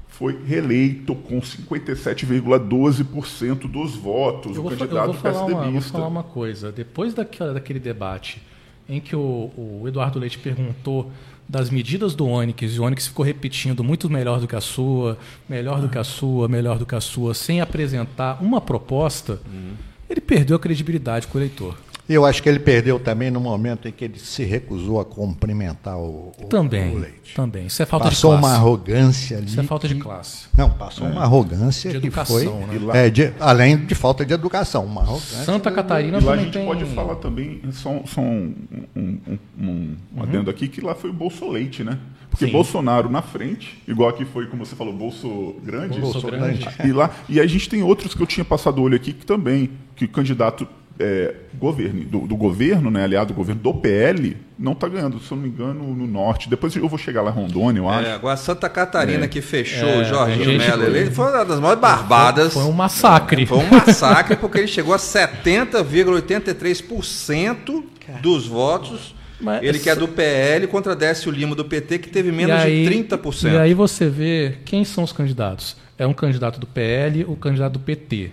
foi reeleito com 57,12% dos votos, eu o candidato eu vou falar Uma, eu vou falar uma coisa. Depois daquele debate em que o, o, Eduardo Leite perguntou das medidas do Onix, e o Onix ficou repetindo muito melhor do que a sua, melhor do que a sua, melhor do que a sua, sem apresentar uma proposta, hum. ele perdeu a credibilidade com o eleitor. Eu acho que ele perdeu também no momento em que ele se recusou a cumprimentar o, o- Também, o Leite. também. Isso é falta Passou de uma classe. arrogância ali. Isso é falta de que- classe. Não, passou uma arrogância De que educação, foi. né? Lá- é, de- além de falta de educação, uma arrogância. Santa Catarina E lá a gente tem... pode falar também, só, só um, um, um, um, um adendo aqui, que lá foi o Bolso Leite, né? Porque Uhum. Sim. Bolsonaro na frente, igual aqui foi, como você falou, Bolso Grande. Bolso Grande. E, lá, e a gente tem outros que eu tinha passado o olho aqui que também, que o candidato é, governo, do, do governo, né, aliado do governo do PL, não está ganhando, se eu não me engano, no norte. Depois eu vou chegar lá em Rondônia, eu acho. É, agora Santa Catarina É. que fechou É, o Jorginho Melo eleito foi uma das maiores barbadas. Foi um massacre. Foi um massacre porque ele chegou a 70,83% dos votos. Mas ele que é do PL contra Décio Lima do PT, que teve menos aí- de 30%. E aí você vê quem são os candidatos. É um candidato do PL, o candidato do PT.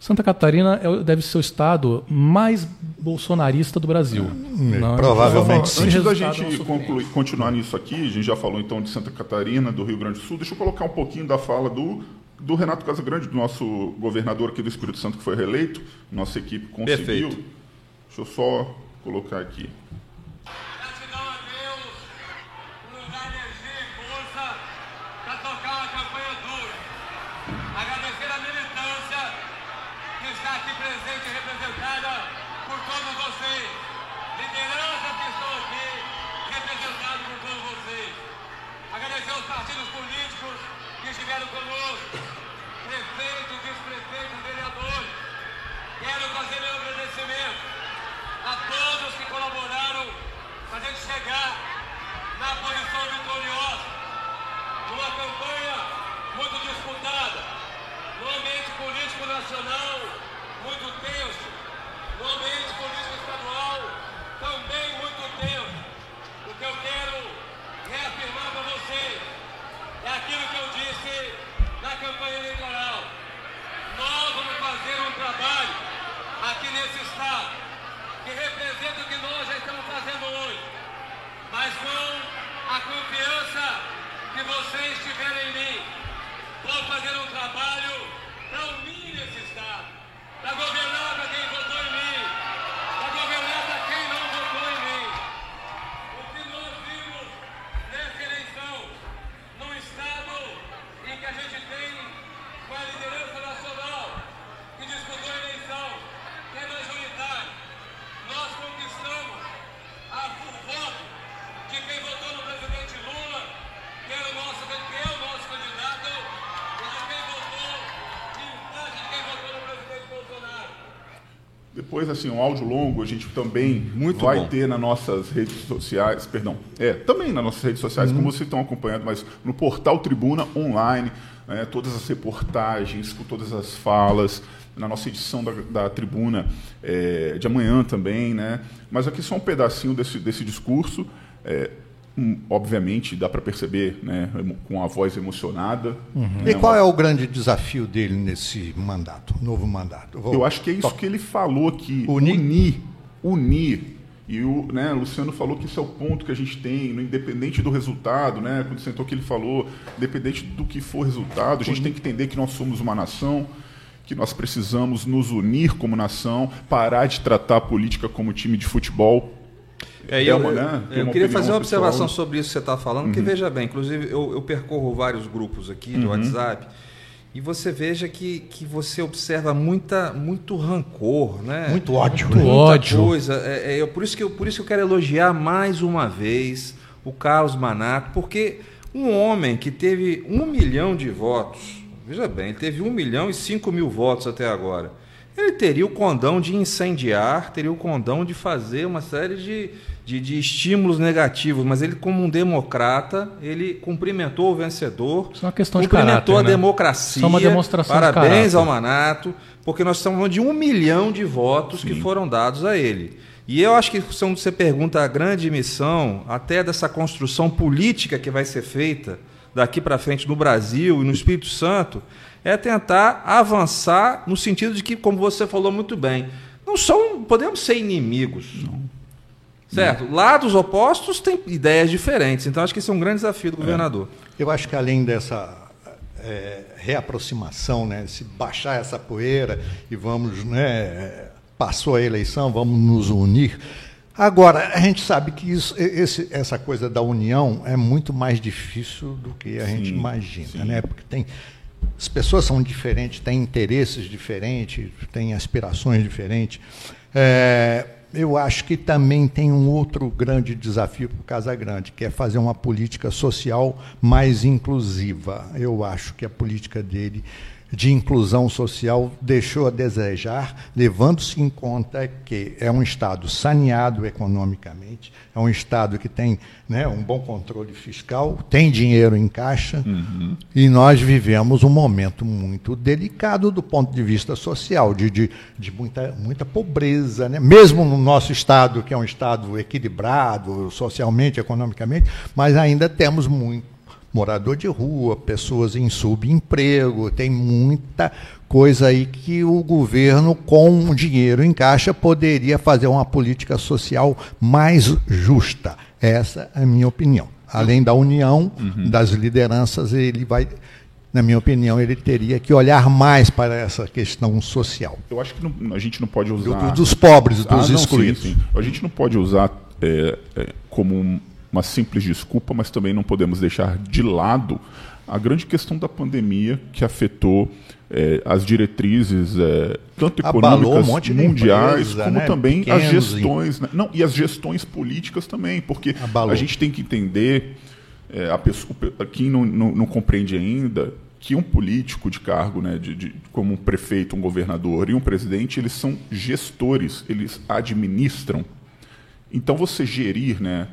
Santa Catarina é deve ser o estado mais bolsonarista do Brasil. Não, provavelmente sim. Antes da gente concluir, continuar nisso aqui, a gente já falou então de Santa Catarina, do Rio Grande do Sul, deixa eu colocar um pouquinho da fala do, do Renato Casagrande, do nosso governador aqui do Espírito Santo, que foi reeleito. Nossa equipe conseguiu. Perfeito. Deixa eu só colocar aqui. Gratidão a Deus por nos dar energia e força para tocar uma campanha dura. Agradecer a militância que está aqui presente e representada por todos vocês. Liderança que estão aqui representados por todos vocês. Agradecer aos partidos políticos que estiveram conosco, prefeitos, vice-prefeitos, vereadores. Quero fazer meu agradecimento a todos que colaboraram para a gente chegar na posição vitoriosa, numa campanha muito disputada, no ambiente político nacional muito tenso, no ambiente político estadual também muito tenso. O que eu quero reafirmar para vocês é aquilo que eu disse na campanha eleitoral. Nós vamos fazer um trabalho aqui nesse estado que representa o que nós já estamos fazendo hoje, mas com a confiança que vocês tiverem em mim. Vou fazer um trabalho para unir esse estado, para governar para quem votou em mim, para governar para quem não votou em mim. O que nós vimos nessa eleição, num estado em que a gente tem uma liderança nacional que disputou a eleição, que é majoritária, nós conquistamos a, o voto de quem votou no presidente Lula, que, era o nosso, que é o nosso candidato, e de quem votou, em parte de quem votou no presidente Bolsonaro. Depois, assim, um áudio longo, a gente também Muito vai bom. ter nas nossas redes sociais, perdão, é, também nas nossas redes sociais, como vocês estão acompanhando, mas no portal Tribuna Online, né, todas as reportagens, com todas as falas, na nossa edição da, da Tribuna é, de amanhã também, né? Mas aqui só um pedacinho desse, desse discurso. é, obviamente, dá para perceber, né, com a voz emocionada. E qual é o grande desafio dele nesse mandato, novo mandato? Vou- Eu acho que é isso que ele falou aqui. Unir? Unir. Unir. E o né, Luciano falou que isso é o ponto que a gente tem, no independente do resultado, né? Quando sentou que ele falou, independente do que for resultado, a gente tem que entender que nós somos uma nação, que nós precisamos nos unir como nação, parar de tratar a política como time de futebol. É, eu, uma, eu- né, eu uma queria fazer uma observação pessoal. sobre isso que você está falando, que veja bem, inclusive eu, eu percorro vários grupos aqui de WhatsApp e você veja que, que você observa muita, muito rancor, né? Muito ódio. Muito né? Muita ódio. coisa. É, é, eu- por, isso que eu, por isso que eu quero elogiar mais uma vez o Carlos Manato, porque um homem que teve um milhão de votos, veja bem, ele teve um milhão e cinco mil votos até agora. Ele teria o condão de incendiar, teria o condão de fazer uma série de, de, de estímulos negativos, mas ele, como um democrata, ele cumprimentou o vencedor, Isso é uma questão de cumprimentou caráter, a né? democracia. Isso é uma demonstração de Parabéns caráter. ao Manato, porque nós estamos falando de um milhão de votos que foram dados a ele. E eu acho que quando você pergunta a grande missão, até dessa construção política que vai ser feita daqui para frente no Brasil e no Espírito Santo, é tentar avançar no sentido de que, como você falou muito bem, não são, podemos ser inimigos. Certo? Lados opostos têm ideias diferentes. Então, acho que esse é um grande desafio do governador. Eu acho que além dessa é, reaproximação, né, se baixar essa poeira e vamos, né, passou a eleição, vamos nos unir. Agora, a gente sabe que isso, esse, essa coisa da união é muito mais difícil do que a gente imagina, né? Porque tem as pessoas são diferentes, têm interesses diferentes, têm aspirações diferentes. É, eu acho que também tem um outro grande desafio para o Casagrande, que é fazer uma política social mais inclusiva. Eu acho que a política dele de inclusão social deixou a desejar, levando-se em conta que é um Estado saneado economicamente, é um Estado que tem né, um bom controle fiscal, tem dinheiro em caixa, e nós vivemos um momento muito delicado do ponto de vista social, de, de, de muita, muita pobreza, né? mesmo no nosso Estado, que é um Estado equilibrado socialmente, economicamente, mas ainda temos muito morador de rua, pessoas em subemprego, tem muita coisa aí que o governo, com dinheiro em caixa, poderia fazer uma política social mais justa. Essa é a minha opinião. Além da união das lideranças, ele vai, na minha opinião, ele teria que olhar mais para essa questão social. Eu acho que não- a gente não pode usar. do- dos pobres, Ah, dos não, excluídos. sim, sim. A gente não pode usar é, é, como uma simples desculpa, mas também não podemos deixar de lado a grande questão da pandemia que afetou é, as diretrizes, é, tanto econômicas um mundiais, empresa, como né? também as Pequenos e- gestões. né? Não, e as gestões políticas também, porque Abalou. a gente tem que entender, é, a pessoa, quem não, não, não compreende ainda, que um político de cargo, né, de, de- como um prefeito, um governador e um presidente, eles são gestores, eles administram. Então você gerir, né,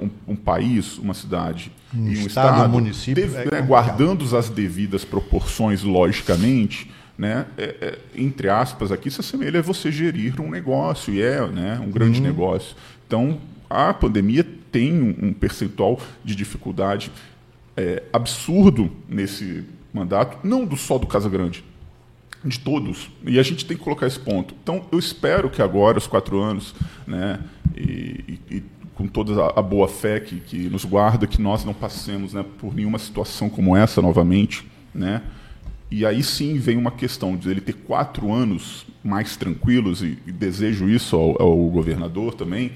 um, um país, uma cidade Um e um estado, estado, um município, deve- é né, guardando as devidas proporções, logicamente, né, é- é, entre aspas, aqui se assemelha a você gerir um negócio e é, né, um grande Uhum. negócio. Então a pandemia tem um, um percentual de dificuldade é, absurdo nesse mandato, não do só do Casa Grande, de todos. E a gente tem que colocar esse ponto. Então, eu espero que agora, os quatro anos, né, e- e com toda a, boa fé que, que nos guarda, que nós não passemos né, por nenhuma situação como essa novamente. Né? E aí sim vem uma questão de ele ter quatro anos mais tranquilos, e, e desejo isso ao, ao governador também,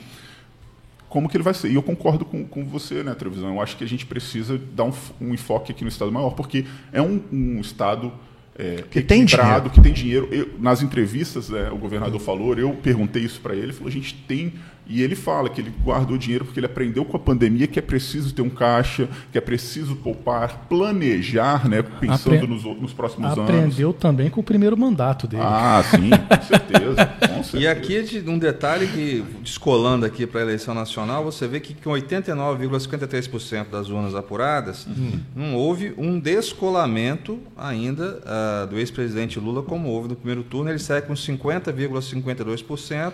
como que ele vai ser. E eu concordo com, com você, né, Trevisão? Eu acho que a gente precisa dar um, um enfoque aqui no Estado maior, porque é um, um Estado é, Que tem dinheiro. que tem dinheiro. Eu- nas entrevistas, né, o governador falou, eu perguntei isso para ele, ele falou, a gente tem... E ele fala que ele guardou dinheiro porque ele aprendeu com a pandemia que é preciso ter um caixa, que é preciso poupar, planejar, né, pensando Apre- nos, nos próximos anos. Aprendeu também com o primeiro mandato dele. Ah, sim, [LAUGHS] com certeza, com E aqui de- um detalhe que, descolando aqui para a eleição nacional, você vê que com 89,53% das urnas apuradas, não houve um descolamento ainda ah, do ex-presidente Lula, como houve no primeiro turno. Ele sai com 50,52%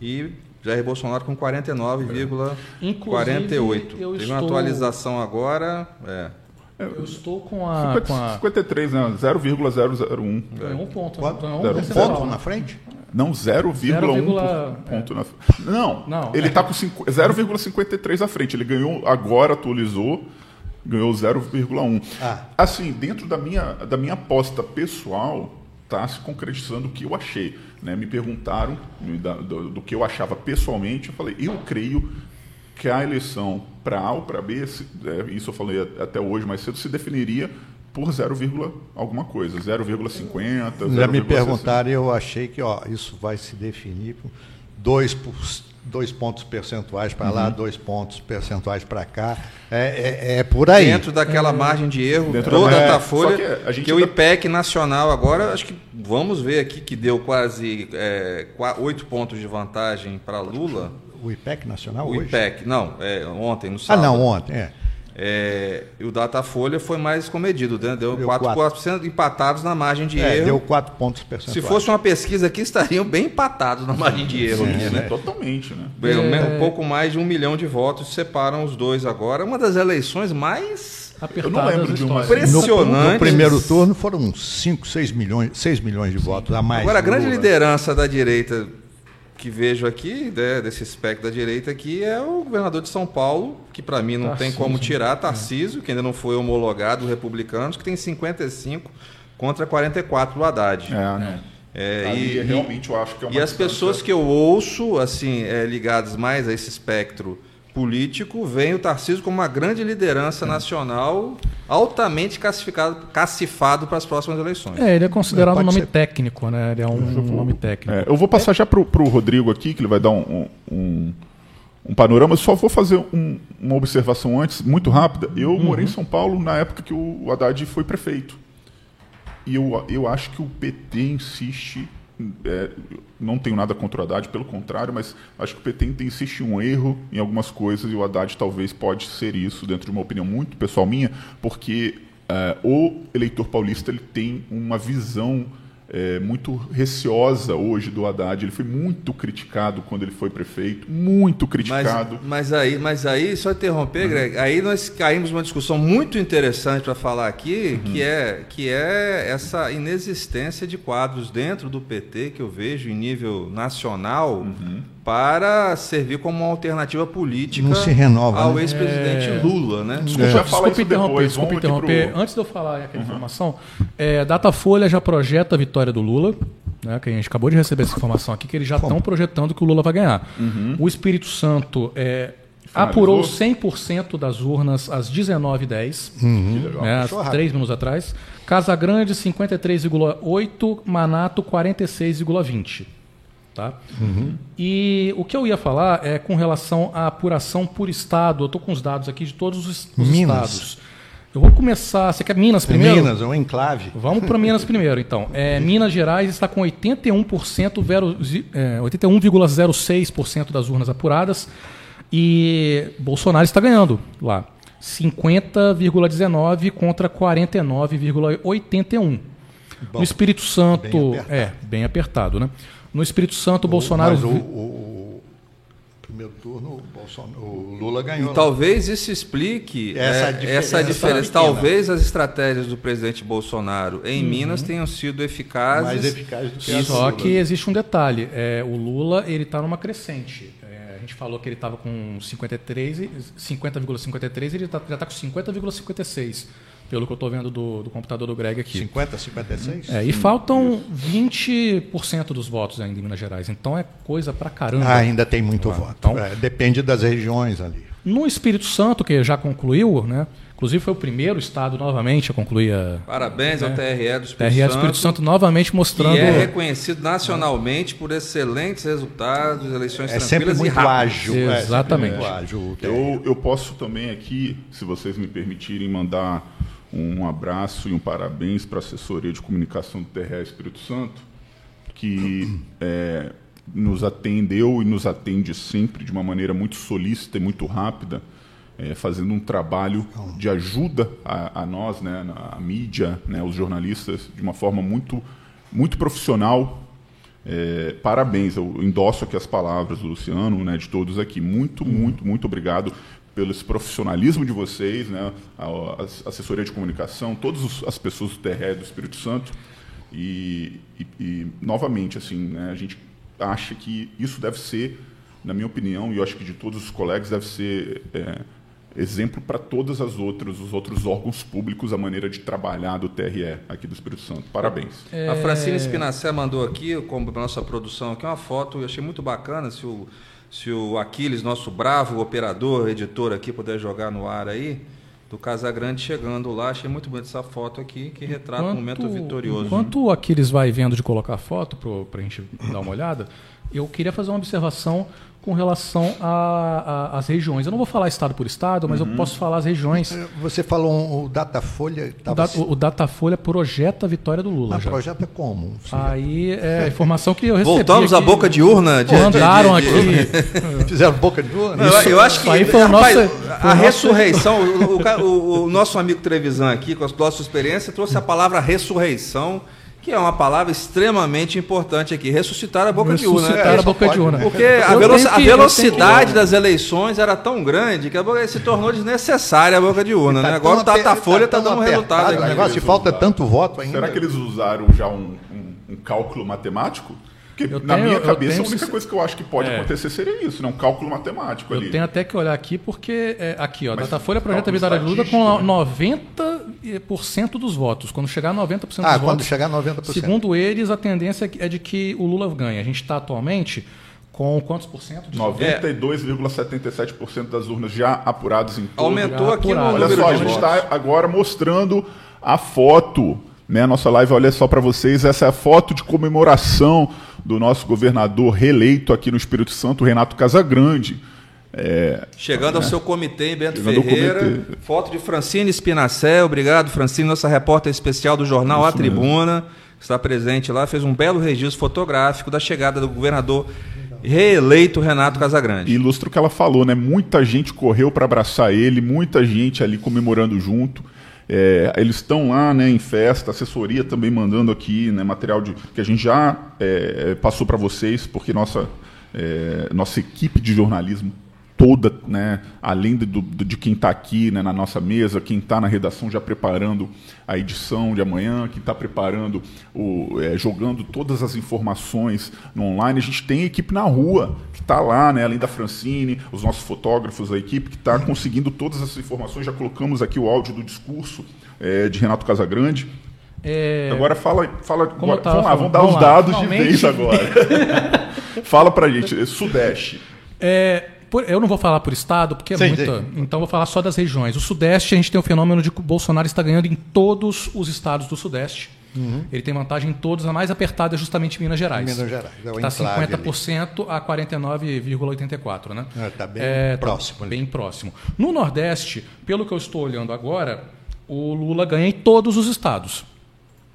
e Jair Bolsonaro com 49,48%. Inclusive, eu Teve uma estou- atualização agora. é. Eu estou com a. Com a 53, né? 0,001. ganhou um ponto. Quanto? Ganhou um. Um ponto na frente? Não, 0,1 0,1 ponto na Não, Não, ele é. está com cinco- 0,53 à frente. Ele ganhou, agora atualizou, ganhou 0,1. Ah. Assim, dentro da minha, da minha aposta pessoal, está se concretizando o que eu achei. Né? Me perguntaram me da- do, do que eu achava pessoalmente. Eu falei, eu creio que a eleição para A ou para B, se- é, isso eu falei até hoje mais cedo, se definiria por 0, vírgula alguma coisa, 0,50. Já me 0,60. perguntaram e eu achei que ó, isso vai se definir por dois, por- dois pontos percentuais para Uhum. lá, dois pontos percentuais para cá. É, é, é por aí. Dentro daquela margem de erro Dentro do da- É, Datafolha, só que a gente que o IPEC nacional agora, acho que vamos ver aqui que deu quase é, oito pontos de vantagem para Lula. O IPEC nacional O hoje? IPEC, não, é, ontem, no Ah, sábado. não, ontem. É. É, e o Datafolha foi mais comedido, né? deu Deu 4% empatados na margem de É, erro. deu quatro pontos Se percentuais. fosse uma pesquisa aqui, estariam bem empatados na margem de erro. aqui, Sim, né? Totalmente, né? Bem, É. Um pouco mais de um milhão de votos separam os dois agora. Uma das eleições mais Apertadas lembro de uma- histórias. No, impressionantes. no primeiro turno foram 5, 6 milhões, 6 milhões de votos a mais. Agora, a grande Lula. liderança da direita que vejo aqui, né, desse espectro da direita aqui, é o governador de São Paulo, que para mim não tem como tirar, Tarcísio, que ainda não foi homologado, republicanos, que tem 55 contra 44 do Haddad. É, né? É, Ali, e, realmente eu acho que é uma e as pessoas que eu ouço, assim, é, ligadas mais a esse espectro político, veem o Tarcísio como uma grande liderança nacional, altamente classificado, cacifado para as próximas eleições. É, ele é considerado um Pode nome ser. técnico, né? Ele é um nome técnico. É, eu vou passar já pro, pro Rodrigo aqui, que ele vai dar um, um, um panorama. Eu só vou fazer um- uma observação antes, muito rápida. Eu morei em São Paulo na época que o Haddad foi prefeito. E eu, eu acho que o PT insiste. É, não tenho nada contra o Haddad, pelo contrário, mas acho que o PT ainda insiste um erro em algumas coisas e o Haddad talvez pode ser isso, dentro de uma opinião muito pessoal minha, porque é, o eleitor paulista ele tem uma visão é, muito receosa hoje do Haddad. Ele foi muito criticado quando ele foi prefeito, muito Mas, criticado. mas aí, mas aí, só interromper, Uhum. Greg, aí nós caímos numa discussão muito interessante para falar aqui, Uhum. que, é, que é essa inexistência de quadros dentro do PT que eu vejo em nível nacional Uhum. Para servir como uma alternativa política Não se renova, ao né? ex-presidente É. Lula, né? Desculpa, já fala isso interromper, desculpa interromper. pro- Antes de eu falar aquela informação, é, Datafolha já projeta a vitória do Lula, né, que a gente acabou de receber essa informação aqui, que eles já estão projetando que o Lula vai ganhar. O Espírito Santo é, apurou 100% das urnas às 19h10, Que legal. né, rápido. três minutos atrás. Casa Grande, 53,8%, Manato, 46,20%. Tá? E o que eu ia falar é com relação à apuração por estado. Eu estou com os dados aqui de todos os, os Minas. estados. Eu vou começar. Você quer Minas primeiro? Minas, é um enclave. Vamos para Minas primeiro, então. É, Minas Gerais está com 81%, vero- zi- é, 81,06% das urnas apuradas e Bolsonaro está ganhando lá. 50,19 contra 49,81. No Espírito Santo, bem é, bem apertado, né? No Espírito Santo, o Bolsonaro Mas o, o- o primeiro turno, o, Bolsonaro, o Lula ganhou. né? E talvez isso explique Essa é, diferença essa diferença. pequena. Talvez as estratégias do presidente Bolsonaro em Minas tenham sido eficazes. mais eficaz do que a Só Lula. que existe um detalhe. É, o Lula ele está numa crescente. É, a gente falou que ele estava com 53, e- 50,53, ele tá- já está com 50,56, pelo que eu estou vendo do, do computador do Greg aqui. 50, 56? É, e faltam 20% dos votos ainda em Minas Gerais. Então é coisa pra caramba. Ah, ainda tem muito Ah, voto. então- É, depende das regiões ali. No Espírito Santo, que já concluiu, né? Inclusive foi o primeiro estado novamente a concluir a Parabéns ao TRE do Espírito TRE do Espírito Santo novamente mostrando. Que é reconhecido nacionalmente por excelentes resultados, eleições É sempre tranquilas e muito rápidas. ágil. é, sempre Exatamente. muito ágil TRE. Eu, eu posso também aqui, se vocês me permitirem, mandar um abraço e um parabéns para a assessoria de comunicação do TRE Espírito Santo, que [CLEARS THROAT] é, nos atendeu e nos atende sempre de uma maneira muito solícita e muito rápida, é, fazendo um trabalho de ajuda a, a nós, né, a mídia, né, os jornalistas, de uma forma muito, muito profissional. É, parabéns, eu endosso aqui as palavras do Luciano, né, de todos aqui. Muito, muito, muito obrigado pelo profissionalismo de vocês, né, a, a assessoria de comunicação, todas as pessoas do TRE do Espírito Santo. E, e, e novamente, assim, né, a gente acha que isso deve ser, na minha opinião, e eu acho que de todos os colegas, deve ser é, exemplo para todas as outras, os outros órgãos públicos, a maneira de trabalhar do TRE aqui do Espírito Santo. Parabéns. A Francine Spinacé mandou aqui, como nossa produção aqui, uma foto, eu achei muito bacana, se o, se o Aquiles, nosso bravo operador, editor aqui, puder jogar no ar aí, do Casagrande chegando lá, achei muito bonita essa foto aqui, que retrata um momento vitorioso. Enquanto o Aquiles vai vendo de colocar a foto para a gente dar uma olhada, eu queria fazer uma observação com relação às regiões. Eu não vou falar estado por estado, mas eu posso falar as regiões. Você falou um- o Datafolha. O, Tava, da, o Datafolha projeta a vitória do Lula. Ah, já. projeta como? Aí é a informação que eu recebi. Voltamos à boca de urna. De, Mandaram de- de- aqui. [LAUGHS] Fizeram boca de urna? Não, eu, eu acho que aí foi o rapaz, foi a o ressurreição, o, o o- o nosso amigo Trevisan aqui, com a nossa experiência, trouxe a palavra ressurreição, que é uma palavra extremamente importante aqui. Ressuscitar a boca de urna. Ressuscitar né? a só boca de urna. né? Porque a, velo- a que- eu velocidade das eleições era tão grande que a boca- se tornou desnecessária a boca de urna. né? Agora o tão aper- Datafolha está tão dando um resultado O negócio de falta tanto voto ainda. Será que eles usaram já um, um- um cálculo matemático? Porque Eu na tenho- minha cabeça tenho a única coisa que eu acho que pode É. acontecer seria isso, né? um cálculo matemático ali. Eu tenho até que olhar aqui porque é, aqui, ó, Mas Datafolha projeta a vitória de Lula com estatístico, né? 90% dos votos. Quando chegar a 90% dos Ah, votos. quando chegar a 90%. Segundo eles, a tendência é de que o Lula ganhe. A gente está atualmente com quantos por cento? de 92,77% das urnas já apuradas em todo. Aumentou aqui no Apurado. Olha número só, a gente está agora mostrando a foto, né? A nossa live, olha só para vocês, essa é a foto de comemoração do nosso governador reeleito aqui no Espírito Santo, Renato Casagrande. É, Chegando ao seu comitê em Bento Chegando Ferreira. Foto de Francine Spinacé. Obrigado, Francine, nossa repórter especial do jornal A Isso mesmo. Tribuna. que Está presente lá, fez um belo registro fotográfico da chegada do governador reeleito Renato Casagrande. ilustra o que ela falou, né? Muita gente correu para abraçar ele, muita gente ali comemorando junto. É, eles estão lá, né, em festa, assessoria também mandando aqui, né, material de, que a gente já é, passou para vocês, porque nossa é, nossa equipe de jornalismo toda, né, além de, do- de quem está aqui né, na nossa mesa, quem está na redação já preparando a edição de amanhã, quem está preparando, o, é, jogando todas as informações no online, a gente tem a equipe na rua que está lá, né, além da Francine, os nossos fotógrafos, a equipe que está conseguindo todas essas informações. Já colocamos aqui o áudio do discurso é, de Renato Casagrande. É, Agora fala, fala Como agora, tava vamos lá, vamos dar vamos os lá, dados finalmente. de vez agora. [LAUGHS] fala pra gente, Sudeste. É, por- eu não vou falar por estado, porque é Sim, muita. sim. Então vou falar só das regiões. O Sudeste, a gente tem o fenômeno de que o Bolsonaro está ganhando em todos os estados do Sudeste. Ele tem vantagem em todos, a mais apertada é justamente Minas Gerais. Minas Gerais, é Está enclave ali. 50% a 49,84%. Né? É, tá bem tá próximo ali. Bem próximo. No Nordeste, pelo que eu estou olhando agora, o Lula ganha em todos os estados.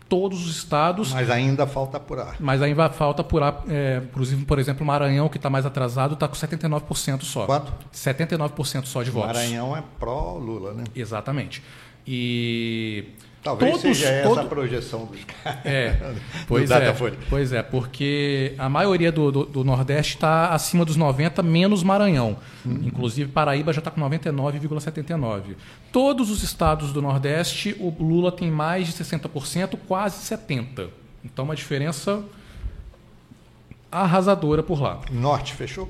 Todos os estados. Mas ainda falta apurar. Mas ainda falta apurar, é, inclusive, por exemplo, o Maranhão, que está mais atrasado, está com 79% só. Quanto? 79% só de votos. Maranhão é pró-Lula, né? Exatamente. E. Talvez todos- seja essa todo- a projeção dos caras. É, [LAUGHS] pois é, Datafolha. pois é, porque a maioria do, do, do Nordeste está acima dos 90, menos Maranhão. Uhum. Inclusive, Paraíba já está com 99,79. Todos os estados do Nordeste, o Lula tem mais de 60%, quase 70%. Então, uma diferença arrasadora por lá. Norte fechou?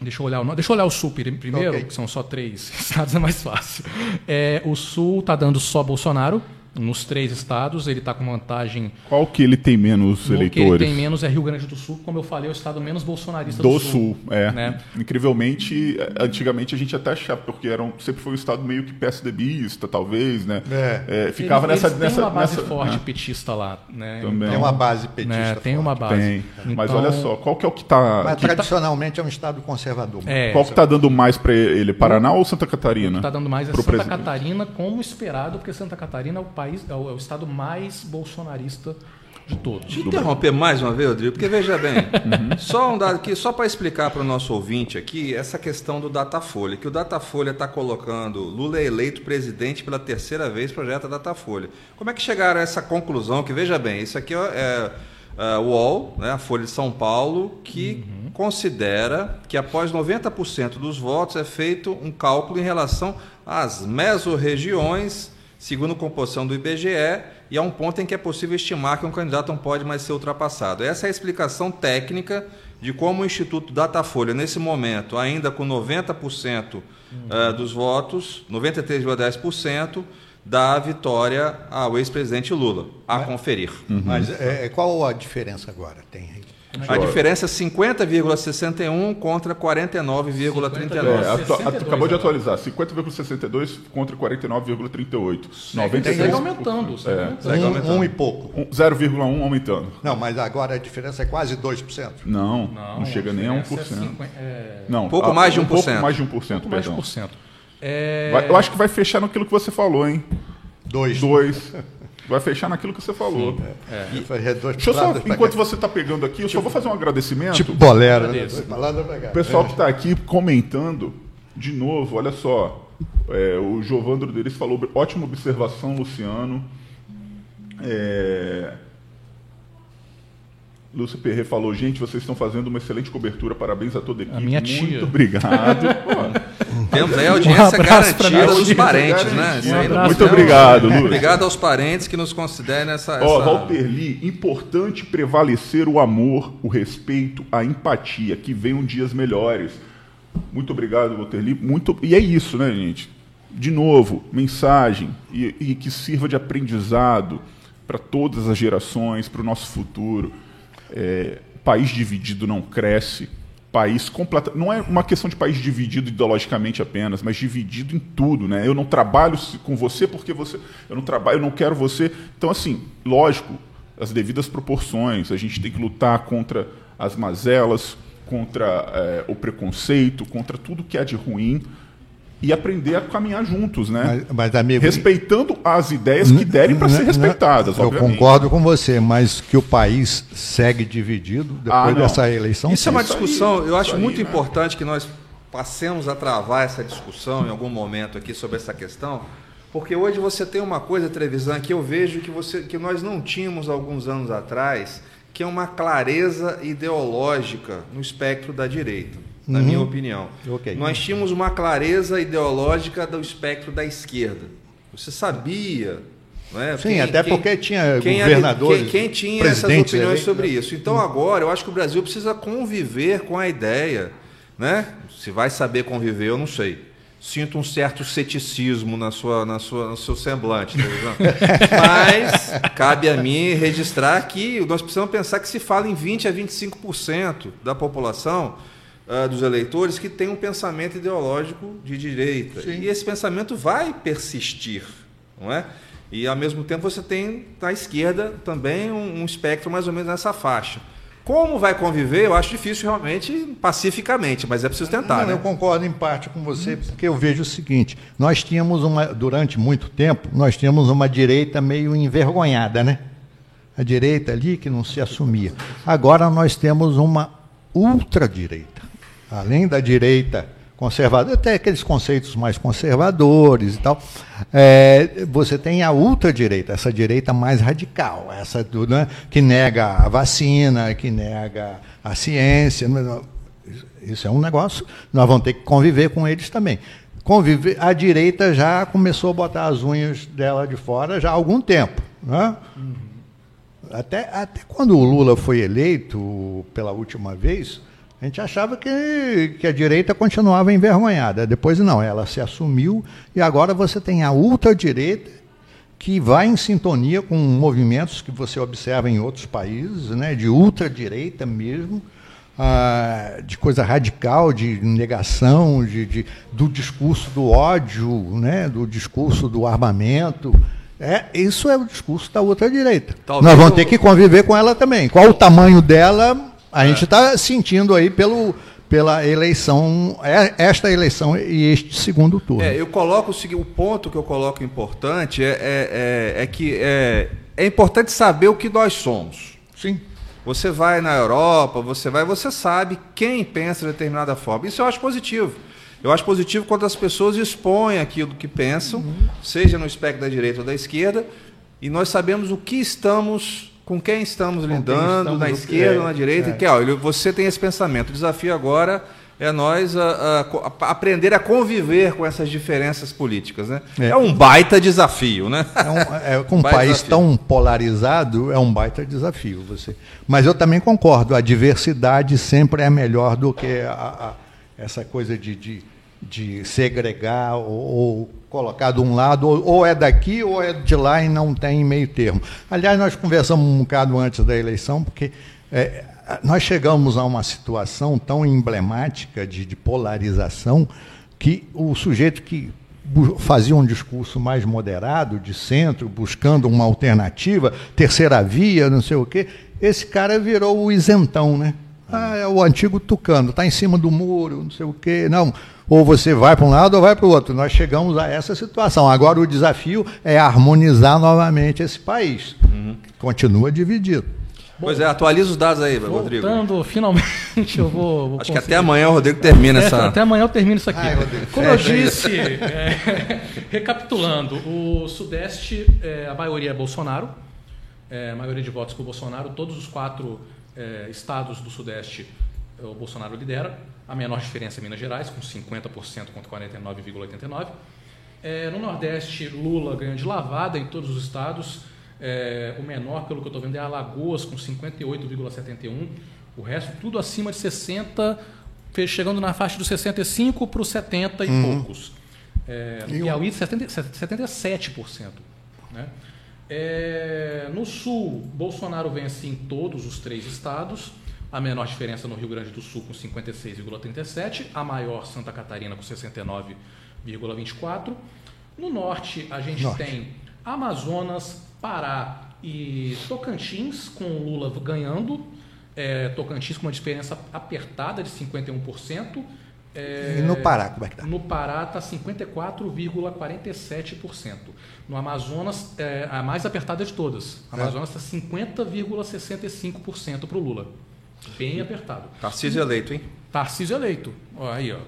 Deixa eu olhar, o- deixa eu olhar o Sul pri- primeiro, Ok. que são só três [LAUGHS] estados, é mais fácil. É, o Sul está dando só Bolsonaro. Nos três estados, ele está com vantagem Qual que ele tem menos no que ele eleitores? tem menos é Rio Grande do Sul, como eu falei, é o estado menos bolsonarista do, Do Sul, é. né? Incrivelmente, antigamente a gente até achava, porque era um- sempre foi um estado meio que PSDBista, talvez, né? É. Eh, ficava Eles- nessa, eles nessa, uma base nessa- forte né? petista lá, né? Também. Tem uma base petista. né, tem uma base. Tem. Mas Então, olha só, qual que é o que está Mas tradicionalmente é um estado conservador. É, qual que tá dando mais para ele, Paraná ou Santa Catarina? está dando mais é Santa presidente. Catarina, como esperado, porque Santa Catarina é o país, é o, é o estado mais bolsonarista De todos. Deixa eu interromper mais uma vez, Rodrigo, porque veja bem, [LAUGHS] Uhum. só um dado aqui, só para explicar para o nosso ouvinte aqui, essa questão do Datafolha, que o Datafolha está colocando Lula é eleito presidente pela terceira vez, projeto Datafolha. Como é que chegaram a essa conclusão? Que veja bem, isso aqui é, é, o UOL, né, a Folha de São Paulo, que Uhum. considera que após 90% dos votos é feito um cálculo em relação às mesorregiões, segundo a composição do IBGE, e há um ponto em que é possível estimar que um candidato não pode mais ser ultrapassado. Essa é a explicação técnica de como o Instituto Datafolha, nesse momento, ainda com 90% eh, dos votos, 93,10%, dá a vitória ao ex-presidente Lula, a conferir. Mas é, qual a diferença agora? Tem aí? A diferença é 50,61 contra 49,39. É, atua- 62, acabou de atualizar. 50,62 contra 49,38. Segue 96. aumentando. segue É. aumentando. Segue Um, aumentando. um e pouco. Um- 0,1 aumentando. Não, mas agora a diferença é quase 2%. Não, não, chega nem a 1%. diferença é 50 é, Não, Pouco a- mais de um 1%. pouco mais de 1%, pouco mais de perdão. 1%. É, Vai- eu acho que vai fechar naquilo que você falou, hein? Dois. Dois. [LAUGHS] Vai fechar naquilo que você falou. Fazer dois Deixa eu só, enquanto você está pegando aqui, eu só vou fazer um agradecimento. Tipo bolero, né? O pessoal que está aqui comentando, de novo, olha só. é, o Giovandro deles falou, ótima observação, Luciano. É, Lúcio Perret falou, gente, vocês estão fazendo uma excelente cobertura, parabéns a toda a equipe. minha Muito tia. obrigado. [LAUGHS] Pô, Temos aí a audiência Um garantida minha dos tia. parentes, né? Abraço Muito obrigado, Lúcio. Obrigado aos parentes que nos considerem essa. Ó, essa- Walter Lee, importante prevalecer o amor, o respeito, a empatia, que venham dias melhores. Muito obrigado, Walter Lee. Muito... E é isso, né, gente? De novo, mensagem e, e que sirva de aprendizado para todas as gerações, para o nosso futuro. É, país dividido não cresce. País completa, não é uma questão de país dividido ideologicamente apenas, mas dividido em tudo, né? Eu não trabalho com você porque você, eu não trabalho, eu não quero você. Então assim, lógico, as devidas proporções. A gente tem que lutar contra as mazelas, contra é, o preconceito, contra tudo que há de ruim e aprender a caminhar juntos, né? Mas, mas, amigo, Respeitando as ideias que derem para ser respeitadas, Eu obviamente. concordo com você, mas que o país segue dividido depois Ah, não. dessa eleição. Isso é uma sim. discussão, eu acho aí, muito né? importante que nós passemos a travar essa discussão em algum momento aqui sobre essa questão, porque hoje você tem uma coisa, Trevisan, que eu vejo que, você, que nós não tínhamos alguns anos atrás, que é uma clareza ideológica no espectro da direita, na minha opinião. Ok. Nós tínhamos uma clareza ideológica do espectro da esquerda. Você sabia. Não é? Sim, até porque tinha quem, governadores, Quem, quem tinha essas opiniões eleitos, sobre né? isso. Então agora eu acho que o Brasil precisa conviver com a ideia, né? Se vai saber conviver, eu não sei. Sinto um certo ceticismo na sua, na sua, no seu semblante, tá [LAUGHS] mas cabe a mim registrar que nós precisamos pensar que se fala em 20 a 25% da população ah, dos eleitores que tem um pensamento ideológico de direita. E esse pensamento vai persistir, não é? E ao mesmo tempo você tem na esquerda também um, um espectro mais ou menos nessa faixa. Como vai conviver, eu acho difícil realmente pacificamente, mas é preciso tentar, Não, né? Eu concordo em parte com você, porque eu vejo o seguinte: nós tínhamos uma, durante muito tempo, nós tínhamos uma direita meio envergonhada, né? A direita ali que não se assumia. Agora nós temos uma ultradireita. Além da direita conservadora, até aqueles conceitos mais conservadores e tal, é, você tem a ultradireita, essa direita mais radical, essa do, né, que nega a vacina, que nega a ciência. não- isso é um negócio, nós vamos ter que conviver com eles também. Conviver, a direita já começou a botar as unhas dela de fora já há algum tempo. Né? Até, até quando o Lula foi eleito pela última vez, a gente achava que, que a direita continuava envergonhada. Depois não, ela se assumiu e agora você tem a ultradireita que vai em sintonia com movimentos que você observa em outros países, né, de ultradireita mesmo, ah, de coisa radical, de negação, de, de- do discurso do ódio, né, do discurso do armamento. É, isso é o discurso da ultradireita. Talvez Nós vamos ter que conviver com ela também. Qual o tamanho dela, a gente está sentindo aí pelo, pela eleição, é- esta eleição e este segundo turno. É, eu coloco o o ponto que eu coloco importante é, é, é- é que é, é importante saber o que nós somos. Sim. Você vai na Europa, você vai, você sabe quem pensa de determinada forma. Isso eu acho positivo. Eu acho positivo quando as pessoas expõem aquilo que pensam, seja no espectro da direita ou da esquerda, e nós sabemos o que estamos, com quem estamos quem lidando, estamos, na esquerda é, na direita, é. e que ó, você tem esse pensamento. O desafio agora é nós a- a a- aprender a conviver com essas diferenças políticas. Né? É. É. um baita desafio, né? É um, é, [LAUGHS] com um país desafio. tão polarizado, é um baita desafio. Você. Mas eu também concordo, a diversidade sempre é melhor do que a- essa coisa de, de, de segregar ou, ou colocar de um lado, ou, é daqui ou é de lá e não tem meio termo. Aliás, nós conversamos um bocado antes da eleição, porque é, nós chegamos a uma situação tão emblemática de, de polarização que o sujeito que fazia um discurso mais moderado, de centro, buscando uma alternativa, terceira via, não sei o quê, esse cara virou o isentão, né? Ah, é o antigo tucano, está em cima do muro, não sei o quê. Não, ou você vai para um lado ou vai para o outro. Nós chegamos a essa situação. Agora o desafio é harmonizar novamente esse país. que Continua dividido. Pois é, atualiza os dados aí, Rodrigo. Voltando, finalmente eu vou. vou Acho que até amanhã o Rodrigo termina É, essa. Até amanhã eu termino isso aqui. Ai, Rodrigo, Como eu fecha aí. disse, é, [LAUGHS] recapitulando, o Sudeste, é, a maioria é Bolsonaro, é, a maioria de votos para o Bolsonaro, todos os quatro é, estados do Sudeste é, o Bolsonaro lidera, a menor diferença é Minas Gerais, com 50% contra 49,89%. É, no Nordeste, Lula ganha de lavada em todos os estados. É, o menor, pelo que eu estou vendo, é Alagoas, com 58,71%. O resto, tudo acima de 60%, fe- chegando na faixa dos 65% para os 70% e poucos. É, no E Piauí, 70, 77%. Né? É, no Sul, Bolsonaro vence em todos os três estados. A menor diferença no Rio Grande do Sul, com 56,37%. A maior, Santa Catarina, com 69,24%. No Norte, a gente Norte. tem Amazonas, Pará e Tocantins, com o Lula ganhando. É, Tocantins com uma diferença apertada de 51%. É, E no Pará, como é que está? no Pará está 54,47%. No Amazonas, é a mais apertada de todas. É. Amazonas está 50,65% para o Lula. Bem apertado. Tarcísio eleito, hein? Tarcísio eleito. Ó, aí, ó.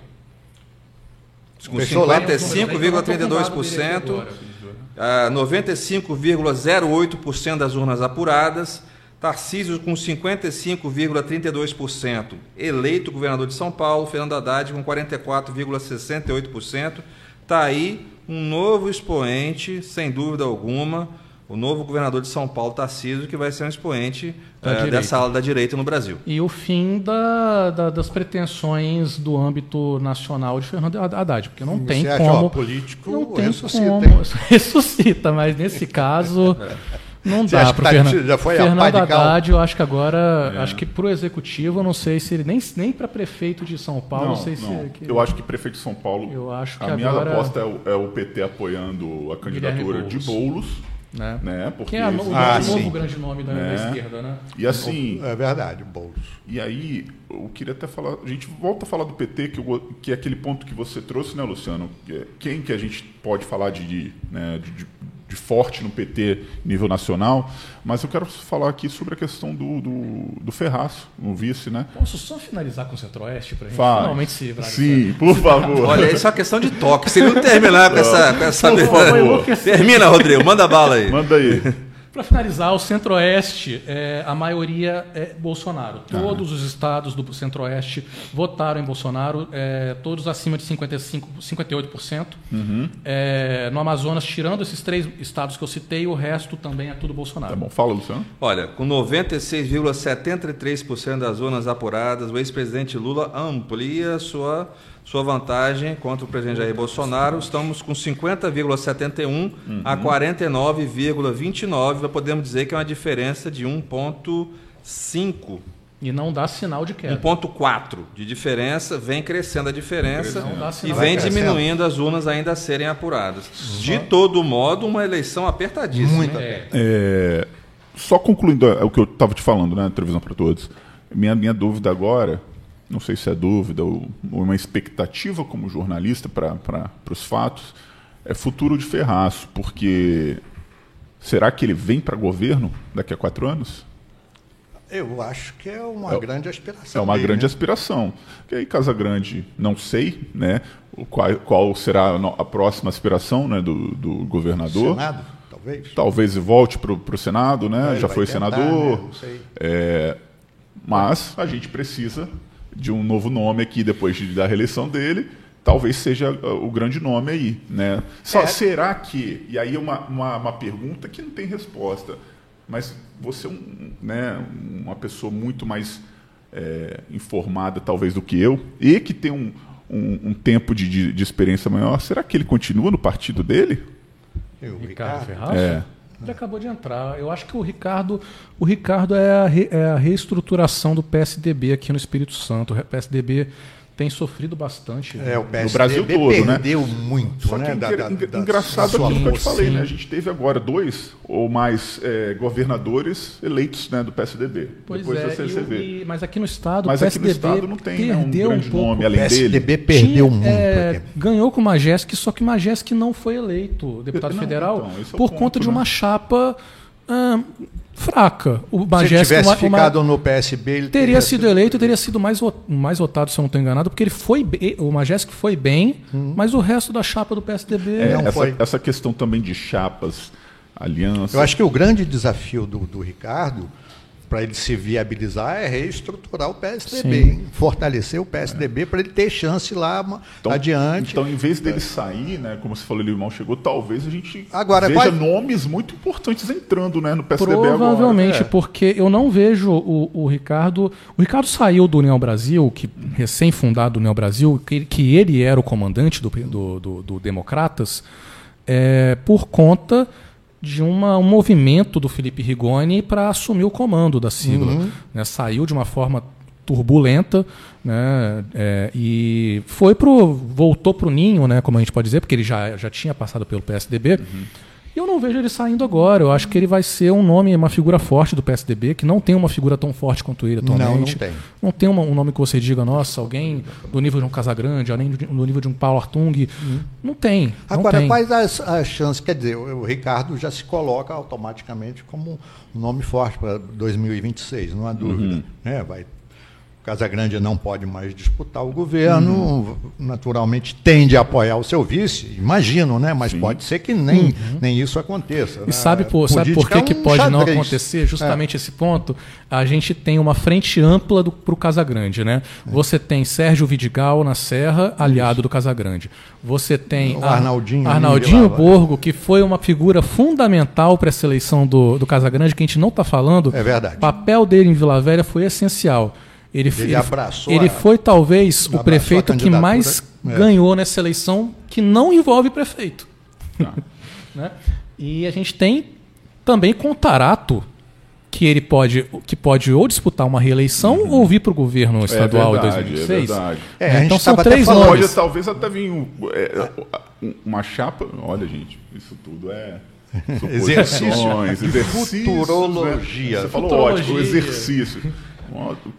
Com Fechou lá? 55,32%. Ah, 95,08% das urnas apuradas. Tarcísio com 55,32%. Eleito governador de São Paulo, Fernando Haddad com 44,68%. Está aí um novo expoente, sem dúvida alguma, o novo governador de São Paulo, Tarcísio, que vai ser um expoente Da direita. dessa ala da direita no Brasil. E o fim da- da- das pretensões do âmbito nacional de Fernando Haddad, porque não tem Você acha, como. ó, político não tem ressuscita, como. hein? [LAUGHS] Ressuscita, mas nesse caso. [LAUGHS] Não Você dá acha que para tá- Fernando. já foi a Fernando cal? Haddad, eu acho que agora, acho que pro executivo, eu não sei se ele nem, nem para prefeito de São Paulo, Não, não sei não. se que- Eu acho que prefeito de São Paulo. Eu acho que a minha agora- aposta é o, é o PT apoiando a candidatura de Boulos. Né? né? Porque Que é a no- o Ah, novo grande nome da, da Né? esquerda, né? e assim, É verdade, Boulos. e aí eu queria até falar, a gente volta a falar do PT que, eu que é aquele ponto que você trouxe, né, Luciano? É Quem que a gente pode falar de, de, né, de, de- de forte no PT nível nacional? Mas eu quero falar aqui sobre a questão do, do, do Ferraço, no vice, né? Posso só finalizar com o Centro-Oeste para gente Faz. finalmente se livrar Sim, por favor. Olha, isso é uma questão de toque. Se não terminar com essa. Com essa... Por favor. Termina, Rodrigo, manda bala aí. Manda aí. Para finalizar, o Centro-Oeste, é, a maioria é Bolsonaro. Todos os estados do Centro-Oeste votaram em Bolsonaro, é, todos acima de 55, 58%. É, no Amazonas, tirando esses três estados que eu citei, o resto também é tudo Bolsonaro. Tá bom, fala, Luciano. Olha, com 96,73% das urnas apuradas, o ex-presidente Lula amplia sua, sua vantagem contra o presidente Jair Bolsonaro. Estamos com 50,71 a 49,29. Podemos dizer que é uma diferença de 1,5. E não dá sinal de queda. 1,4 de diferença, vem crescendo a diferença e vem diminuindo as urnas ainda a serem apuradas. De todo modo, uma eleição apertadíssima. É, É, só concluindo é, o que eu estava te falando, né, televisão para todos. Minha, minha dúvida agora, não sei se é dúvida ou, ou uma expectativa como jornalista para os fatos, é futuro de Ferraço, porque Será que ele vem para governo daqui a quatro anos? Eu acho que é uma É- grande aspiração. É uma dele, grande né? aspiração. E aí, Casa Grande, não sei, né? Qual, qual será a próxima aspiração né, do, do governador? Senado, talvez. Talvez volte para o Senado, né? Ele Já foi tentar, senador. né? Não sei. É, mas a gente precisa de um novo nome aqui depois de, da reeleição dele. Talvez seja uh, o grande nome aí, né? Só, É. Será que? E aí uma, uma, uma pergunta que não tem resposta. Mas você é um, né, uma pessoa muito mais é, informada, talvez, do que eu, e que tem um, um, um tempo de, de, de experiência maior. Será que ele continua no partido dele? E o Ricardo Ricardo. Ferraz? É. Ele acabou de entrar. Eu acho que o Ricardo, o Ricardo é a, re- é a reestruturação do PSDB aqui no Espírito Santo. O PSDB tem sofrido bastante. É, o PSDB Brasil todo, né? perdeu muito, Só que né? da- da- da- engraçado da aquilo que eu te falei, sim. né? A gente teve agora dois ou mais é, governadores eleitos né, do PSDB. Pois Depois é, o- vê. e- mas aqui no estado Mas o aqui no PSDB estado não tem né, um perdeu grande um pouco. nome O além PSDB dele. perdeu Tinha, muito. é, ganhou com o Majeski, só que o Majeski não foi eleito deputado Não, federal então, é por ponto, conta de né? uma chapa ah, fraca. O Se ele Majeski tivesse uma- uma- ficado no PSB, ele teria sido eleito e teria sido mais, mais votado, se eu não estou enganado, porque ele foi bem, o Majeski foi bem, mas o resto da chapa do PSDB É, Não essa, foi. essa questão também de chapas, alianças. Eu acho que o grande desafio do, do Ricardo, para ele se viabilizar, é reestruturar o PSDB, Sim. hein? fortalecer o PSDB para ele ter chance lá Então, adiante. Então, em vez dele sair, né, como você falou, ele mal chegou, talvez a gente Agora, veja quais- nomes muito importantes entrando né, no PSDB Provavelmente, agora. É. porque eu não vejo o, o Ricardo. O Ricardo saiu do União Brasil, que recém-fundado União Brasil, que, que ele era o comandante do, do, do- do Democratas, é, por conta de uma, um movimento do Felipe Rigoni para assumir o comando da sigla. né? Saiu de uma forma turbulenta né? é, e foi pro voltou para o ninho, né? como a gente pode dizer, porque ele já, já tinha passado pelo PSDB. E eu não vejo ele saindo agora. Eu acho que ele vai ser um nome, uma figura forte do PSDB, que não tem uma figura tão forte quanto ele Não, atualmente. não tem. Não tem uma- um nome que você diga, nossa, alguém do nível de um Casagrande, alguém do, do nível de um Paulo Artung. Não tem. não Agora, tem. quais as, as chances? Quer dizer, o, o Ricardo já se coloca automaticamente como um nome forte para 2026, não há dúvida. né? Vai, o Casagrande não pode mais disputar o governo, naturalmente tende a apoiar o seu vice, imagino, né? mas pode ser que nem, nem isso aconteça. Uhum. E né? sabe por, sabe por que, é que um pode não xadrez. acontecer? Justamente esse ponto. A gente tem uma frente ampla para o Casagrande. Né? É. Você tem Sérgio Vidigal na Serra, aliado do Casagrande. Você tem O a- Arnaldinho Arnaldinho Vila- Borgo, que foi uma figura fundamental para a seleção do, do Casagrande, que a gente não está falando. É verdade. O papel dele em Vila Velha foi essencial. Ele, Ele abraçou ele a- foi talvez o prefeito que mais é. ganhou nessa eleição que não envolve prefeito. Tá. [LAUGHS] né? E a gente tem também Contarato, que ele pode, que pode ou disputar uma reeleição ou vir para o governo estadual Uhum. verdade, em é 2026. verdade. É, a gente então são três falando- nomes. Pode talvez até vir um- é, um- uma chapa. Olha, gente, isso tudo é. [LAUGHS] Exercício. suposições, exercícios, Futurologia. Né? Você falou Futurologia. ótimo, exercício.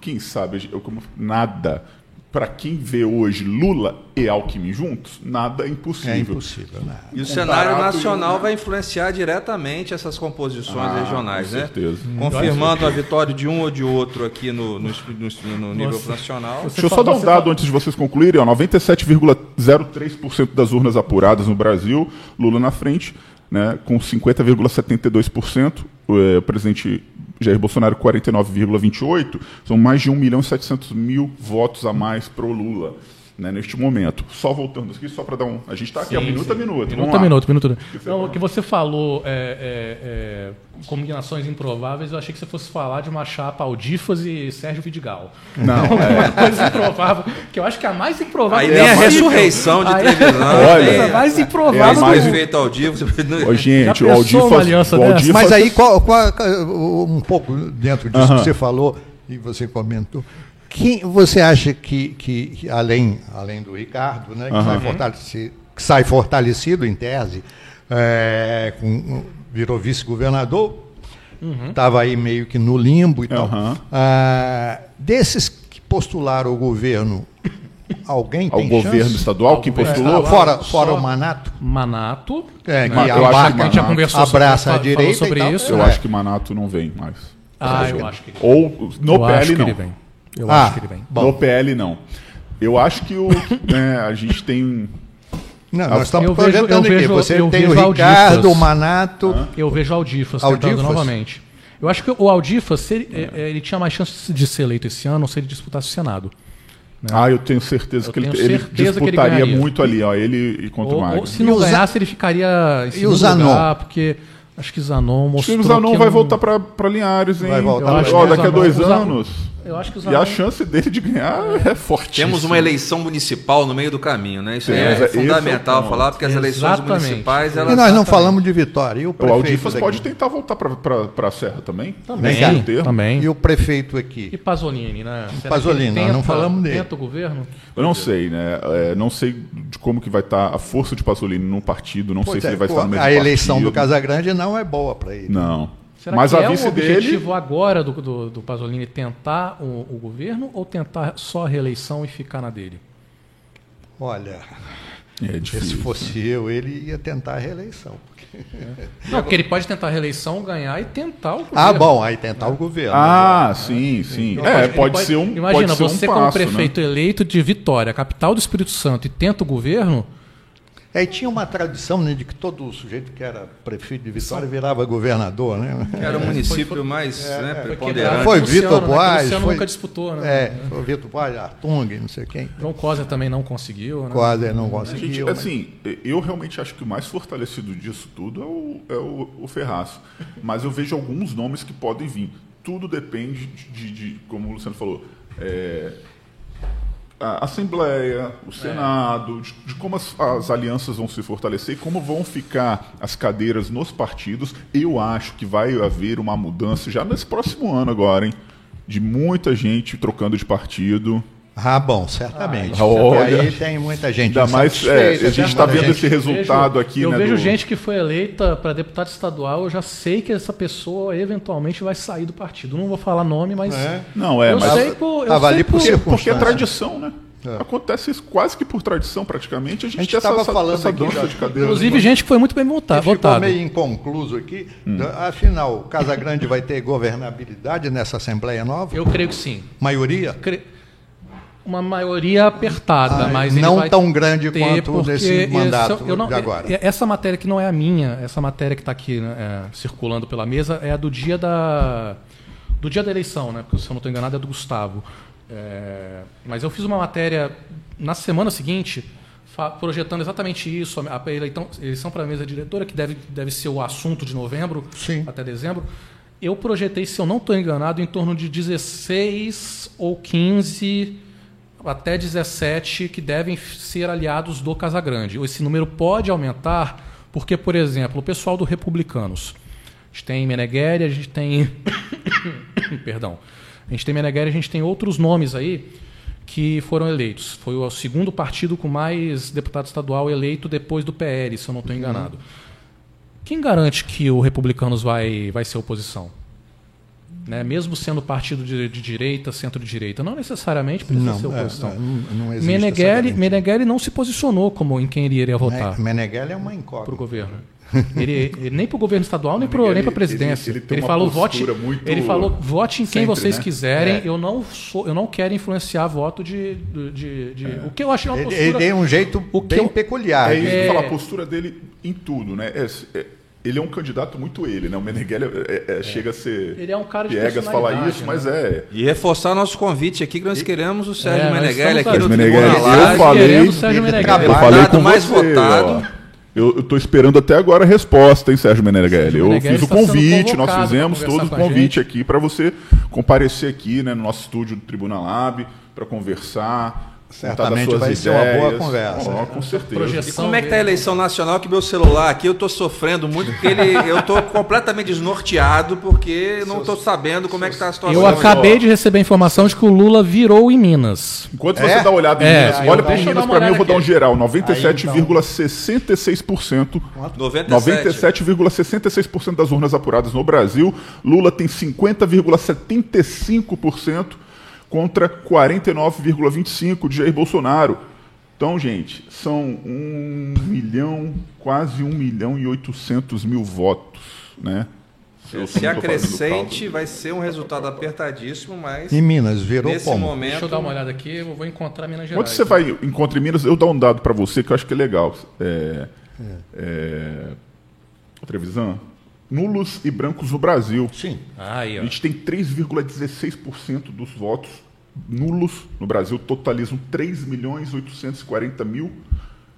Quem sabe, eu como nada. Para quem vê hoje Lula e Alckmin juntos, nada é impossível. É impossível. Né? E o Comparado cenário e- nacional vai influenciar diretamente essas composições Ah, regionais, com né? certeza. Confirmando a vitória de um ou de outro aqui no, no, no- no nível nacional. Você Deixa eu só dar um dado fala- antes de vocês concluírem. ó, 97,03% das urnas apuradas no Brasil, Lula na frente, né, com 50,72%. O, eh, o presidente Jair Bolsonaro, 49,28%. São mais de 1 milhão e 700 mil votos a mais para o Lula. Né, neste momento. Só voltando aqui, só para dar um. A gente está aqui, ó, Sim, minuto sim. a minuto. Minuto a minuto, minuto. fala? o que você falou, é, é, é, combinações improváveis, eu achei que você fosse falar de uma chapa Aldifas e Sérgio Vidigal. Não, Uma coisa improvável, que eu acho que é a mais improvável. Aí nem a possível. ressurreição de Trevisan. Olha, a coisa mais é improvável. a mais feito vivo. Ô, gente, o Aldifas. o? Aldifas- Mas aí, qual, qual- um pouco dentro disso Aham. que você falou e você comentou, quem você acha que, que, que além, além do Ricardo, né, que, Aham. sai fortalecido, que sai fortalecido em tese, é, com- virou vice-governador, estava aí meio que no limbo e tal. Aham. Ah, desses que postularam o governo, alguém Ao governo chance? estadual que governo postulou? estadual. Fora, fora o Manato? Manato. É, né? que eu acho abarca- que a gente já conversou sobre abraça fa- a direita sobre e tal. isso. Eu É. acho que Manato não vem mais. Ah, eu acho que ele Ou no eu acho PL que não. Ele. Eu Ah, acho que ele vem. Bom. No PL não. Eu acho que o, né, a gente tem. Não, nós estamos Eu vejo- projetando eu vejo- Você eu tem o Ricardo, Aldifas. o Manato. Eu vejo Aldifas, Aldifas? tentando novamente. Eu acho que o Aldifas, se ele, é, é, ele tinha mais chance de ser eleito esse ano se ele disputasse o Senado. Ah, eu tenho certeza Eu que ele, tenho ele certeza que ele disputaria ganharia. muito ali, ó. Ele e contra o Ou, Magno. ou se não o ganhasse, ele ficaria em segundo Zanon? lugar, porque acho que Zanon Acho mostrou que o Zanon que vai não- voltar pra, pra Linhares, hein? Vai voltar Eu acho Ó, que o daqui a dois o Zanon- anos. Eu acho que o E Zanon... a chance dele de ganhar é fortíssima. Temos uma eleição municipal no meio do caminho, né? Isso Sim, é, é fundamental ponto. falar, porque as eleições municipais, E elas... nós não falamos de Vitória. E o O Aldifas daqui? pode tentar voltar pra, pra Serra também. Também, termo. também. E o prefeito aqui? E Pasolini, né? Será Pasolini, nós não tenta- falamos dele. Tenta o governo? Eu não sei, né? É, não sei de como que vai estar a força de Pasolini no partido. Não sei Pois se é, ele vai estar no mesmo a eleição partido. do Casagrande não é boa para ele. Não. Será Mas que a é vice o dele. objetivo agora do, do, do Pasolini tentar o, o governo ou tentar só a reeleição e ficar na dele? Olha, É se difícil. fosse eu, ele ia tentar a reeleição. Não, porque ele pode tentar a reeleição, ganhar e tentar o governo. Ah, bom, aí tentar o governo. Ah, sim, sim. Ele É, ele pode, ser um. Imagina, pode ser você um como passo, né? prefeito eleito de Vitória, capital do Espírito Santo, e tenta o governo, É, e tinha uma tradição né, de que todo sujeito que era prefeito de Vitória virava governador, né? Era o município mais né, foi preponderante. Foi Vitor né, Boas, Luciano foi- nunca disputou, né? É, foi Vitor Boas, Artung, não sei quem. João Cosa também não conseguiu, né? Quase não Gente, conseguiu. mas- assim, eu realmente acho que o mais fortalecido disso tudo é o, é o, o Ferraz. Mas eu vejo alguns nomes que podem vir. Tudo depende de, de- de- como o Luciano falou, é, a Assembleia, o Senado, de, de como as, as alianças vão se fortalecer como vão ficar as cadeiras nos partidos. Eu acho que vai haver uma mudança já nesse próximo ano agora, hein? De muita gente trocando de partido. Ah, bom, certamente. Ah, olha. aí tem muita gente Ainda mais, é, a gente está vendo gente- esse resultado aqui, eu né? vejo do- gente que foi eleita para deputado estadual, eu já sei que essa pessoa eventualmente vai sair do partido. Não vou falar nome, mas É. Não, é, eu mas sei por, eu Tava sei ali por por- porque, porque é tradição, né? Acontece isso quase que por tradição, praticamente. A gente, A gente tem essa, tava essa, falando essa aqui dança de cadeira. Inclusive gente que foi muito bem que vota- ficou votado. meio inconcluso aqui. Hum. Afinal, o Casagrande vai ter governabilidade nessa Assembleia nova? Eu creio que sim. Maioria? Cre- Uma maioria apertada, Ah, mas não tão grande quanto esse- mandato eu não- de agora. e- Essa matéria que não é a minha, essa matéria que está aqui né, é, circulando pela mesa é a do dia da do dia da eleição, né? Porque se eu não estou enganado é do Gustavo. É, mas eu fiz uma matéria na semana seguinte projetando exatamente isso, a a eleição, eleição para a mesa diretora, que deve, deve ser o assunto de novembro Sim. até dezembro. Eu projetei, se eu não estou enganado, em torno de 16 ou 15 até 17 que devem ser aliados do Casagrande. Esse número pode aumentar porque, por exemplo, o pessoal do Republicanos. A gente tem Meneghelli, a gente tem. [COUGHS] Perdão. A gente tem Meneghelli, a gente tem outros nomes aí que foram eleitos. Foi o segundo partido com mais deputado estadual eleito depois do PL, se eu não estou enganado. Quem garante que o Republicanos vai, vai ser oposição? Né? Mesmo sendo partido de, de direita, centro-direita, não necessariamente precisa ser Não, é, oposição. é, não, não existe Meneghelli, não se posicionou como em quem ele iria votar Me- Meneghelli é uma para o incógnita. governo. Ele, ele nem para o governo estadual, nem para a presidência. ele- Ele, ele tem uma falou vote, postura muito- ele falou vote em quem Sempre, vocês né? quiserem. É. Eu não sou, eu não quero influenciar voto de, de, de- de- o que eu achei uma postura. ele tem um jeito O que bem eu- peculiar. É isso É. falo, a postura dele em tudo, né? É- é- ele é um candidato muito ele, né? O Meneghelli é- é- é- chega a ser. Ele é um cara de piegas falar isso, né? mas é. E reforçar nosso convite aqui, que nós queremos o Sérgio É, estamos aqui no Live. eu falei, o Sérgio ele Meneghelli. eu falei com mais você, votado. ó. Eu, tô esperando até agora a resposta, hein, Sérgio Meneghelli. Sérgio Eu fiz o convite, nós fizemos todo o convite aqui para você comparecer aqui, né, no nosso estúdio do Tribuna Lab, para conversar. Certamente vai ser uma boa ideias. conversa. Ó, com certeza. Projeção E como é que tá a eleição nacional que meu celular aqui eu tô sofrendo muito porque ele eu tô [LAUGHS] completamente desnorteado porque não tô sabendo como é que tá a situação. Eu acabei de receber a informação de que o Lula virou em Minas. Enquanto É? você dá uma olhada em É, Minas, olha para Minas para mim, eu vou dar um geral. 97,66%. 97. 97,66% das urnas apuradas no Brasil. Lula tem 50,75%. Contra 49,25% de Jair Bolsonaro. Então, gente, são 1 milhão, quase 1 milhão e 800 mil votos, né? Eu Se acrescente, vai ser um resultado apertadíssimo, mas Em Minas, virou nesse pombo. momento. Deixa eu dar uma olhada aqui, eu vou encontrar Minas Gerais. Quando você vai encontra em Minas, eu dou um dado para você que eu acho que é legal. É, é, Trevisan, nulos e brancos no Brasil. Sim. Ah, aí, A ó. gente tem 3,16% dos votos nulos no Brasil, totalizam 3 milhões 840 mil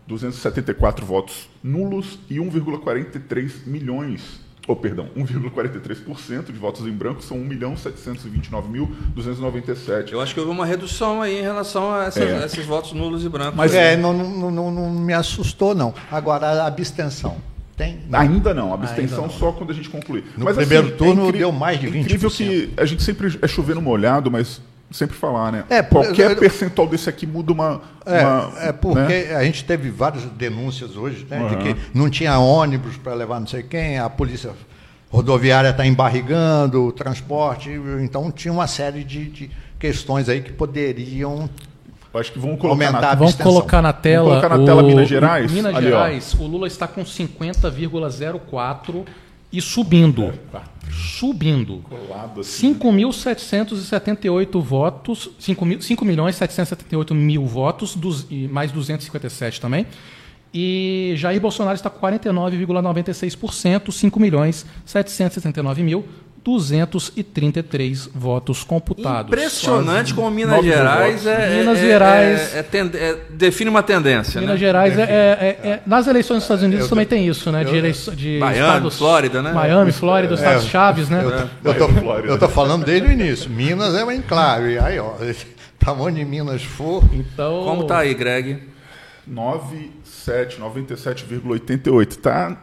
274 votos nulos e 1,43 milhões, ou perdão, 1,43% de votos em branco são 1 milhão 729 mil 297. Eu acho que houve uma redução aí em relação a, essas- É. a esses votos nulos e brancos. Mas é, não, não, não, não me assustou, não. Agora, a abstenção. Tem? Não. Ainda não, abstenção Ainda não. só quando a gente concluir. No primeiro turno incri- deu mais de é incrível 20%. que a gente sempre é chover no molhado, mas sempre falar, né? É, Qualquer eu- percentual desse aqui muda uma. É, uma- é porque né? a gente teve várias denúncias hoje, né, de Uhum. que não tinha ônibus para levar não sei quem, a polícia rodoviária está embarrigando o transporte, então tinha uma série de, de questões aí que poderiam Eu Acho que vamos colocar aumentar na, a Vamos colocar na tela. colocar na tela Minas Gerais? Minas Ali, ó. Gerais, o Lula está com 50,04 e subindo. Subindo. colado assim. 5.778 votos, 5 mil- 5 milhões 778 mil votos, dos, e mais 257 também. E Jair Bolsonaro está com 49,96%, 5 milhões 769 mil 233 votos computados. Impressionante como Minas Gerais votos. é, Minas é- Gerais- é- é é- define uma tendência. Minas né? Gerais é, é- é- nas eleições dos Estados Unidos Eu também tem isso, né? De, eleiço- de Miami, estados- Flórida, né? Miami, Flórida, os estados chaves, né? Eu, eu, tô, [LAUGHS] eu tô falando desde o início. Minas é uma enclave. Aí, ó, tamanho de Minas for. Então, Como tá aí, Greg? 97, 97,88. Tá.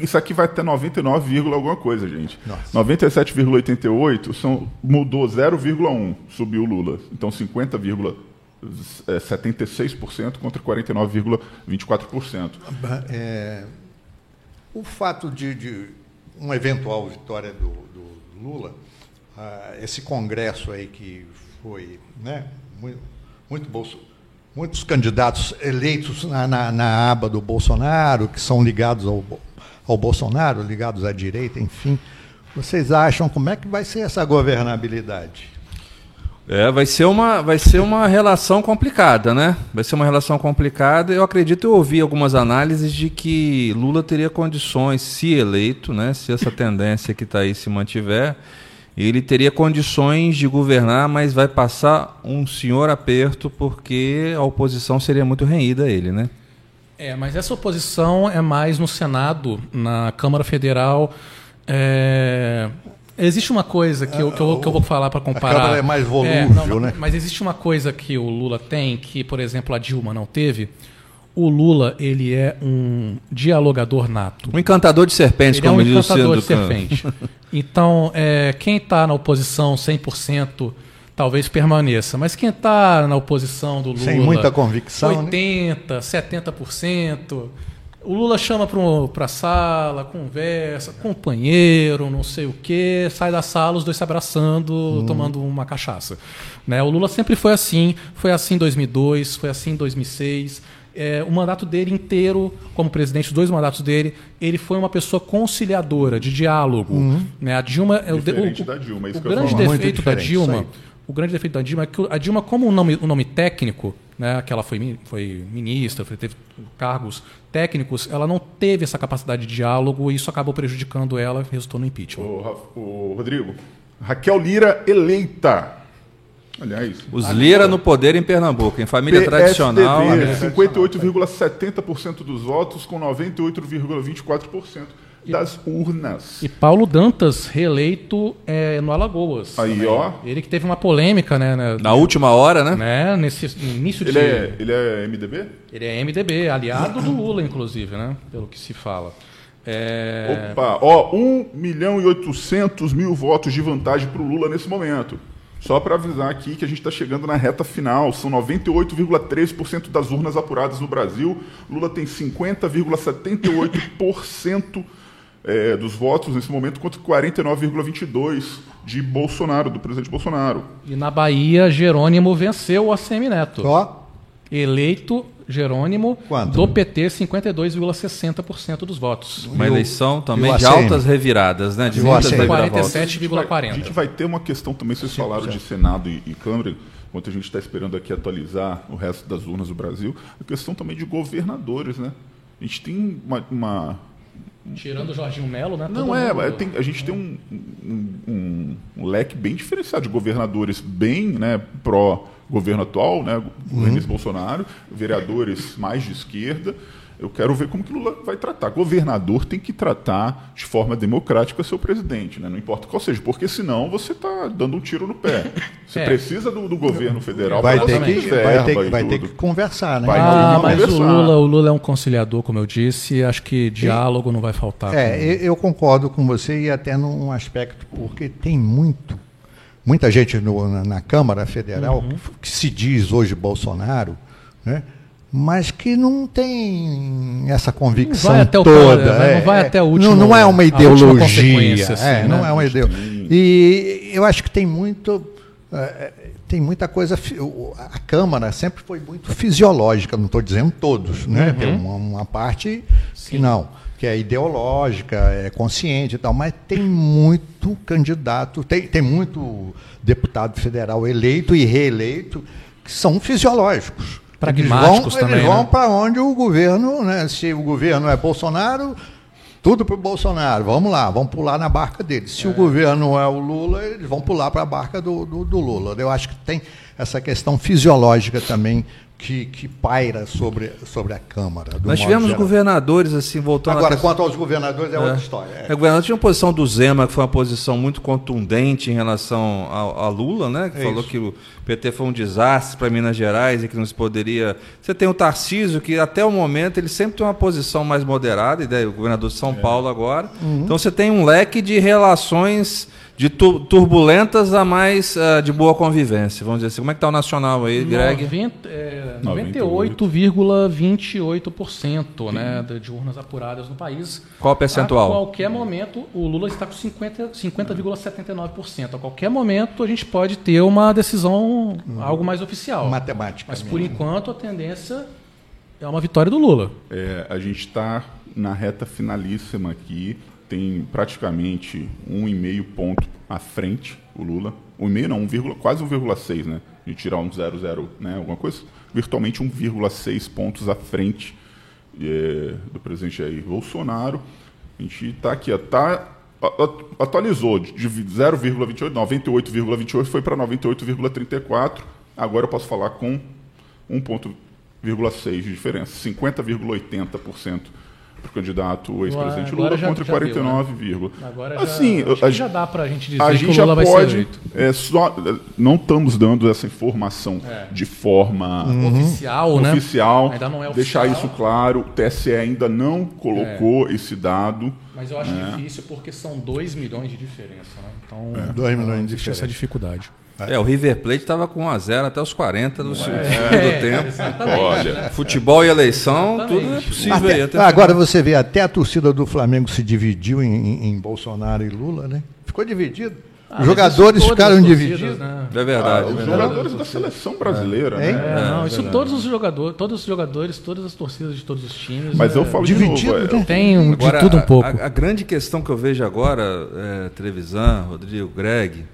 Isso aqui vai até 99, vírgula alguma coisa, gente. Nossa. 97,88 são mudou 0,1, subiu o Lula. Então 50,76% contra 49,24%. É, o fato de, de uma eventual vitória do, do Lula, ah, esse congresso aí que foi, né, muito, muito bolso, muitos candidatos eleitos na, na, na aba do Bolsonaro, que são ligados ao, ao Bolsonaro, ligados à direita, enfim. Vocês acham como é que vai ser essa governabilidade? É, vai ser uma, vai ser uma relação complicada, né? Vai ser uma relação complicada. Eu acredito, eu ouvi algumas análises de que Lula teria condições, se eleito, né? Se essa tendência que está aí se mantiver, ele teria condições de governar, mas vai passar um senhor aperto porque a oposição seria muito renhida a ele, né? É, mas essa oposição é mais no Senado, na Câmara Federal. é, Existe uma coisa que eu, que eu, que eu vou falar para comparar. Câmara é mais volúvel, não, né? Mas existe uma coisa que o Lula tem que, por exemplo, a Dilma não teve. O Lula ele é um dialogador nato. Um encantador de serpentes, Ele é um como diz o encantador de Ciro Can- serpente. Então, é, quem está na oposição 100% talvez permaneça. Mas quem está na oposição do Lula... Sem muita convicção, né? 80%, 70%... O Lula chama para a sala, conversa, companheiro, não sei o quê, sai da sala, os dois se abraçando, Hum. tomando uma cachaça. Né? O Lula sempre foi assim, foi assim em 2002, foi assim em 2006. É, o mandato dele inteiro, como presidente, os dois mandatos dele, ele foi uma pessoa conciliadora, de diálogo. Né? A Dilma é o, Diferente o- da Dilma, é isso o que eu grande falar. Muito defeito da Dilma. O grande defeito da Dilma é que a Dilma, como o nome, o nome técnico, né, que ela foi, foi ministra, foi- teve cargos técnicos, ela não teve essa capacidade de diálogo e isso acabou prejudicando ela, resultou no impeachment. Ra- ô, Rodrigo, Raquel Lira eleita. Aliás, Os Lira no poder em Pernambuco, em família tradicional. PSDB, né? 58,70% dos votos com 98,24% das urnas. E Paulo Dantas, reeleito é, no Alagoas. Aí, também. ó. Ele que teve uma polêmica, né? né, Na última hora, né? né, nesse início de. Ele é, ele é MDB? Ele é MDB, aliado do Lula, inclusive, né? Pelo que se fala. É, Opa, ó, 1 milhão e 800 mil votos de vantagem para o Lula nesse momento. Só para avisar aqui que a gente está chegando na reta final. São 98,3% das urnas apuradas no Brasil. Lula tem 50,78% é, dos votos nesse momento contra 49,22 de Bolsonaro, do presidente Bolsonaro. E na Bahia, Jerônimo venceu o ACM Neto. Ó, Eleito Jerônimo Quanto? do PT, 52,60% dos votos. Uma o- eleição e também de altas reviradas, né? De E o muitas ACM? reviravoltas. 47,40. A gente vai ter uma questão também, vocês falaram de Senado e, e Câmara, enquanto a gente está esperando aqui atualizar o resto das urnas do Brasil, a questão também de governadores, né? A gente tem uma. uma- Tirando o Jorginho Melo, né? não é, mundo- tem- a gente tem um, um- um- leque bem diferenciado de governadores bem né, pró-governo atual, né, o ministro Bolsonaro, vereadores mais de esquerda. Eu quero ver como que Lula vai tratar. Governador tem que tratar de forma democrática seu presidente, né? não importa qual seja, porque senão você está dando um tiro no pé. [LAUGHS] Você É. precisa do, do governo federal vai pra ter, que, vai, ter, que- e vai ter que conversar, né? Vai Ah, ter que mas o conversar. Lula, o Lula é um conciliador, como eu disse. Acho que diálogo não vai faltar. É, eu eu concordo com você e até num aspecto, porque tem muito, muita gente no- na, na Câmara Federal Uhum. que, que se diz hoje Bolsonaro, né? Mas que não tem essa convicção vai até o toda. cara, né? Não vai até o último- Não, não é uma ideologia. consequência, assim, é, não né? é uma ideologia. E eu acho que tem muito. eh, tem muita coisa. A Câmara sempre foi muito fisiológica, não estou dizendo todos, né? Tem uma, uma parte que não, que é ideológica, é consciente e tal, mas tem muito candidato, tem, tem muito deputado federal eleito e reeleito que são fisiológicos. Pragmáticos eles vão, também, Eles vão né? para onde o governo, né? Se o governo é Bolsonaro, tudo para o Bolsonaro. Vamos lá, vamos pular na barca deles. Se o governo é o Lula, eles vão pular para a barca do, do, do Lula. Eu acho que tem essa questão fisiológica também que, que paira sobre, sobre a Câmara. Nós tivemos geral. governadores, assim, voltando Agora, questão- quanto aos governadores, é, outra história. É, o governador tinha uma posição do Zema, que foi uma posição muito contundente em relação a, a Lula, né? Que É falou isso. que o PT foi um desastre para Minas Gerais e que não se poderia. Você tem o Tarcísio, que até o momento ele sempre tem uma posição mais moderada, e daí o governador de São Paulo agora. Uhum. Então você tem um leque de relações de tu- turbulentas a mais ah, de boa convivência. Vamos dizer assim. Como é que está o nacional aí, Greg? 90, é, 98. 98,28% né, de- de urnas apuradas no país. Qual o percentual? A qualquer momento, o Lula está com 50 50,79%. a qualquer momento, a gente pode ter uma decisão algo mais oficial. Matemática. Mas, por enquanto, a tendência é uma vitória do Lula. É, a gente está na reta finalíssima aqui, tem praticamente um e meio ponto à frente o Lula. Um meio não, um vírgula, quase 1,6, né? De tirar um 0,0, né? Alguma coisa. Virtualmente 1,6 pontos à frente é, do presidente Jair Bolsonaro. A gente está aqui, está atualizou de 0,28, 98,28 foi para 98,34. Agora eu posso falar com 1,6 de diferença, 50,80% para o candidato o ex-presidente Agora Lula já- contra já deu, 49, vírgula. Agora já, assim, acho a, que já dá para a gente dizer a que gente o já Lula vai ser pode, eleito. é, só, não estamos dando essa informação de forma Oficial, né? oficial, Ainda não é deixar oficial. isso claro. O TSE ainda não colocou esse dado. Mas eu acho difícil porque são 2 milhões de diferença. Né? Então, Dois milhões de existe essa diferença. dificuldade. É, o River Plate estava com 1 a 0 até os 40 do segundo É, tempo. Olha? Futebol e eleição, Exatamente. tudo é possível Até- aí. até- agora você vê, até a torcida do Flamengo se dividiu em, em- em Bolsonaro e Lula, né? Ficou dividido. Ah, Os jogadores ficaram divididos. né? É verdade. os é verdade. jogadores da seleção brasileira, Hein? né? É, não, isso todos os jogadores, todos os jogadores, todas as torcidas de todos os times. Mas é, eu falo de Dividido, novo, é, né? tem um, de Agora, tudo um pouco. A, a grande questão que eu vejo agora, é, Trevisan, Rodrigo, Greg,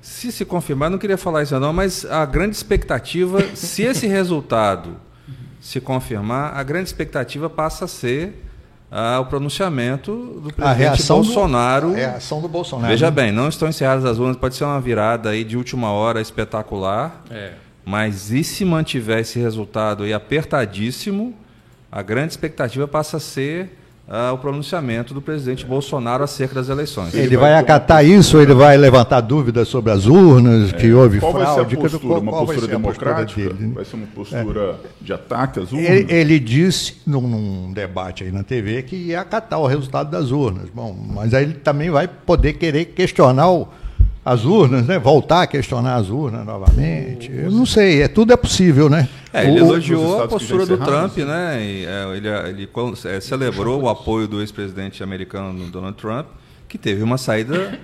se se confirmar, não queria falar isso não, mas a grande expectativa, [LAUGHS] se esse resultado se confirmar, a grande expectativa passa a ser ah, o pronunciamento do A presidente reação, Bolsonaro. do, a reação do Bolsonaro. Veja bem, não estão encerradas as urnas, pode ser uma virada aí de última hora espetacular. É. Mas e se mantiver esse resultado aí apertadíssimo, a grande expectativa passa a ser ah, o pronunciamento do presidente Bolsonaro acerca das eleições. Ele Ele vai vai acatar isso ele vai levantar dúvidas sobre as urnas, que houve É. Qual vai ser a fraude? postura? qual- Uma qual vai postura ser a postura democrática? dele, né? Vai ser uma postura de ataque às urnas? Ele, ele disse num, num debate aí na TV que ia acatar o resultado das urnas. Bom, mas aí ele também vai poder querer questionar o- as urnas, né? Voltar a questionar as urnas novamente. Eu não sei, é, tudo é possível, né? É, ele elogiou a postura do Trump, né? E, é, ele ele é, celebrou o apoio do ex-presidente americano Donald Trump, que teve uma saída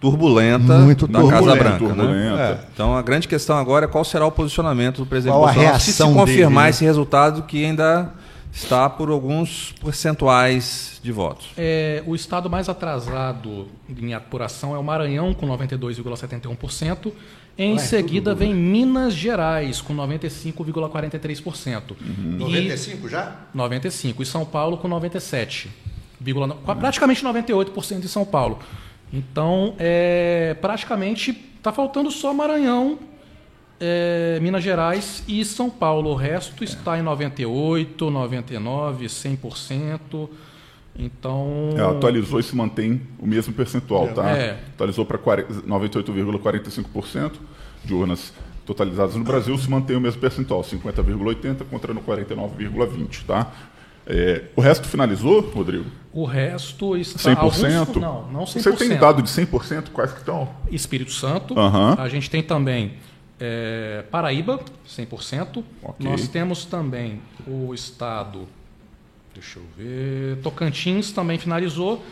turbulenta Muito da Casa turbulenta, Branca. turbulenta. Né? Então a grande questão agora é qual será o posicionamento do presidente Qual a Bolsonaro se se confirmar dele, né? esse resultado que ainda está por alguns percentuais de votos. É, o estado mais atrasado em apuração é o Maranhão, com 92,71%. Em seguida vem Minas Gerais, com 95,43%. Uhum. E 95 já? 95. E São Paulo com 97. vírgula no- qua- Praticamente 98% em São Paulo. Então, é, praticamente está faltando só Maranhão, é, Minas Gerais e São Paulo. O resto está em 98, 99, 100%. Então, É, atualizou e se mantém o mesmo percentual, tá? É. Atualizou para 98,45% de urnas totalizadas no Brasil, se mantém o mesmo percentual, 50,80 contra no 49,20, tá? É, o resto finalizou, Rodrigo? o resto está... 100%? Alguns, não, não 100%. Você tem dado de 100%? Quais que estão? Espírito Santo. Aham. A gente tem também é, Paraíba, 100%. Ok. Nós temos também o estado, deixa eu ver, Tocantins também finalizou,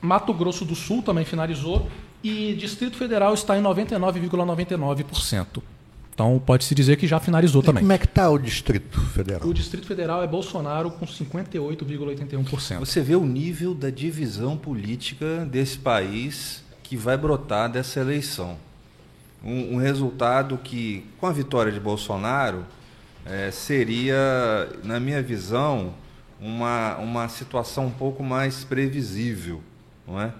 Mato Grosso do Sul também finalizou e Distrito Federal está em 99,99%. Então pode-se dizer que já finalizou também. Como é que está o Distrito Federal? O Distrito Federal é Bolsonaro com 58,81%. Você vê o nível da divisão política desse país que vai brotar dessa eleição. Um, um resultado que, com a vitória de Bolsonaro, eh, seria, na minha visão, uma, uma situação um pouco mais previsível, não é?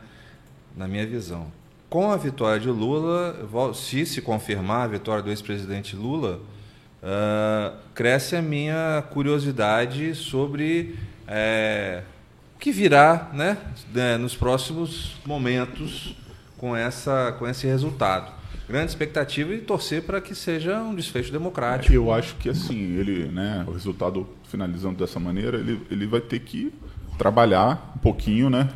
Na minha visão. Com a vitória de Lula, se se confirmar a vitória do ex-presidente Lula, ah, cresce a minha curiosidade sobre eh, o que virá né, né, nos próximos momentos com, essa, com esse resultado. Grande expectativa e torcer para que seja um desfecho democrático. Eu acho que assim, ele, né, o resultado finalizando dessa maneira, ele, ele vai ter que trabalhar um pouquinho, né,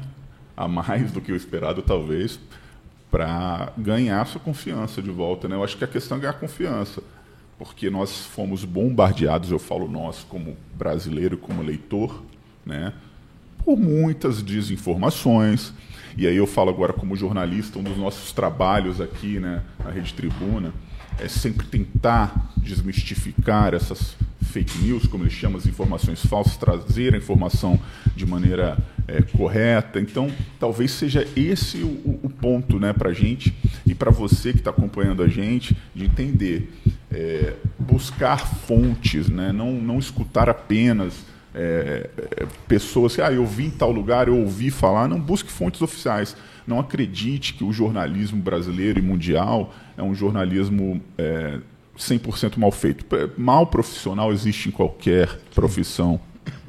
a mais do que o esperado talvez, para ganhar sua confiança de volta, né? Eu acho que a questão é ganhar confiança, porque nós fomos bombardeados, eu falo nós como brasileiro, como leitor, né, por muitas desinformações. E aí eu falo agora como jornalista, um dos nossos trabalhos aqui, né, na Rede Tribuna, é sempre tentar desmistificar essas fake news, como eles chamam, as informações falsas, trazer a informação de maneira é, correta. Então, talvez seja esse o, o- ponto né, para a gente e para você que está acompanhando a gente, de entender, é, buscar fontes, né, não, não escutar apenas é, pessoas que, ah, eu vi em tal lugar, eu ouvi falar, não busque fontes oficiais. Não acredite que o jornalismo brasileiro e mundial é um jornalismo é, 100% mal feito. É, Mal profissional existe em qualquer profissão,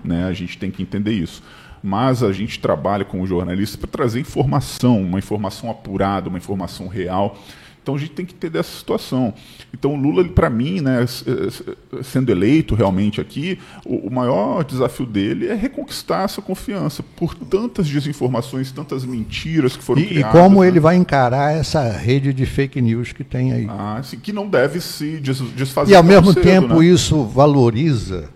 né? a gente tem que entender isso. Mas a gente trabalha como jornalista para trazer informação, uma informação apurada, uma informação real. Então a gente tem que entender essa situação. Então o Lula, para mim, né, sendo eleito realmente aqui, o, maior desafio dele é reconquistar essa confiança por tantas desinformações, tantas mentiras que foram E, e criadas. como né? ele vai encarar essa rede de fake news que tem aí? Ah, assim, que não deve se des- desfazer E ao mesmo cedo, tempo né? isso valoriza,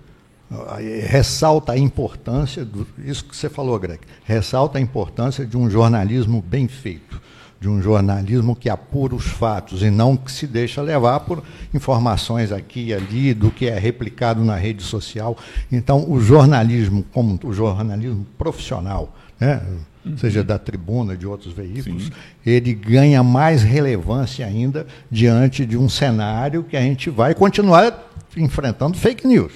ah, ressalta a importância, do, isso que você falou, Greg, ressalta a importância de um jornalismo bem feito, de um jornalismo que apura os fatos e não que se deixa levar por informações aqui e ali, do que é replicado na rede social. Então, o jornalismo, como o jornalismo profissional, né, seja da tribuna, de outros veículos, ele ganha mais relevância ainda diante de um cenário que a gente vai continuar enfrentando fake news.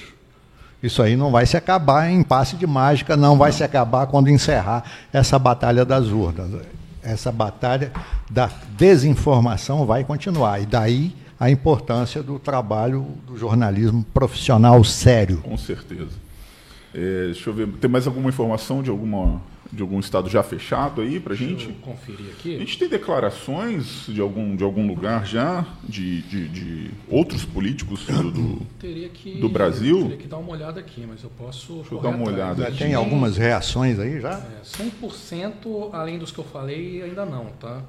Isso aí não vai se acabar em passe de mágica, não vai se acabar quando encerrar essa batalha das urnas. Essa batalha da desinformação vai continuar. E daí a importância do trabalho do jornalismo profissional sério. Com certeza. É, deixa eu ver, tem mais alguma informação de, alguma, de algum estado já fechado aí para gente? Deixa eu conferir A aqui. gente tem declarações de algum, de algum lugar já, de, de, de outros políticos do, do- Teria que, Do Brasil? Teria que dar uma olhada aqui, mas eu posso. Deixa eu dar uma olhada Já aqui. tem algumas reações aí já? É, 100% além dos que eu falei, ainda não, tá?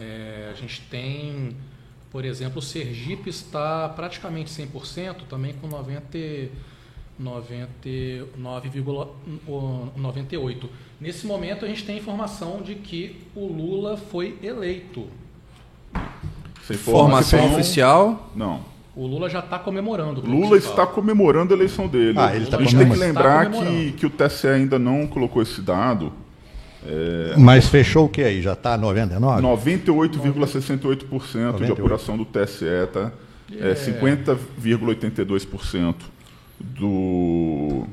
É, a gente tem, por exemplo, o Sergipe está praticamente 100%, também com 90, 99,98%. Nesse momento, a gente tem informação de que o Lula foi eleito. Informação- oficial. Não. O Lula já está comemorando. Lula está comemorando a eleição dele. Ah, ele tá a gente tem que lembrar Está que, que o TSE ainda não colocou esse dado. Mas fechou o que aí? Já está 99? 98,68% de 98. apuração do TSE, tá? É 50,82% do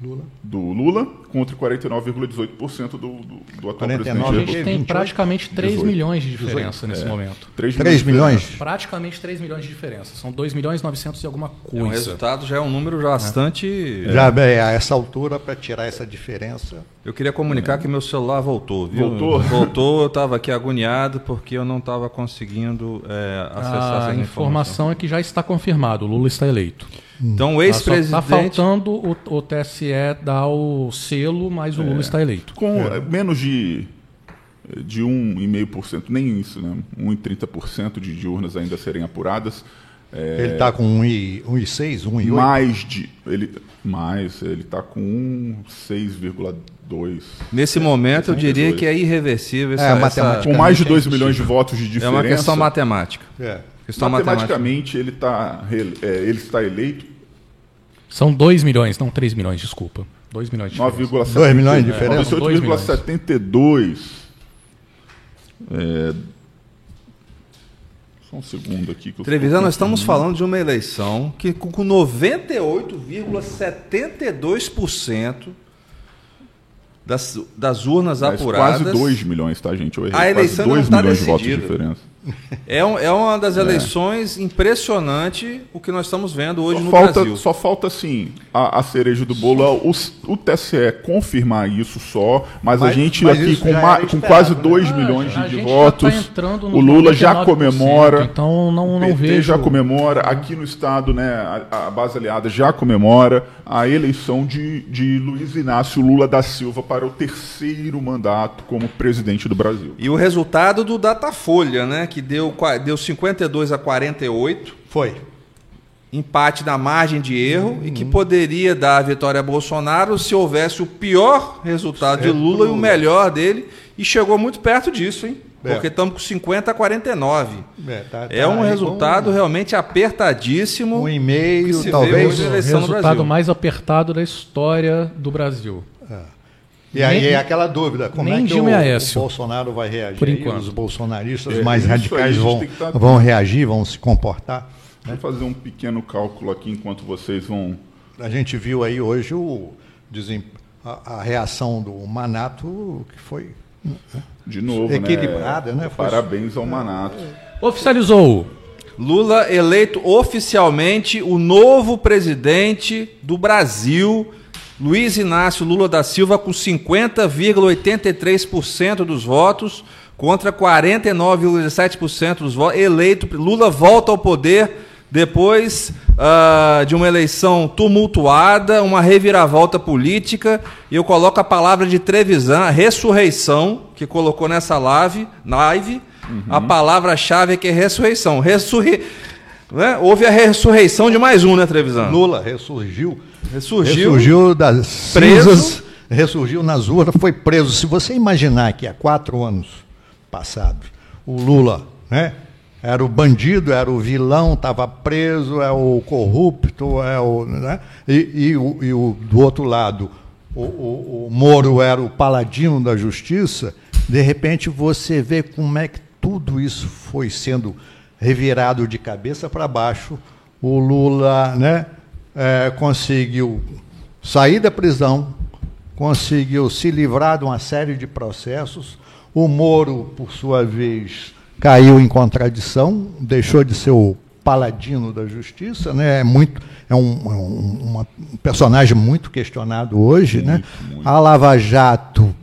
Lula. do Lula contra 49,18% do, do, do atual 49. A presidente. gente tem 28, praticamente 3 18. milhões de diferença nesse momento. 3 3 milhões? Praticamente 3 milhões de diferença. São 2 milhões e 900 e alguma É um coisa. resultado, já é um número bastante. Já é, a essa altura, para tirar essa diferença. Eu queria comunicar que meu celular voltou, viu? Voltou? [LAUGHS] Voltou, eu estava aqui agoniado porque eu não estava conseguindo é, acessar a essa informação é que já está confirmado. O Lula está eleito. Então, o Está ex-presidente. faltando o, o TSE dar o selo, mas o Lula está eleito. Com é, menos de, de 1,5%, nem isso, né? 1,30% de, de urnas ainda serem apuradas. É, Ele está com 1,6, 1,8. mais de. Ele, mais, ele está com 1,6,2%. Nesse momento, eu diria 1,18. que é irreversível essa, É, essa- matemática. Com mais de 2 é milhões de votos de É diferença. uma questão matemática. É. Questão matemática. Matematicamente, ele, tá, é, ele está eleito São 2 milhões, não 3 milhões, desculpa. 2 milhões de diferença. 9,72. 2 milhões de diferença? 98,72. É... Só um segundo aqui. Que eu Trevisan, nós estamos falando de uma eleição que com com 98,72% das, das urnas Mas apuradas. Quase 2 milhões, tá, gente? Eu errei. A eleição quase 2 não tá milhões de votos de decidida. diferença. É, um- é uma das eleições impressionante o que nós estamos vendo hoje Só no falta, Brasil. só falta, assim, a, a cereja do bolo, é o, o TSE confirmar isso só, mas, a Mas- gente mas aqui com, já ma- era com quase né? 2 Ah, milhões a de, gente votos, tá o Lula já 99%, comemora, então não- o não PT vejo- já comemora, aqui no estado, né, a, a base aliada já comemora a eleição de, de Luiz Inácio Lula da Silva para o terceiro mandato como presidente do Brasil. E o resultado do Datafolha, né, que deu, deu 52 a 48, Foi. empate na margem de erro e que poderia dar a vitória a Bolsonaro se houvesse o pior resultado de Certo, Lula e o melhor dele e chegou muito perto disso, hein? É. Porque estamos com 50 a 49. É, tá- É tá um aí resultado realmente apertadíssimo. com um se vê talvez. O resultado mais apertado da história do Brasil. E aí Nem- é aquela dúvida, como é que o, e o. Bolsonaro vai reagir? Por aí? enquanto. Os bolsonaristas É, mais aí radicais gente vão, tá- vão reagir, vão se comportar. Vou fazer um pequeno cálculo aqui enquanto vocês vão A gente viu aí hoje o desem- a, a reação do Manato, que foi de novo, Equilibrada, né? Foi- Parabéns ao Manato. Oficializou. Lula eleito oficialmente o novo presidente do Brasil, Luiz Inácio Lula da Silva, com 50,83% dos votos contra 49,17% dos votos. Eleito, Lula volta ao poder depois ah, de uma eleição tumultuada, uma reviravolta política. E eu coloco a palavra de Trevisan, ressurreição, que colocou nessa live, live a palavra-chave é que é ressurreição. Ressurri... né? Houve a ressurreição de mais um, né, Trevisan? Lula ressurgiu, Ressurgiu. ressurgiu das Preso. cinzas, ressurgiu nas urnas, foi preso. Se você imaginar que há quatro anos passados o Lula, né, era o bandido, era o vilão, estava preso, é o corrupto, é o, né, e, e o, e o- do outro lado o, o- o Moro era o paladino da justiça. De repente você vê como é que tudo isso foi sendo revirado de cabeça para baixo. O Lula, né, eh, conseguiu sair da prisão, conseguiu se livrar de uma série de processos. O Moro, por sua vez, caiu em contradição, deixou de ser o paladino da justiça, né? É muito, é um, é um- uma- um personagem muito questionado hoje, né? A Lava Jato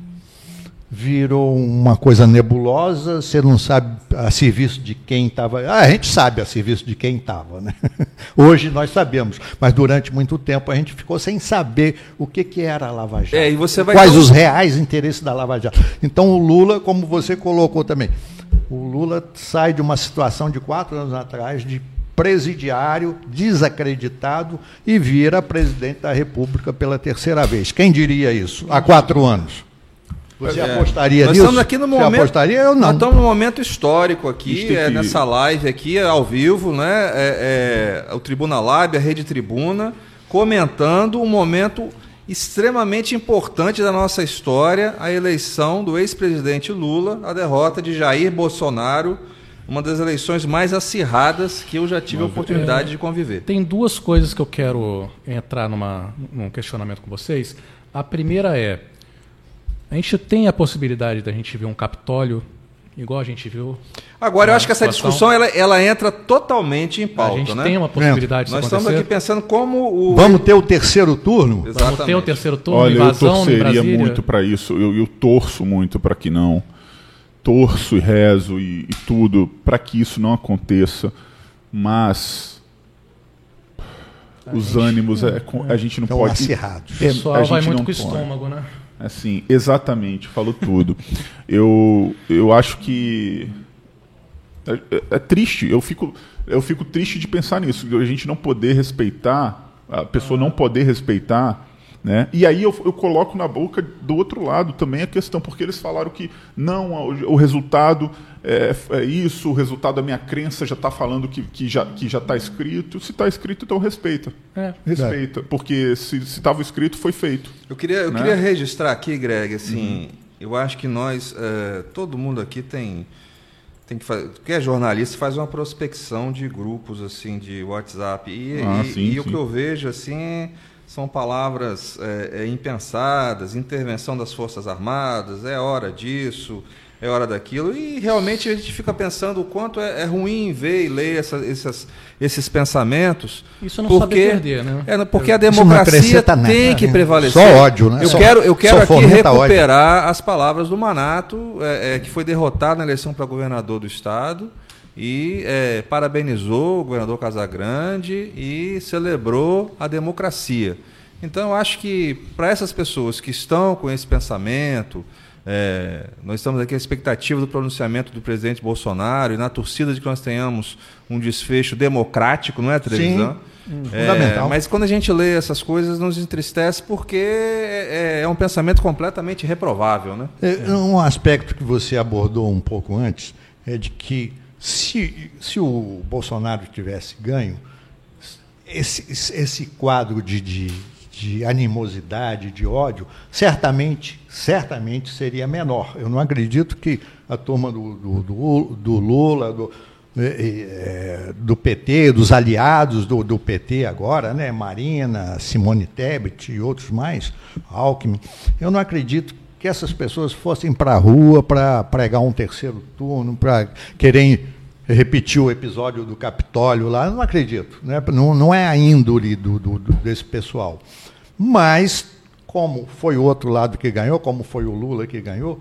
virou uma coisa nebulosa, você não sabe a serviço de quem estava. Ah, a gente sabe a serviço de quem estava, né? [LAUGHS] Hoje nós sabemos, mas durante muito tempo a gente ficou sem saber o que, que era a Lava Jato. É, e você vai Quais ter os reais interesses da Lava Jato. Então o Lula, como você colocou também, O Lula sai de uma situação de quatro anos atrás de presidiário, desacreditado, e vira presidente da República pela terceira vez. Quem diria isso há quatro anos? Você É. apostaria Nós nisso? estamos aqui no Você momento. apostaria? Eu Nós não. estamos num momento histórico aqui, tem é, que- nessa live aqui, é ao vivo, né? É, é, o Tribuna Lab, a Rede Tribuna, comentando um momento extremamente importante da nossa história, a eleição do ex-presidente Lula, a derrota de Jair Bolsonaro, uma das eleições mais acirradas que eu já tive a oportunidade de conviver. Tem duas coisas que eu quero entrar numa, num questionamento com vocês. A primeira é: a gente tem a possibilidade da gente ver um Capitólio, igual a gente viu. Agora, eu acho que essa situação? discussão ela, ela entra totalmente em A pauta, gente né? tem uma possibilidade Nós disso estamos acontecer. aqui pensando como o. Vamos ter o terceiro turno? Vamos ter o Exatamente. terceiro turno, Olha, eu invasão em torceria muito para isso. Eu, eu torço muito para que não. Torço e rezo e, e tudo para que isso não aconteça. Mas os ânimos é, com- a gente não Estão pode. acirrados. O É, pessoal a vai gente muito não com o pode. estômago, né? Assim, exatamente, falou tudo. eu, eu acho que é, é- é triste. Eu fico, eu fico triste de pensar nisso. A gente não poder respeitar, a pessoa não poder respeitar. Né? E aí eu, eu coloco na boca do outro lado também a questão, porque eles falaram que não, o, o resultado é, é isso, o resultado da minha crença já está falando que, que já está que já tá escrito. Se está escrito, então respeita. É. Respeita. Porque se estava escrito, foi feito. Eu queria, eu né? queria registrar aqui, Greg, assim, Uhum. eu acho que nós, eh, todo mundo aqui tem, tem que fazer, quem é jornalista faz uma prospecção de grupos assim de WhatsApp e, Ah, e- sim, e o sim. que eu vejo assim são palavras eh, eh, impensadas, intervenção das forças armadas, é hora disso, é hora daquilo e realmente a gente fica pensando o quanto é, é ruim ver e ler essa- essas- esses pensamentos. Isso não porque, saber perder, né? É, porque a democracia nada, tem que né? prevalecer. Só ódio, né? Eu Só- quero, eu quero aqui fomenta ódio. recuperar as palavras do Manato, é, é, que foi derrotado na eleição para governador do estado e é, parabenizou o governador Casagrande e celebrou a democracia. Então, eu acho que para essas pessoas que estão com esse pensamento, é, nós estamos aqui à expectativa do pronunciamento do presidente Bolsonaro e na torcida de que nós tenhamos um desfecho democrático, não é, Trevisan? É, fundamental. mas quando a gente lê essas coisas, nos entristece porque é, é um pensamento completamente reprovável, né? É, Um aspecto que você abordou um pouco antes é de que se, se o Bolsonaro tivesse ganho, esse, esse quadro de, de, de animosidade, de ódio, certamente, certamente seria menor. Eu não acredito que a turma do, do, do, Lula, do, eh, do PT, dos aliados do, do PT agora, né, Marina, Simone Tebet e outros mais, Alckmin, eu não acredito que essas pessoas fossem para a rua para pregar um terceiro turno, para querer repetir o episódio do Capitólio lá, não acredito. Né? Não, não é a índole do, do- desse pessoal. Mas, como foi o outro lado que ganhou, como foi o Lula que ganhou,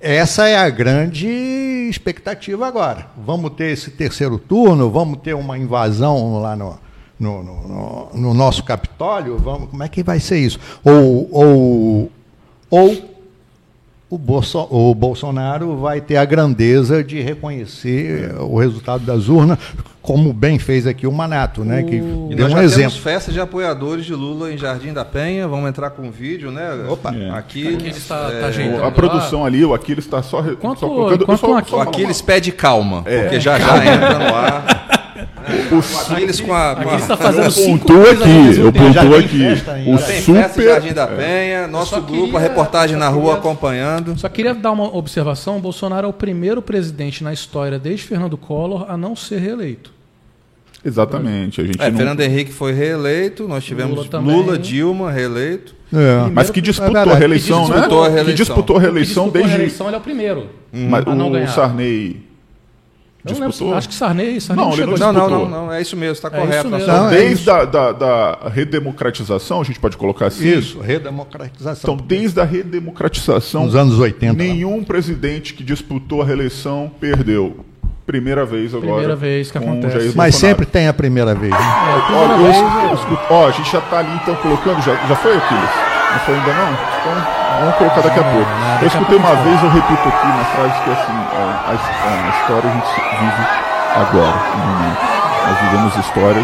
essa é a grande expectativa agora. Vamos ter esse terceiro turno, vamos ter uma invasão lá no, no, no- no- no nosso Capitólio, vamos, como é que vai ser isso? Ou, ou, ou o, Bolso, o Bolsonaro vai ter a grandeza de reconhecer o resultado das urnas, como bem fez aqui o Manato, né? Que E deu nós um já temos exemplo. festa de apoiadores de Lula em Jardim da Penha. Vamos entrar com um vídeo, né? Opa. É. Aqui, está- é, tá ajeitando. a produção ali, o Aquiles está só, Enquanto- só colocando. enquanto só- o só Aquiles- o Aquiles pede calma, porque já já [LAUGHS] entra no ar. O Aquiles com a. Com Aqui a está fazendo Eu pontuo aqui, eu pontuo aqui. festa O Tem festa em super. Jardim da Penha, nosso grupo, queria- a reportagem na rua queria- acompanhando. Só queria dar uma observação: o Bolsonaro é o primeiro presidente na história desde Fernando Collor a não ser reeleito. Exatamente. A gente É, não- Fernando Henrique foi reeleito, nós tivemos Lula Lula. Dilma reeleito. É. Mas que disputou É a verdade, reeleição, que né? disputou a Que reeleição. disputou a O que reeleição disputou a desde. reeleição, ele é o primeiro. Mas a não o ganhar. Sarney. Eu disputou? acho que Sarney, Sarney Não, não, ele não a Não, não, disputou. não, é isso mesmo, está É correto. nós mesmo. é desde a da, da redemocratização, a gente pode colocar assim. Isso, redemocratização. Então, desde a redemocratização, Nos anos 80. lá. nenhum presidente que disputou a reeleição perdeu. Primeira vez agora. Primeira vez que acontece. Jair Mas Bolsonaro. sempre tem a primeira vez. né? É, a Ó, primeira eu vez- escuto- escuto- ó, a gente já está ali então colocando, já, já foi Aquiles? Não foi ainda não? Então, vamos colocar daqui a Não, pouco. eu escutei uma vez, eu repito aqui uma frase que é assim, a, a his- a história a gente vive agora, no momento. Nós vivemos história.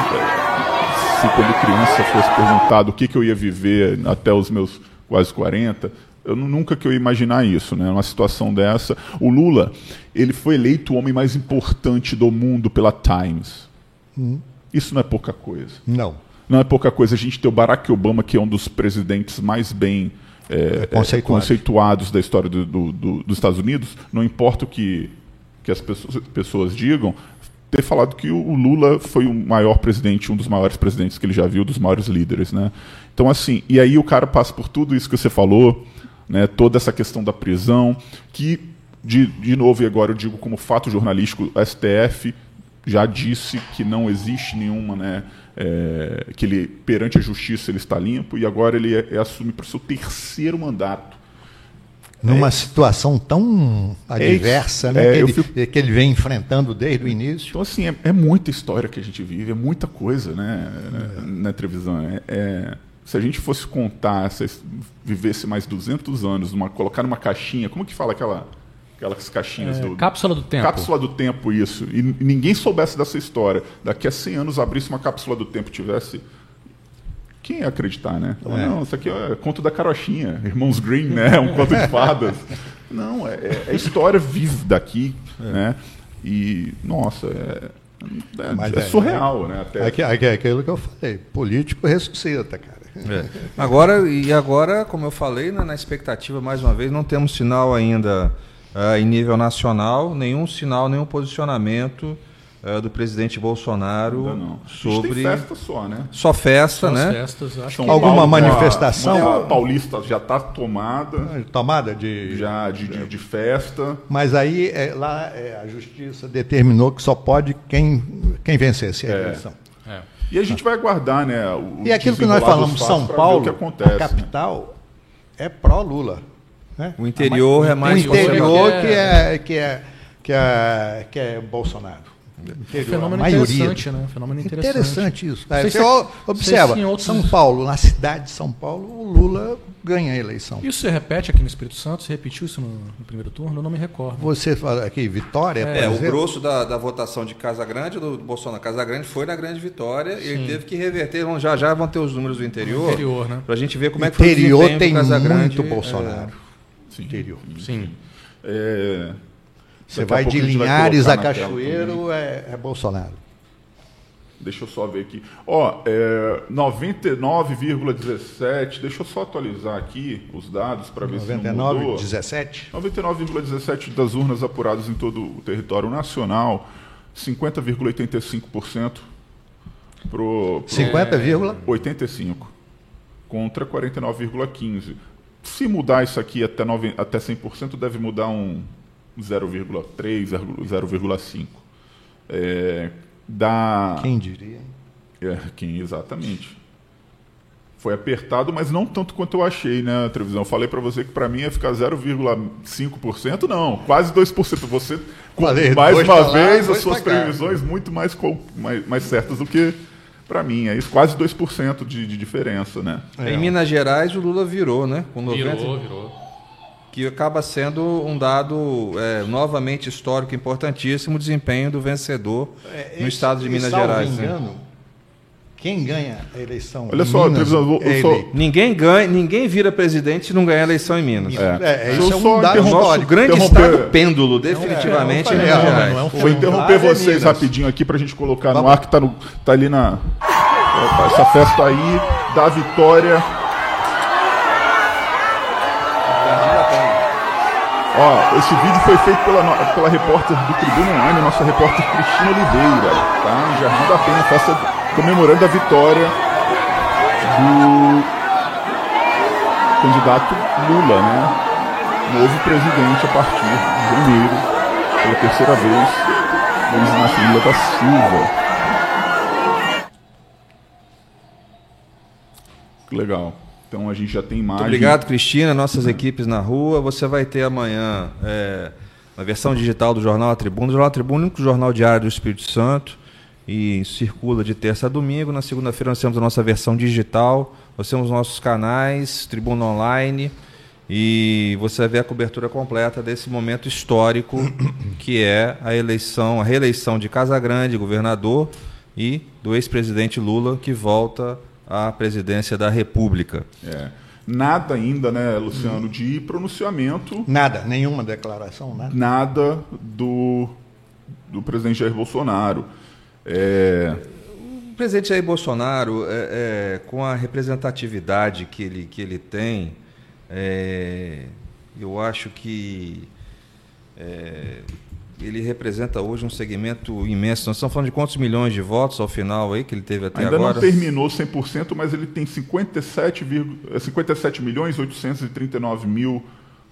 Se quando criança fosse perguntado o que, que eu ia viver até os meus quase 40, eu nu- nunca que eu ia imaginar isso, né? Uma situação dessa. O Lula, ele foi eleito o homem mais importante do mundo pela Times. Isso não é pouca coisa. Não. Não é pouca coisa a gente ter o Barack Obama, que é um dos presidentes mais bem é, Conceituados. é, conceituados da história do- do- do- dos Estados Unidos, não importa o que, que as pessoas, pessoas digam, ter falado que o Lula foi o maior presidente, um dos maiores presidentes que ele já viu, dos maiores líderes. Né? Então, assim, e aí o cara passa por tudo isso que você falou, né, toda essa questão da prisão, que, de, de novo, e agora eu digo como fato jornalístico, o STF já disse que não existe nenhuma, né, é, que ele perante a justiça ele está limpo e agora ele é, é assume para o seu terceiro mandato. Numa situação tão adversa, né? é, que, ele, fico- que ele vem enfrentando desde o início. Então assim é, é muita história que a gente vive, é muita coisa, né, na, televisão. É, é- se a gente fosse contar, se vivesse mais 200 anos, numa, colocar numa caixinha, como que fala aquela aquelas caixinhas É, do cápsula do tempo. Cápsula do tempo, isso. E ninguém soubesse dessa história. Daqui a 100 anos abrisse uma cápsula do tempo e tivesse. Quem ia acreditar, né? Então, É. Não, isso aqui é conto da carochinha. Irmãos Green, né? Um [LAUGHS] conto de fadas. Não, é, é história viva daqui, né? E, nossa, é, é- Mas é é- surreal, né? Até. É aquilo que eu falei. Político ressuscita, cara. É. Agora, e agora, como eu falei, né, na expectativa, mais uma vez, não temos sinal ainda ah, em nível nacional, nenhum sinal, nenhum posicionamento ah, do presidente Bolsonaro sobre. tem festa só, né? Só festa, as né? festas, acho que Alguma Paulo, manifestação? A Paulista já está tomada, Tomada de. já de, de, de festa. Mas aí é, lá é, a justiça determinou que só pode quem, quem vencesse a É. eleição. é. E a gente vai guardar, né? E aquilo que nós falamos, São Paulo, o que acontece, a né? capital, é pró-Lula. Né? O interior é O mais interior conservador. que é, que é, que é, que é Bolsonaro. Interior, Fenômeno interessante, né? Fenômeno interessante. Interessante isso. É, você se- observa, se em outros- São Paulo, na cidade de São Paulo, o Lula ganha a eleição. Isso se repete aqui no Espírito Santo? Você repetiu isso no, no primeiro turno? Eu não me recordo. Você fala aqui, Vitória, por É, o grosso da, da votação de Casa Grande, do Bolsonaro Casa Grande, foi na grande vitória e ele teve que reverter. Vão- Já já vão ter os números do interior. Interior, né? Pra gente ver como é que foi o interior tem do Casa Grande. muito Bolsonaro. Sim. Interior. Sim. É, Você vai de vai Linhares a Cachoeiro, é, é Bolsonaro. Deixa eu só ver aqui. Ó, é, 99,17. Deixa eu só atualizar aqui os dados para ver se não 99, mudou. 17. 99,17 das urnas apuradas em todo o território nacional, 50,85% pro, pro 50, vírgula? 85 contra 49,15. Se mudar isso aqui até, 9, até 100%, deve mudar um 0,3, 0,5. É, da Quem diria? é, quem exatamente. Foi apertado, mas não tanto quanto eu achei, né, televisão. Eu falei para você que para mim ia ficar 0,5%, não, quase 2%. Você, Falei, mais uma vez, as suas previsões muito mais, mais, mais certas do que para mim. É isso, quase 2% de, de diferença, né? É. Em Minas Gerais, o Lula virou, né? Com 90, Virou, virou. que acaba sendo um dado é, novamente histórico importantíssimo, o desempenho do vencedor no estado de É, Minas salvo Gerais. né? Quem ganha a eleição? Olha só, Minas televisão, é. Ninguém ganha, ninguém vira presidente se não ganhar a eleição em Minas. É. É, isso eu é só um dado nosso grande interromper- estado pêndulo, definitivamente, É, em não, Minas não, não é um Vou interromper vocês rapidinho aqui para a gente colocar no ar que tá, no, tá ali na. Essa festa aí da vitória. Ó, esse vídeo foi feito pela, no- pela repórter do Tribuna Online, nossa repórter Cristina Oliveira, tá? Em Jardim da Penha, festa comemorando a vitória do candidato Lula, né? Novo presidente a partir de janeiro, pela terceira vez, Luiz Inácio Lula da Silva. Legal. Então a gente já tem imagem. Muito obrigado, Cristina. Nossas equipes na rua. Você vai ter amanhã é, a versão digital do Jornal A Tribuna. O Jornal A Tribuna é o único jornal diário do Espírito Santo e circula de terça a domingo. Na segunda-feira nós temos a nossa versão digital, Nós temos nossos canais, Tribuna Online, e você vai ver a cobertura completa desse momento histórico [COUGHS] que é a eleição, a reeleição de Casagrande, governador, e do ex-presidente Lula, que volta à presidência da República. É. Nada ainda, né, Luciano, de pronunciamento, Nada, nenhuma declaração, nada. nada do, do presidente Jair Bolsonaro. É, O presidente Jair Bolsonaro, é, é, com a representatividade que ele, que ele tem, é, eu acho que é, ele representa hoje um segmento imenso. Nós estamos falando de quantos milhões de votos ao final aí que ele teve até ainda agora? não terminou 100%, mas ele tem 57, vírgula- é, 57 milhões 839 mil,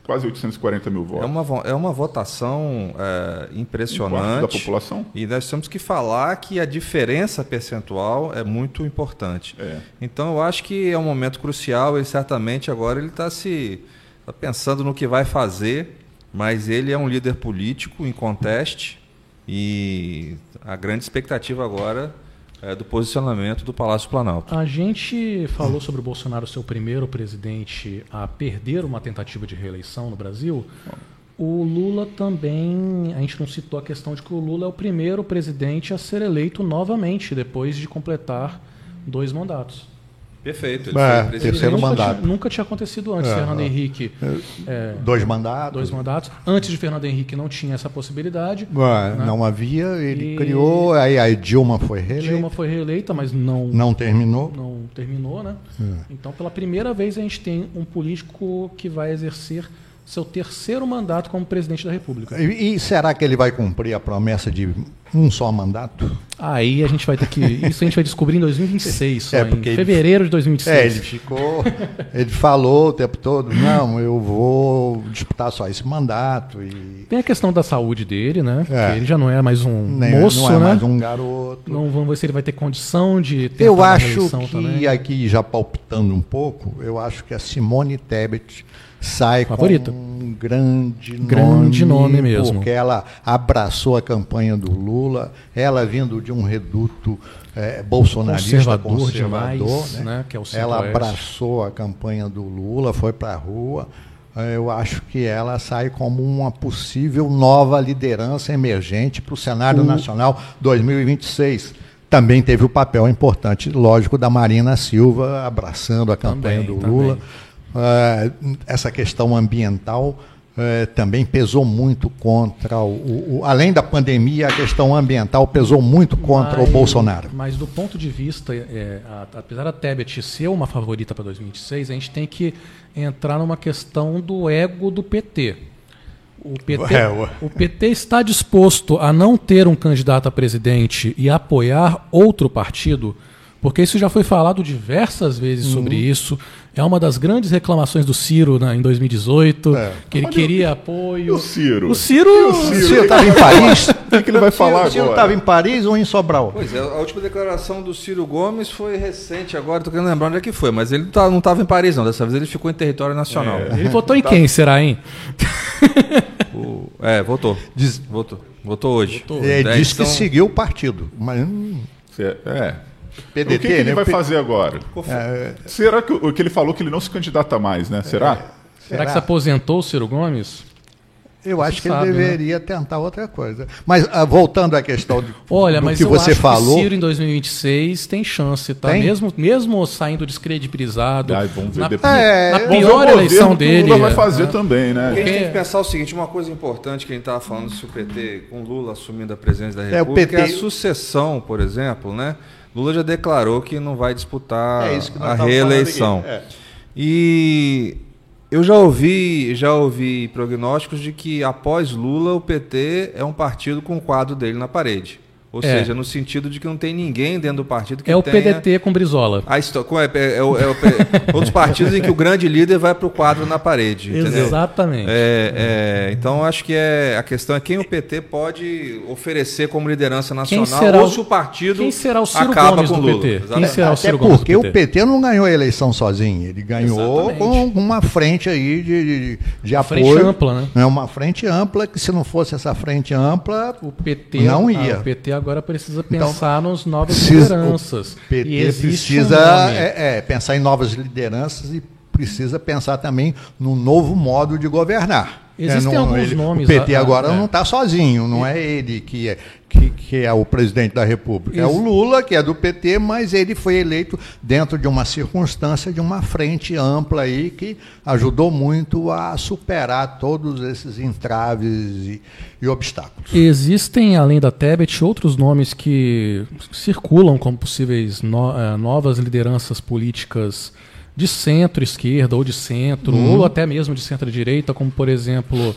quase 840 mil É votos. uma, vo- é uma votação é, Um impressionante. da população? E nós temos que falar que a diferença percentual é muito importante. É. Então eu acho que é um momento crucial. Ele certamente agora ele está se tá pensando no que vai fazer, mas ele é um líder político em conteste e a grande expectativa agora é do posicionamento do Palácio Planalto. A gente falou sobre o Bolsonaro ser o primeiro presidente a perder uma tentativa de reeleição no Brasil. O Lula também, a gente não citou a questão de que o Lula é o primeiro presidente a ser eleito novamente depois de completar dois mandatos. Perfeito. É, foi terceiro nunca, mandato. Tinha, nunca tinha acontecido antes. É, Fernando é. Henrique, é, Dois mandatos. dois mandatos. Antes de Fernando Henrique não tinha essa possibilidade. Ué, né? Não havia, ele E- criou, aí a Dilma foi reeleita, Dilma foi reeleita, mas não, não terminou. não terminou, né? É. Então, pela primeira vez, a gente tem um político que vai exercer seu terceiro mandato como presidente da República. E, e será que ele vai cumprir a promessa de um só mandato? Aí a gente vai ter que. [LAUGHS] Isso a gente vai descobrir em 2026, só É, em porque ele- fevereiro de 2026. É, ele ficou, ele falou o tempo todo, não, eu vou disputar só esse mandato e Tem a questão da saúde dele, né? É. Ele já não é mais um nem, moço, não é né? mais um garoto. Não vamos ver se ele vai ter condição de ter Eu acho que também. aqui já palpitando um pouco, eu acho que a Simone Tebet sai Favorita. com um grande, Grande nome mesmo. porque ela abraçou a campanha do Lula, ela vindo de um reduto eh, bolsonarista Conservador conservador, demais, né? né, que é o ela abraçou a campanha do Lula, foi para a rua. Eh, Eu acho que ela sai como uma possível nova liderança emergente para o cenário nacional 2026. Também teve o papel importante, lógico, da Marina Silva abraçando a campanha Também, do também. Lula. Eh, essa questão ambiental eh, também pesou muito contra o, o- Além da pandemia, a questão ambiental pesou muito contra Mas- o Bolsonaro. Mas do ponto de vista, é, a- apesar da Tebet ser uma favorita para 2026, a gente tem que entrar numa questão do ego do PT. O PT, [LAUGHS] É, ué. o PT está disposto a não ter um candidato a presidente e apoiar outro partido, porque isso já foi falado diversas vezes sobre Uhum. isso. É uma das grandes reclamações do Ciro né, em 2018, É. que ele Olha, queria apoio. o Ciro? O Ciro, E o Ciro? Estava em Paris? [LAUGHS] O que, que ele vai falar O Ciro agora? estava em Paris ou em Sobral? Pois é, a última declaração do Ciro Gomes foi recente agora, estou querendo lembrar onde é que foi, mas ele tá- não estava em Paris não, dessa vez ele ficou em território nacional. É. ele votou em [LAUGHS] quem, será, hein? O- é, votou. Diz- Votou. Votou hoje. É, É, disse então- que seguiu o partido. Mas É. PDT, o que, que ele né? vai P- fazer agora? É, Será que o que ele falou que ele não se candidata mais, né? Será? Será que se aposentou o Ciro Gomes? Eu acho que sabe, ele né? deveria tentar outra coisa. Mas ah, voltando à questão de, Olha, do mas que eu você acho falou, que Ciro em 2026 tem chance, tá? Tem? Mesmo, mesmo saindo descredibilizado. Ai, vamos ver na, depois. É, na vamos Vamos ver o pior governo eleição que o dele. Lula vai é, fazer é. também, né? Porque a gente tem que pensar o seguinte, uma coisa importante que a gente estava falando se o PT, com Lula assumindo a presidência da É, o República, é, PT a sucessão, por exemplo, né? Lula já declarou que não vai disputar É isso que nós a reeleição. é. E eu já ouvi, já ouvi prognósticos de que após Lula o PT é um partido com o quadro dele na parede. Ou É. seja, no sentido de que não tem ninguém dentro do partido que É o tenha PDT com Brizola. a como é, é, é, o- é o outros partidos em que o grande líder vai para o quadro na parede. Entendeu? Exatamente. É, é, então acho que é a questão é quem o PT pode oferecer como liderança Quem nacional será ou o- se o partido quem será o Ciro acaba Gomes com Lula. PT? Exatamente. Quem será o Até Ciro Gomes do porque o PT? PT não ganhou a eleição sozinho, ele ganhou Exatamente. com uma frente aí de, de, de apoio. frente ampla, né? É uma frente ampla, que se não fosse essa frente ampla, O PT, Não ah, ia. o PT agora precisa pensar nos novas Então, Precisa- lideranças. O PT E precisa um é, é, pensar em novas lideranças e precisa pensar também num novo modo de governar. Existem não- alguns nomes, O PT a- a- agora é. não está sozinho, não é ele que é, que, que é o presidente da República. É Ex- o Lula, que é do PT, mas ele foi eleito dentro de uma circunstância de uma frente ampla aí que ajudou muito a superar todos esses entraves e, e obstáculos. Existem, além da Tebet, outros nomes que circulam como possíveis no- eh, novas lideranças políticas de centro-esquerda ou de centro, ou até mesmo de centro-direita, como, por exemplo,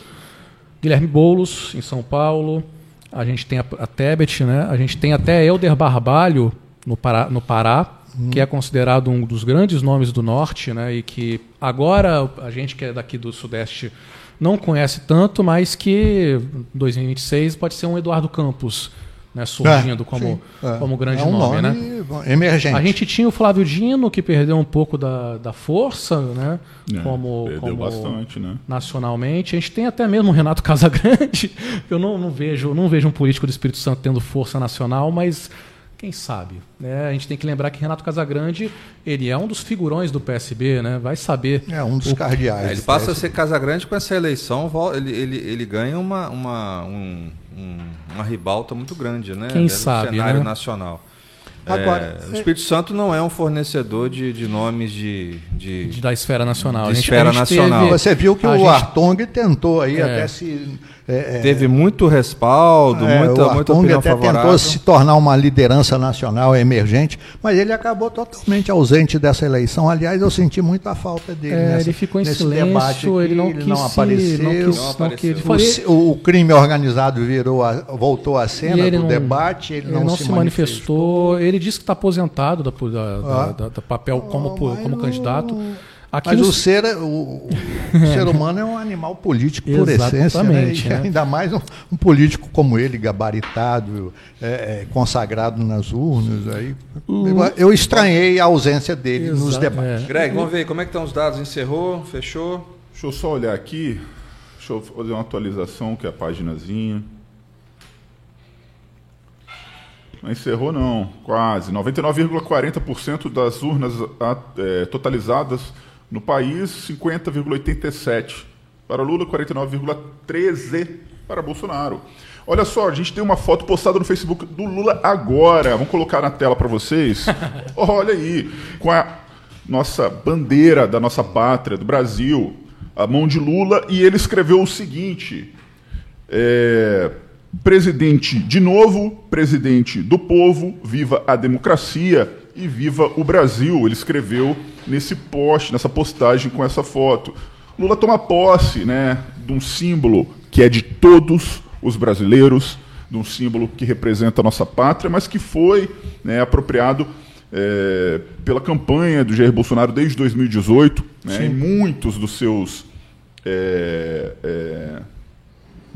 Guilherme Boulos, em São Paulo. A gente tem a, a Tebet, né? a gente tem até Helder Barbalho, no Pará, no Pará que é considerado um dos grandes nomes do Norte, né? e que agora a gente que é daqui do Sudeste não conhece tanto, mas que em 2026 pode ser um Eduardo Campos né? surgindo É, como, sim, é. como grande é um nome. né? emergente. A gente tinha o Flávio Dino, que perdeu um pouco da, da força, né? É, como, perdeu como bastante, né? nacionalmente. A gente tem até mesmo o Renato [LAUGHS] Casagrande. Eu não, não vejo, não vejo um político do Espírito Santo tendo força nacional, mas quem sabe? Né? A gente tem que lembrar que Renato Casagrande ele é um dos figurões do PSB, né? Vai saber. É um dos o- cardeais. É, ele passa a ser Casagrande com essa eleição, ele, ele, ele ganha uma, uma, um- um- uma ribalta muito grande, né? Quem do sabe, cenário né? nacional. Agora, É, o Espírito Santo não é um fornecedor de, de nomes de, de- de- da esfera nacional. De A gente- esfera a gente nacional. teve- Você viu que a o gente- Artong tentou aí É. até se. é, é, teve muito respaldo, é, muita, o muita Artung opinião até favorável. tentou se tornar uma liderança nacional emergente, mas ele acabou totalmente ausente dessa eleição. Aliás, eu senti muita falta dele. É, nessa- ele ficou em nesse silêncio, debate aqui, ele não ele quis não se- apareceu. não quis- Não não apareceu. quis- O, o- o crime organizado virou a- voltou à cena ele do não- debate, ele, não, se, manifestou. Ele disse que está aposentado da, da, Ah. da- da- do papel como, como candidato. Aqui Mas no- o ser, o, o ser humano é um animal político por essência, né? Exatamente, E né? ainda mais um, um político como ele, gabaritado, é, é, consagrado nas urnas. Aí, eu, eu estranhei a ausência dele nos Exato, debates. é. Greg, vamos ver como é que estão os dados? Encerrou? Fechou? Deixa eu só olhar aqui. Deixa eu fazer uma atualização, que é a paginazinha. Não encerrou, não. Quase. 99,40% das urnas eh, totalizadas no país, 50,87%. Para Lula, 49,13% para Bolsonaro. Olha só, a gente tem uma foto postada no Facebook do Lula agora. Vamos colocar na tela para vocês. [LAUGHS] Olha aí, com a nossa bandeira da nossa pátria, do Brasil, a mão de Lula, e ele escreveu o seguinte: é, presidente de novo, presidente do povo, viva a democracia e viva o Brasil. Ele escreveu nesse post, nessa postagem com essa foto. Lula toma posse, né, de um símbolo que é de todos os brasileiros, de um símbolo que representa a nossa pátria, mas que foi né, apropriado é, pela campanha do Jair Bolsonaro desde 2018, né, e muitos dos seus é, é,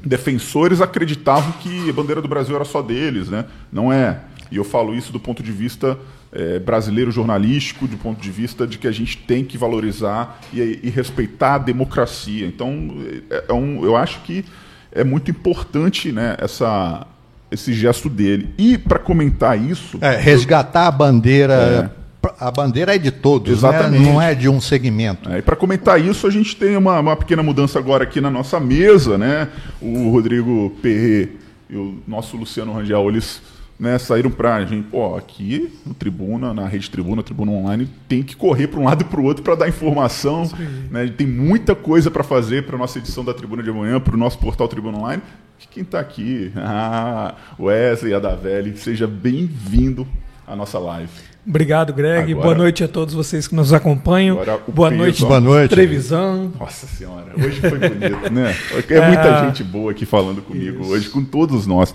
defensores acreditavam que a bandeira do Brasil era só deles, né? Não é. E eu falo isso do ponto de vista eh, brasileiro jornalístico, do ponto de vista de que a gente tem que valorizar e, e respeitar a democracia. Então, é, é um, eu acho que é muito importante né, essa, esse gesto dele. E para comentar isso, É, resgatar a bandeira. A bandeira é de todos, né? Exatamente. não é de um segmento. É, e para comentar isso, a gente tem uma, uma pequena mudança agora aqui na nossa mesa, né? O Rodrigo Perret e o nosso Luciano Rangel, eles né, saíram para a gente, pô, aqui no Tribuna, na Rede Tribuna, Tribuna Online, tem que correr para um lado e para o outro para dar informação. Né? Tem muita coisa para fazer para nossa edição da Tribuna de amanhã, para o nosso portal Tribuna Online. E Quem está aqui? [LAUGHS] Ah, Wesley Adavelli, seja bem-vindo à nossa live. Obrigado, Greg. Agora- Boa noite a todos vocês que nos acompanham. Agora Boa peso, noite. Boa noite. Trevisan. Nossa senhora, hoje foi bonito, né? [LAUGHS] É muita gente boa aqui falando comigo hoje, com todos nós.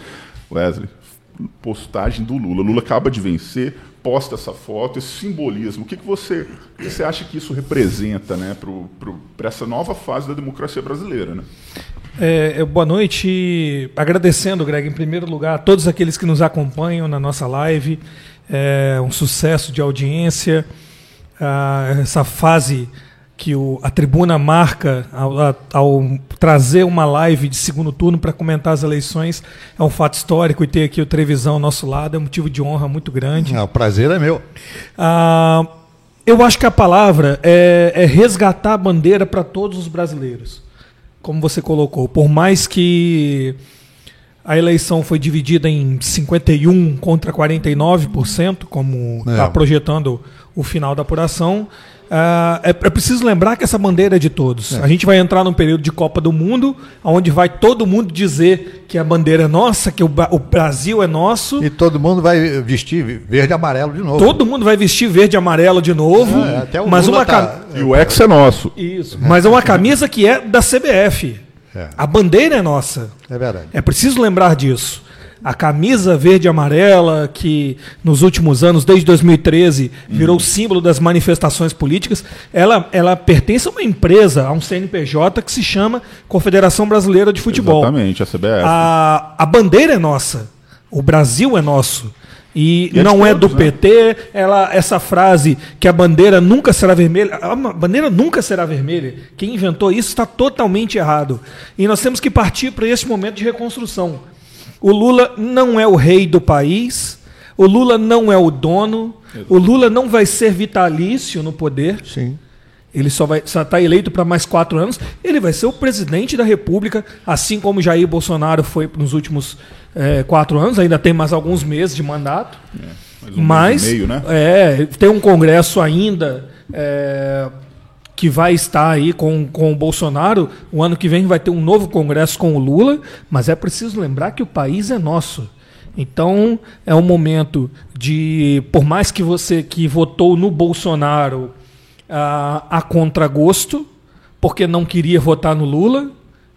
Wesley, postagem do Lula. Lula acaba de vencer, posta essa foto, esse simbolismo. O que, que, você, que você acha que isso representa né, para essa nova fase da democracia brasileira? Né? É, é, boa noite. Agradecendo, Greg, em primeiro lugar, a todos aqueles que nos acompanham na nossa live. É um sucesso de audiência. Ah, essa fase que o- a tribuna marca ao, a- ao trazer uma live de segundo turno para comentar as eleições é um fato histórico e ter aqui o Trevisão ao nosso lado é um motivo de honra muito grande. Ah, o prazer é meu. Ah, eu acho que a palavra é, é resgatar a bandeira para todos os brasileiros, como você colocou. Por mais que a eleição foi dividida em 51 contra 49%, como É. está projetando o final da apuração. ah, é, é preciso lembrar que essa bandeira é de todos. A gente vai entrar num período de Copa do Mundo, onde vai todo mundo dizer que a bandeira é nossa, que o, o Brasil é nosso. E todo mundo vai vestir verde e amarelo de novo. Todo mundo vai vestir verde e amarelo de novo. É, até o mas Lula uma tá- E o ex é nosso. Isso. Mas é uma camisa que é da CBF. É. A bandeira é nossa. É verdade. É preciso lembrar disso. A camisa verde e amarela, que nos últimos anos, desde 2013, virou símbolo das manifestações políticas, ela, ela pertence a uma empresa, a um CNPJ que se chama Confederação Brasileira de Futebol. Exatamente, a CBF. A, a bandeira é nossa. O Brasil é nosso. E, E é não é do né? PT, ela, essa frase que a bandeira nunca será vermelha. A bandeira nunca será vermelha. Quem inventou isso está totalmente errado. E nós temos que partir para esse momento de reconstrução. O Lula não é o rei do país, o Lula não é o dono, o Lula não vai ser vitalício no poder. Sim. Ele só vai estar eleito para mais quatro anos. Ele vai ser o presidente da República, assim como Jair Bolsonaro foi nos últimos eh, quatro anos. Ainda tem mais alguns meses de mandato. Mais um Mas meio, né? é, tem um Congresso ainda é, que vai estar aí com, com o Bolsonaro. O ano que vem vai ter um novo Congresso com o Lula, mas é preciso lembrar que o país é nosso. Então é um momento de, por mais que você que votou no Bolsonaro ah, a contragosto, porque não queria votar no Lula,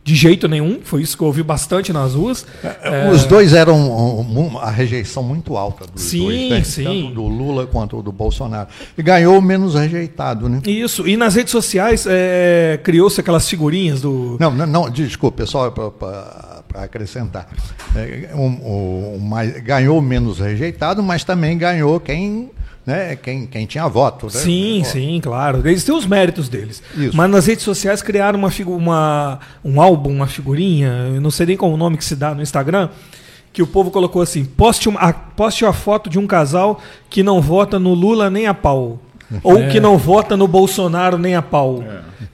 de jeito nenhum, foi isso que eu ouvi bastante nas ruas. É, Os dois eram um, a rejeição muito alta dos Sim, dois, né? sim. tanto do Lula quanto do Bolsonaro. E ganhou menos rejeitado, né? Isso, e nas redes sociais é, criou-se aquelas figurinhas do. Não, não, não desculpe, pessoal, para acrescentar. É, um- um- mais- ganhou menos rejeitado, mas também ganhou quem, né, quem, quem tinha voto. Né? Sim, sim, claro. Eles têm os méritos deles. Isso. Mas nas redes sociais criaram uma, uma, um álbum, uma figurinha, eu não sei nem qual o nome que se dá no Instagram, que o povo colocou assim: poste, uma, a, poste a foto de um casal que não vota no Lula nem a pau. [LAUGHS] Ou que não vota no Bolsonaro nem a pau.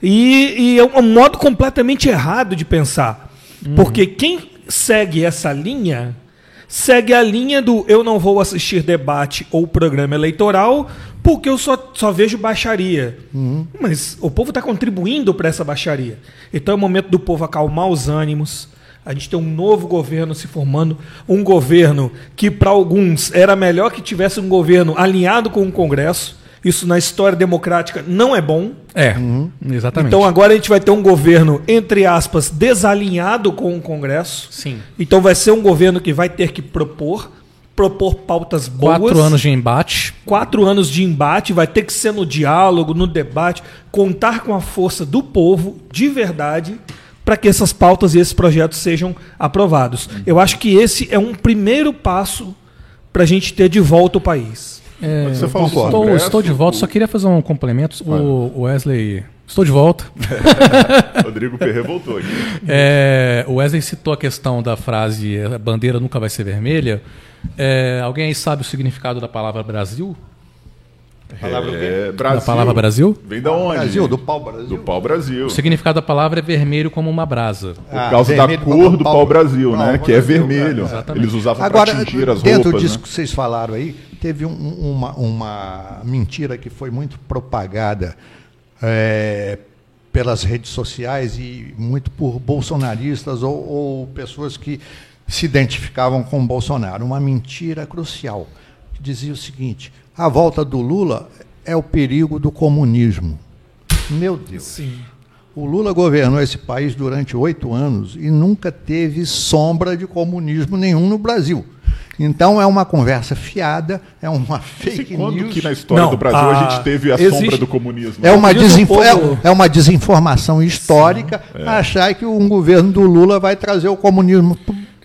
E, e é um modo completamente errado de pensar. Porque quem segue essa linha segue a linha do eu não vou assistir debate ou programa eleitoral porque eu só, só vejo baixaria. Mas o povo está contribuindo para essa baixaria. Então é o momento do povo acalmar os ânimos. A gente tem um novo governo se formando, um governo que para alguns era melhor que tivesse um governo alinhado com o Congresso. Isso na história democrática não é bom. É, exatamente. Então agora a gente vai ter um governo, entre aspas, desalinhado com o Congresso. Sim. Então vai ser um governo que vai ter que propor, propor pautas boas. Quatro anos de embate. Quatro anos de embate, vai ter que ser no diálogo, no debate, contar com a força do povo, de verdade, para que essas pautas e esses projetos sejam aprovados. Eu acho que esse é um primeiro passo para a gente ter de volta o país. É, Você falou estou, Congresso, estou de volta, o- só queria fazer um complemento. O o Wesley. Estou de volta. [LAUGHS] Rodrigo Perret voltou aqui. É, o Wesley citou a questão da frase a bandeira nunca vai ser vermelha. É, alguém aí sabe o significado da palavra Brasil? É, Brasil. Da palavra Brasil? Vem da onde? Brasil, do pau Brasil. Do pau Brasil. O significado da palavra é vermelho como uma brasa. Por Ah, causa da cor do pau- pau Brasil, né? pau Que é vermelho. exatamente. Eles usavam Agora, para tingir as dentro roupas, disso né? que vocês falaram aí, teve um- uma, uma mentira que foi muito propagada é, pelas redes sociais e muito por bolsonaristas ou, ou pessoas que se identificavam com Bolsonaro. Uma mentira crucial, que dizia o seguinte: a volta do Lula é o perigo do comunismo. Meu Deus. Sim. O Lula governou esse país durante oito anos e nunca teve sombra de comunismo nenhum no Brasil. Então é uma conversa fiada, é uma fake Quando news. que na história Não, do Brasil a, a- gente teve a existe- sombra do comunismo? É uma, isso o desinfo- é, é uma desinformação histórica achar que um governo do Lula vai trazer o comunismo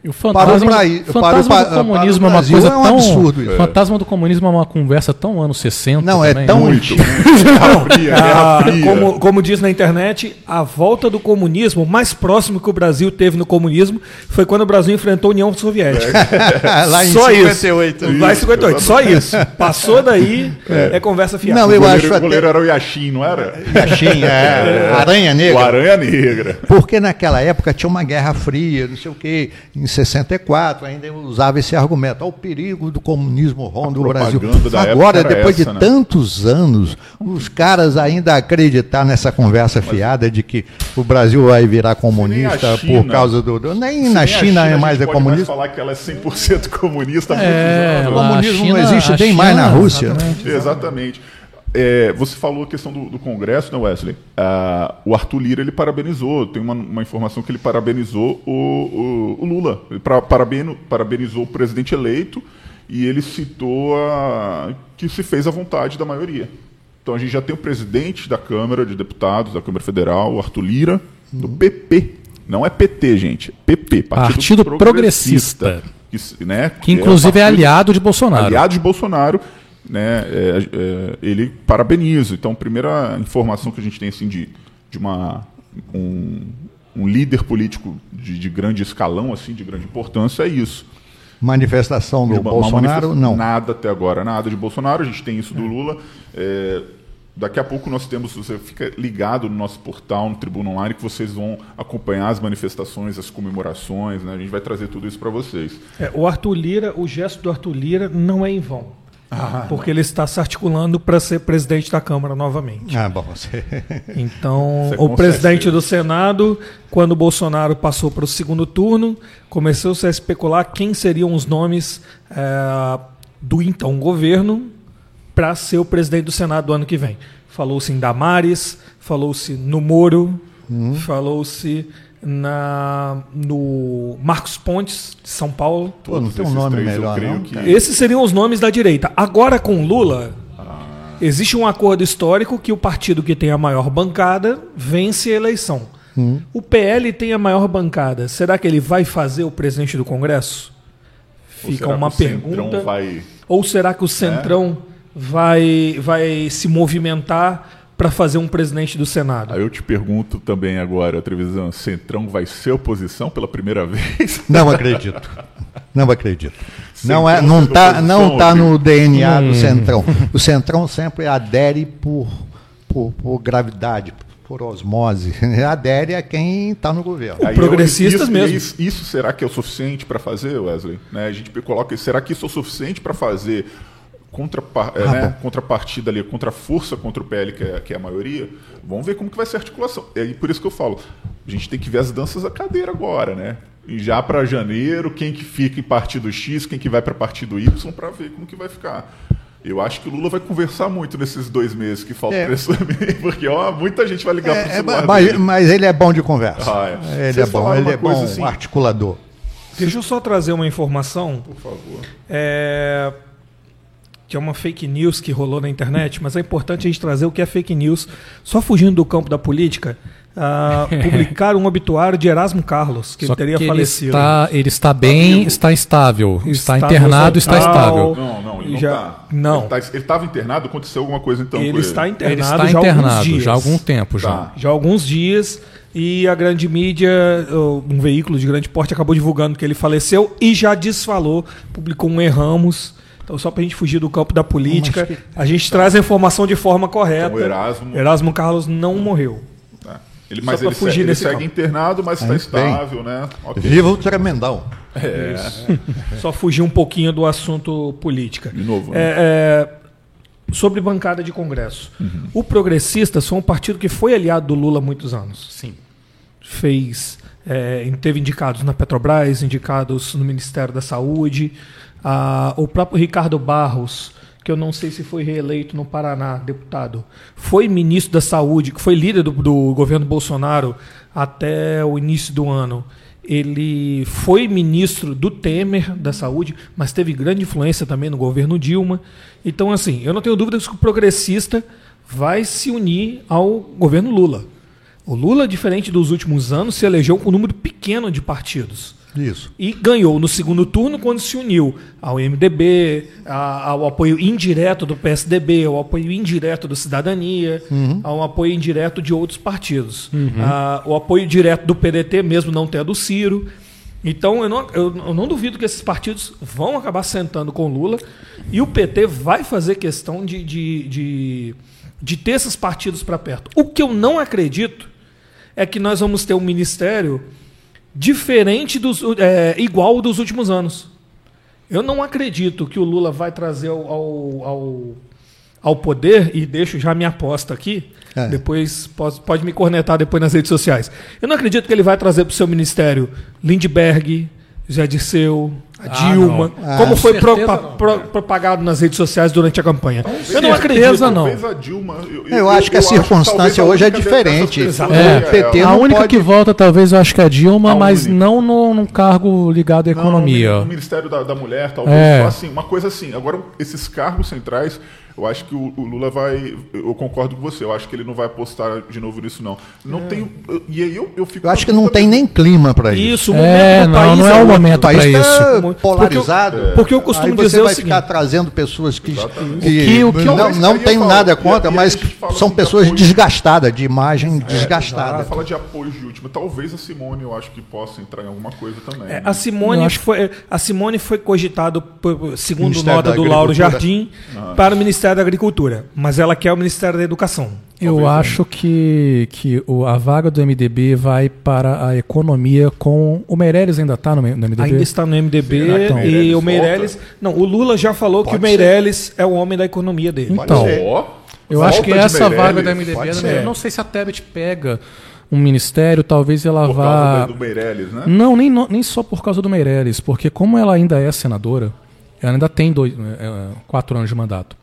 E o fantasma, para o Bra- fantasma para o do comunismo para o é uma coisa é um tão. absurdo isso. fantasma do comunismo é uma conversa tão anos 60. Não, é também, tão né? Muito, [LAUGHS] Ah, como, como diz na internet, a volta do comunismo, o mais próximo que o Brasil teve no comunismo, foi quando o Brasil enfrentou a União Soviética. [LAUGHS] Lá em Só 58. isso. Lá em 58, só isso. Passou daí, é, conversa fiada. Não, O eu goleiro, acho o goleiro até... era o Yashin, não era? Yashin, é, [LAUGHS] Aranha O Negra. Aranha Negra. Porque naquela época tinha uma guerra fria, não sei o quê. Em 64 ainda usava esse argumento. Olha o perigo do comunismo ronda o Brasil. Agora, depois essa, de né? tantos anos, os caras ainda acreditar nessa conversa fiada de que o Brasil vai virar comunista China- por causa do. nem na nem a China, é mais a é comunista. falar que ela é 100% comunista É. O comunismo China- não existe nem mais na China- Rússia. exatamente. Exatamente. É, você falou a questão do, do Congresso, né, Wesley? Ah, o Arthur Lira ele parabenizou. Tem uma, uma informação que ele parabenizou o, o- o Lula. Ele pra- parabeno- parabenizou o presidente eleito e ele citou a, que se fez à vontade da maioria. Então a gente já tem o presidente da Câmara de Deputados, da Câmara Federal, o Arthur Lira, do PP. Não é PT, gente. é PP, Partido Progressista. Que, s- né, Que inclusive é, partido- aliado de Bolsonaro. aliado de Bolsonaro, né, é, é, ele parabeniza. Então, a primeira informação que a gente tem assim, de, de uma, um, um líder político de, de grande escalão, assim, de grande importância, é isso. Manifestação do De uma- uma Bolsonaro, manifestação- não. Nada até agora, nada de Bolsonaro. A gente tem isso do Lula. É, daqui a pouco nós temos, você fica ligado no nosso portal, no Tribuna Online, que vocês vão acompanhar as manifestações, as comemorações. Né? A gente vai trazer tudo isso para vocês. É, o Arthur Lira, o gesto do Arthur Lira não é em vão. Porque ele está se articulando para ser presidente da Câmara novamente. Ah, bom, você. [LAUGHS] Então, é o presidente do Senado, quando o Bolsonaro passou para o segundo turno, começou-se a especular quem seriam os nomes eh, do então governo para ser o presidente do Senado do ano que vem. Falou-se em Damares, falou-se no Moro, falou-se na no Marcos Pontes, de São Paulo. Pô, não tem um esses nome três, melhor, não, que-? Esses seriam os nomes da direita. Agora com Lula, existe um acordo histórico que o partido que tem a maior bancada vence a eleição. O PL tem a maior bancada. Será que ele vai fazer o presidente do Congresso? Fica uma pergunta. Vai... Ou será que o Centrão vai, vai se movimentar para fazer um presidente do Senado? Aí eu te pergunto também agora, Trevisan, Centrão vai ser oposição pela primeira [LAUGHS] vez? Não acredito. Não acredito. Não, é, não tá, oposição, não tá no. DNA do Centrão. O Centrão sempre adere por, por, por gravidade, por osmose. [LAUGHS] Adere a quem está no governo. Aí progressistas isso, mesmo. Isso, isso será que é o suficiente para fazer, Wesley? Né, a gente coloca, será que isso é o suficiente para fazer contrapar, é, Ah, né, contrapartida ali, contra a força contra o PL, que é, que é a maioria? Vamos ver como que vai ser a articulação. É por isso que eu falo, a gente tem que ver as danças da cadeira agora, né? E já para janeiro, quem que fica em partido X, quem que vai para partido Y, para ver como que vai ficar. Eu acho que o Lula vai conversar muito nesses dois meses que faltam É. para isso também, [LAUGHS] porque ó, muita gente vai ligar para o É, é, mas, mas ele é bom de conversa. Ah, é. Ele Vocês é bom, ele é bom assim- articulador. Deixa eu só trazer uma informação Por favor. é, que é uma fake news que rolou na internet, mas é importante a gente trazer o que é fake news. Só fugindo do campo da política, ah, [LAUGHS] publicaram um obituário de Erasmo Carlos, que Só teria que falecido. Ele está, ele está bem, Amigo. está estável. Está, Está internado, está estável. Não, não, ele não Já- tá. não. Ele tá- Ele estava internado, aconteceu alguma coisa então ele com está ele. internado, Ele está já há alguns internado dias. já há algum tempo já. Tá. Já há alguns dias. E a grande mídia, um veículo de grande porte, acabou divulgando que ele faleceu e já desfalou, publicou um erramos. Então, só para a gente fugir do campo da política, a gente traz a informação de forma correta. Então, o Erasmo- Erasmo Carlos não morreu. Tá. Ele, mas ele, fugir segue, ele segue internado, mas está estável, né? Ok. Viva o Tremendão. Só fugir um pouquinho do assunto política. De novo, né? É, é, sobre bancada de Congresso. O Progressistas foi um partido que foi aliado do Lula há muitos anos. Sim. Fez, é, teve indicados na Petrobras, indicados no Ministério da Saúde. Ah, o próprio Ricardo Barros, que eu não sei se foi reeleito no Paraná, deputado, foi ministro da Saúde, que foi líder do, do governo Bolsonaro até o início do ano. Ele foi ministro do Temer da Saúde, mas teve grande influência também no governo Dilma. Então, assim, eu não tenho dúvidas que o progressista vai se unir ao governo Lula. O Lula, diferente dos últimos anos, se elegeu com um número pequeno de partidos. Isso. E ganhou no segundo turno quando se uniu ao MDB, a- ao apoio indireto do PSDB, ao apoio indireto do Cidadania, ao apoio indireto de outros partidos. Ah, o apoio direto do PDT, mesmo não tendo o Ciro. Então, eu não, eu, eu não duvido que esses partidos vão acabar sentando com Lula e o PT vai fazer questão de, de, de, de ter esses partidos para perto. O que eu não acredito é que nós vamos ter um ministério diferente dos é, igual dos últimos anos. Eu não acredito que o Lula vai trazer ao, ao, ao, ao poder, e deixo já minha aposta aqui, É. depois pode, pode me cornetar depois nas redes sociais. Eu não acredito que ele vai trazer para o seu ministério Lindbergh, Zé Dirceu, a Ah, Dilma, não. como Ah, foi certeza pro- não. pro- propagado nas redes sociais durante a campanha. Eu não acredito. não. A Dilma. Eu, Eu acho que a circunstância a hoje é diferente. É. O PT a não única pode- que volta, talvez, eu acho que é a Dilma, A mas única. não no, num cargo ligado à Não, economia. No, no Ministério da, da Mulher, talvez. É. Assim, uma coisa assim. Agora, esses cargos centrais, eu acho que o, o Lula vai. Eu concordo com você. Eu acho que ele não vai apostar de novo nisso, não. Não tem. E aí eu, eu fico. Eu acho que não tem nem clima para isso. Isso, o momento É, do não, país não é o momento O país pra está isso. polarizado. Porque eu costumo Aí você dizer o vai seguinte- ficar trazendo pessoas que, que, que- o que eu- não, não eu ia tenho falar, nada contra, e a mas são pessoas apoio. desgastadas, de imagem Ela desgastada. fala de apoio de última. Talvez a Simone, eu acho que possa entrar em alguma coisa também. É, né? a Simone Eu acho- foi a Simone foi cogitado segundo Ministério nota do Lauro. Jardim para o Ministério da Agricultura, mas ela quer o Ministério da Educação. Eu acho que, que o, a vaga do MDB vai para a economia com. O Meirelles ainda está no, no MDB? Ainda está no MDB Será que o e Meirelles o Meirelles, volta? não, o Lula já falou que Pode o Meirelles é o homem da economia dele. Então, eu volta acho que essa Meirelles, vaga do MDB. Eu ser. não sei se a Tebet pega um ministério, talvez ela Por vá. causa do, Meirelles, né? Não, nem, nem só por causa do Meirelles, porque como ela ainda é senadora, ela ainda tem dois, é, quatro anos de mandato.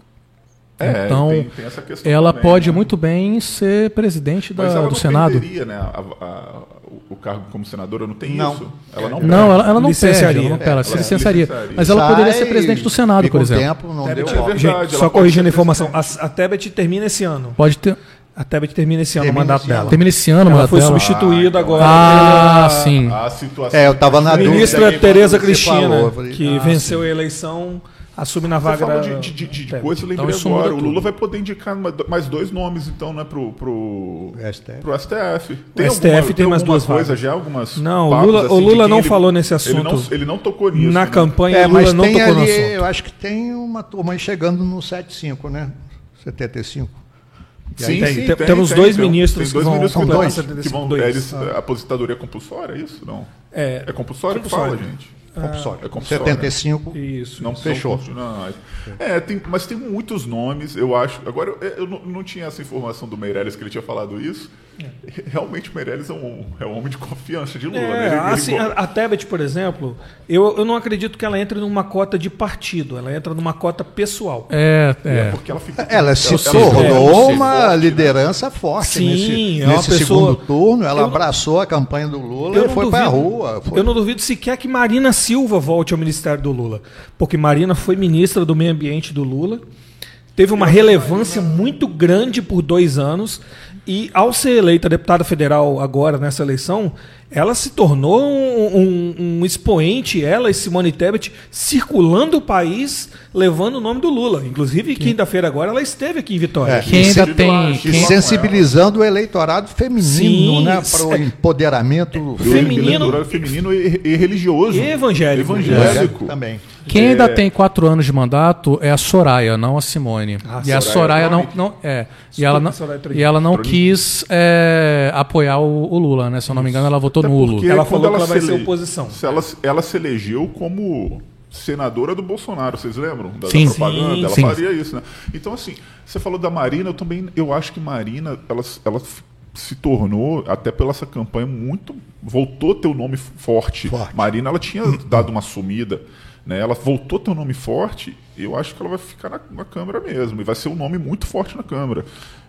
É, então, tem- tem essa questão ela também, pode né? muito bem ser presidente da- Mas ela do não Senado. perderia, né, a- a- o- o cargo como senadora, não tem Não. isso? Ela não, Não, ela, ela não Licenciaria. perde, ela, não perde, ela se licenciaria. licenciaria. Mas ela poderia ser presidente do Senado, por exemplo. tempo, não deu é verdade. Só corrigindo a informação, a, a Tebet termina esse ano. Pode ter. A Tebet termina esse ano Termina o mandato dela. Termina esse ano, Ela mandato foi dela. substituída agora Ah, pela sim. A situação É, eu tava na ministra Tereza Cristina, falou, falei, que ah, venceu a eleição, assume na vaga da de, de, de, de coisa, eu lembrei Então agora. O Lula vai poder indicar ma- mais dois nomes, então, né, pro, pro, STF. pro STF. O STF tem mais alguma duas coisa vagas. já, algumas Não, o Lula- o assim, de Lula não ele- falou nesse Ele não, assunto. ele não tocou nisso. Na né? campanha, É, o Lula mas não tem tocou no ali, assunto. eu acho que tem uma turma aí chegando no 75, né? 75. E aí Sim, tem- sim, tem- tem, temos tem, dois tem, ministros tem que dois vão ministros que completar vão, 75, que vão dois. eles, a aposentadoria compulsória, é isso? Não. É, É compulsório que compulsório. fala, gente. Compulsório. É compulsório. 75. isso. Não Fechou. Não, é, tem, mas tem muitos nomes, eu acho. Agora, eu, eu não, não tinha essa informação do Meirelles que ele tinha falado isso. Realmente o Meirelles é um, é um homem de confiança de Lula. É, né? Ele- assim, a, a Tebet, por exemplo, eu, eu não acredito que ela entre numa cota de partido, ela entra numa cota pessoal. É, é é. porque ela fica. Ela se ela- tornou ela- uma forte, né? liderança forte Sim, nesse, é nesse pessoa- segundo turno. Ela Eu- abraçou a campanha do Lula e foi para a rua. Foi- Eu não duvido sequer que Marina Silva volte ao Ministério do Lula. Porque Marina foi ministra do Meio Ambiente do Lula, teve uma relevância muito grande por dois anos, e ao ser eleita deputada federal agora nessa eleição, ela se tornou um, um- um expoente, ela e Simone Tebet, circulando o país, levando o nome do Lula. Inclusive, quinta-feira agora, ela esteve aqui em Vitória. É, Quem e ainda tem. Quem, sensibilizando o eleitorado feminino, Sim, né? é- Para o empoderamento Feminino- Eleitorado feminino e, e religioso. E evangélico. Evangélico. também. quem ainda É. tem quatro anos de mandato é a Soraya, não a Simone. Ah, e a Soraya Soraya não, não é. E ela não, e ela não quis é, apoiar o, o Lula, né? Se eu não me engano, ela votou Até nulo. porque Ela quando falou que ela vai se ser oposição. se ela, ela se elegeu como senadora do Bolsonaro, vocês lembram? Da, da Sim. propaganda, Sim, ela sim. faria isso, né? Então, assim, você falou da Marina, eu também, eu acho que Marina, ela, ela se tornou, até pela essa campanha, muito, voltou a ter o nome forte. Forte. Marina, ela tinha dado uma sumida, né? Ela voltou a ter um nome forte eu acho que ela vai ficar na, na Câmara mesmo, e vai ser um nome muito forte na Câmara.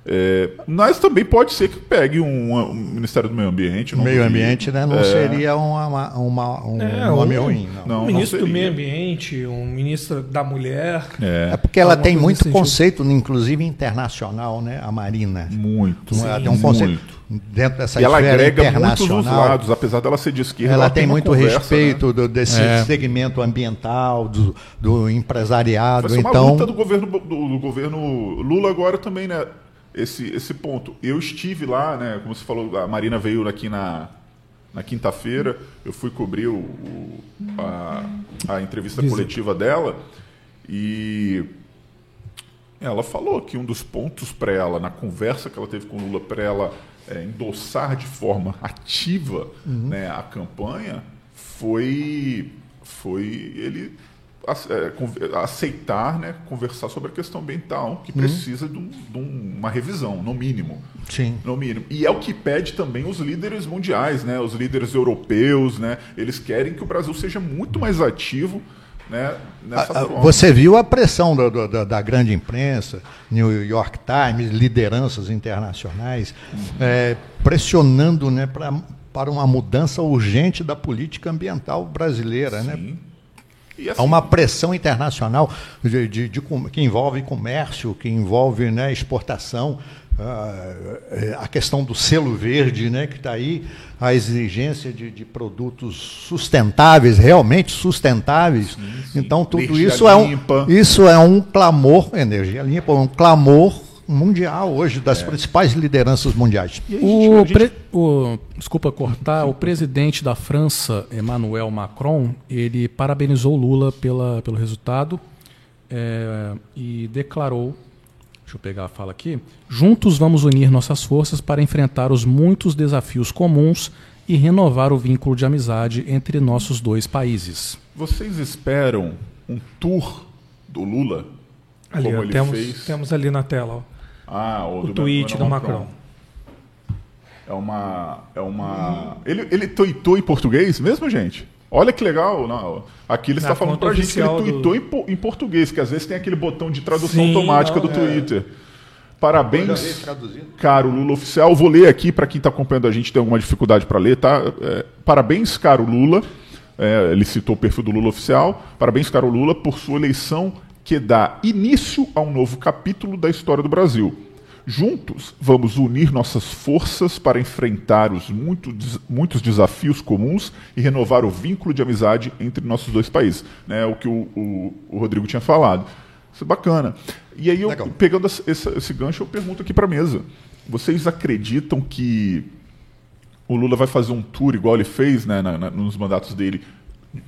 É, mas também pode ser que pegue um, um Ministério do Meio Ambiente. Meio ambiente né, não É, seria uma, uma- um É, nome um- ruim. Não. Não, um não ministro do meio ambiente, um ministro da mulher. É, É porque ela tem muito nesse sentido. conceito, inclusive internacional, né? A Marina. muito. Ela sim, tem um conceito muito. dentro dessa E ela esfera agrega muito dos internacional. lados, apesar dela ser de esquerda. ela tem uma muito conversa, respeito né? do- desse É. segmento ambiental, do, do empresariado. Vai ser uma Então, luta do governo, do, do governo Lula agora também, né? Esse, esse ponto. Eu estive lá, né? Como você falou, a Marina veio aqui na, na quinta-feira. Eu fui cobrir o, o- a, a entrevista Visita. coletiva dela e ela falou que um dos pontos para ela, na conversa que ela teve com o Lula, para ela é, endossar de forma [LAUGHS] ativa né, a campanha, foi, foi ele aceitar, né, conversar sobre a questão ambiental, que precisa de, um- de um- uma revisão, no mínimo. sim. No mínimo. E é o que pede também os líderes mundiais, né? Os líderes europeus, né? Eles querem que o Brasil seja muito mais ativo, né? Nessa Ah, ah, forma. Você viu a pressão do- da, da grande imprensa, New York Times, lideranças internacionais, eh, pressionando né, pra, para uma mudança urgente da política ambiental brasileira. Né? Sim. E assim, Há uma pressão internacional de- de- de que envolve comércio, que envolve né, exportação, ah, a questão do selo verde, né, que está aí, a exigência de, de produtos sustentáveis, realmente sustentáveis. sim. Então, tudo Energia isso é, um, isso é um clamor, energia limpa, um clamor mundial hoje das É. principais lideranças mundiais. e aí, gente, O, gente- pre- o- desculpa cortar, o presidente da França, Emmanuel Macron, ele parabenizou o Lula pela, pelo resultado é, e declarou, deixa eu pegar a fala aqui, juntos vamos unir nossas forças para enfrentar os muitos desafios comuns e renovar o vínculo de amizade entre nossos dois países. Vocês esperam um tour do Lula? Ali, como ó, ele temos, fez? temos ali na tela. ó. Ah, o, O do tweet do Emmanuel Macron. É uma. É uma. Ele, ele tweetou em português mesmo, gente? Olha que legal. Não, aqui ele está falando conta pra gente que ele do- tweetou em, po- em português, que às vezes tem aquele botão de tradução Sim, automática não, do é. Twitter. Parabéns, caro Lula oficial. Vou ler aqui para quem está acompanhando a gente tem alguma dificuldade para ler, tá? É, parabéns, caro Lula. É, ele citou o perfil do Lula oficial. Parabéns, caro Lula, por sua eleição que dá início a um novo capítulo da história do Brasil. Juntos, vamos unir nossas forças para enfrentar os muito muitos desafios comuns e renovar o vínculo de amizade entre nossos dois países. Né, o que o, o- o Rodrigo tinha falado. Isso é bacana. E aí, eu, Legal. pegando essa- esse gancho, eu pergunto aqui para a mesa. Vocês acreditam que o Lula vai fazer um tour igual ele fez né, na- na- nos mandatos dele